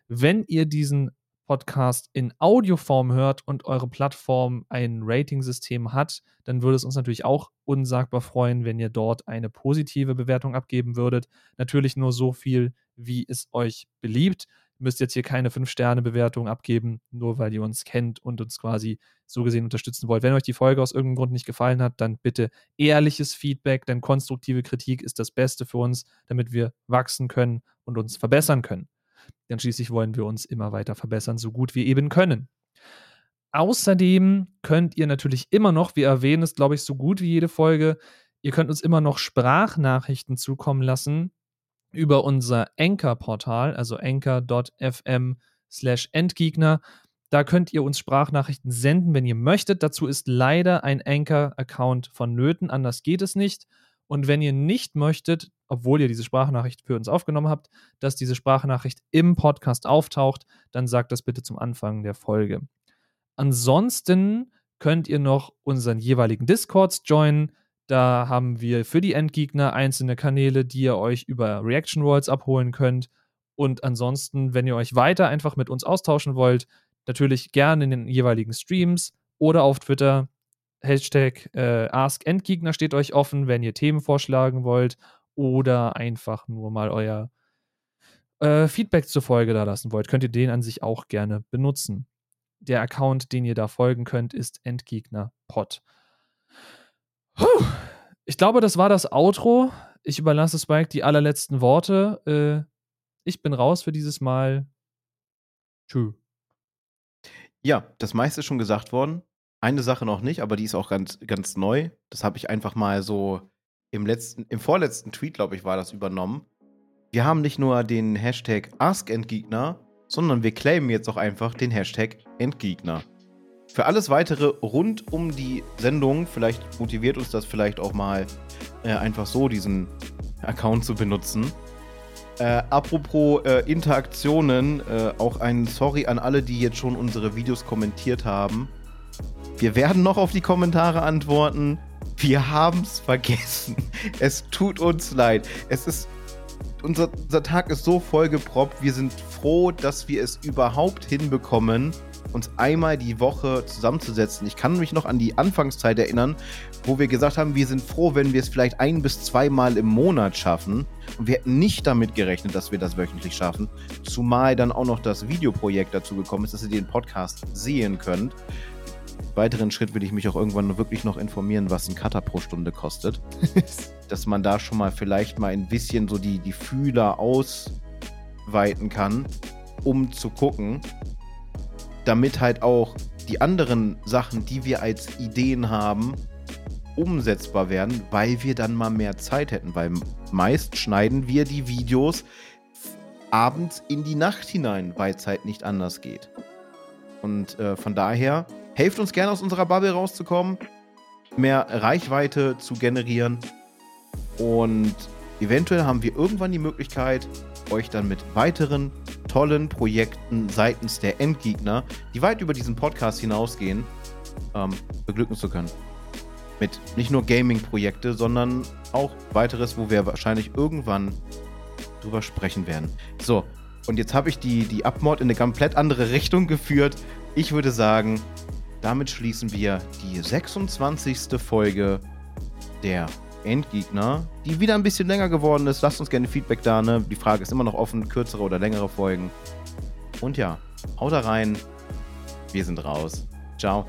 Wenn ihr diesen Podcast in Audioform hört und eure Plattform ein Rating-System hat, dann würde es uns natürlich auch unsagbar freuen, wenn ihr dort eine positive Bewertung abgeben würdet. Natürlich nur so viel, wie es euch beliebt. Ihr müsst jetzt hier keine 5-Sterne-Bewertung abgeben, nur weil ihr uns kennt und uns quasi so gesehen unterstützen wollt. Wenn euch die Folge aus irgendeinem Grund nicht gefallen hat, dann bitte ehrliches Feedback, denn konstruktive Kritik ist das Beste für uns, damit wir wachsen können und uns verbessern können. Denn schließlich wollen wir uns immer weiter verbessern, so gut wir eben können. Außerdem könnt ihr natürlich immer noch, wir erwähnen es, glaube ich, so gut wie jede Folge, ihr könnt uns immer noch Sprachnachrichten zukommen lassen über unser Anchor-Portal, also anchor.fm slash Endgegner. Da könnt ihr uns Sprachnachrichten senden, wenn ihr möchtet. Dazu ist leider ein Anchor-Account vonnöten, anders geht es nicht. Und wenn ihr nicht möchtet, obwohl ihr diese Sprachnachricht für uns aufgenommen habt, dass diese Sprachnachricht im Podcast auftaucht, dann sagt das bitte zum Anfang der Folge. Ansonsten könnt ihr noch unseren jeweiligen Discords joinen. Da haben wir für die Endgegner einzelne Kanäle, die ihr euch über Reaction Rolls abholen könnt. Und ansonsten, wenn ihr euch weiter einfach mit uns austauschen wollt, natürlich gerne in den jeweiligen Streams oder auf Twitter Hashtag äh, AskEndgegner steht euch offen, wenn ihr Themen vorschlagen wollt oder einfach nur mal euer äh, Feedback zur Folge da lassen wollt, könnt ihr den an sich auch gerne benutzen. Der Account, den ihr da folgen könnt, ist EndgegnerPod. Ich glaube, das war das Outro. Ich überlasse Spike die allerletzten Worte. Äh, ich bin raus für dieses Mal. Tschüss. Ja, das meiste ist schon gesagt worden. Eine Sache noch nicht, aber die ist auch ganz, ganz neu. Das habe ich einfach mal so im letzten, im vorletzten Tweet, glaube ich, war das übernommen. Wir haben nicht nur den Hashtag AskEndgegner, sondern wir claimen jetzt auch einfach den Hashtag Endgegner. Für alles weitere rund um die Sendung, vielleicht motiviert uns das vielleicht auch mal äh, einfach so, diesen Account zu benutzen. Äh, apropos äh, Interaktionen, äh, auch ein Sorry an alle, die jetzt schon unsere Videos kommentiert haben. Wir werden noch auf die Kommentare antworten. Wir haben es vergessen. Es tut uns leid. Es ist unser, unser Tag ist so vollgeproppt. Wir sind froh, dass wir es überhaupt hinbekommen, uns einmal die Woche zusammenzusetzen. Ich kann mich noch an die Anfangszeit erinnern, wo wir gesagt haben, wir sind froh, wenn wir es vielleicht ein bis zweimal im Monat schaffen. Und wir hätten nicht damit gerechnet, dass wir das wöchentlich schaffen. Zumal dann auch noch das Videoprojekt dazu gekommen ist, dass ihr den Podcast sehen könnt weiteren Schritt will ich mich auch irgendwann wirklich noch informieren, was ein Cutter pro Stunde kostet. Dass man da schon mal vielleicht mal ein bisschen so die, die Fühler ausweiten kann, um zu gucken, damit halt auch die anderen Sachen, die wir als Ideen haben, umsetzbar werden, weil wir dann mal mehr Zeit hätten. Weil meist schneiden wir die Videos abends in die Nacht hinein, weil es halt nicht anders geht. Und äh, von daher Helft uns gerne aus unserer Bubble rauszukommen, mehr Reichweite zu generieren und eventuell haben wir irgendwann die Möglichkeit, euch dann mit weiteren tollen Projekten seitens der Endgegner, die weit über diesen Podcast hinausgehen, ähm, beglücken zu können. Mit nicht nur Gaming-Projekte, sondern auch weiteres, wo wir wahrscheinlich irgendwann drüber sprechen werden. So, und jetzt habe ich die, die Abmord in eine komplett andere Richtung geführt. Ich würde sagen, damit schließen wir die 26. Folge der Endgegner, die wieder ein bisschen länger geworden ist. Lasst uns gerne Feedback da, ne? Die Frage ist immer noch offen, kürzere oder längere Folgen. Und ja, haut da rein. Wir sind raus. Ciao.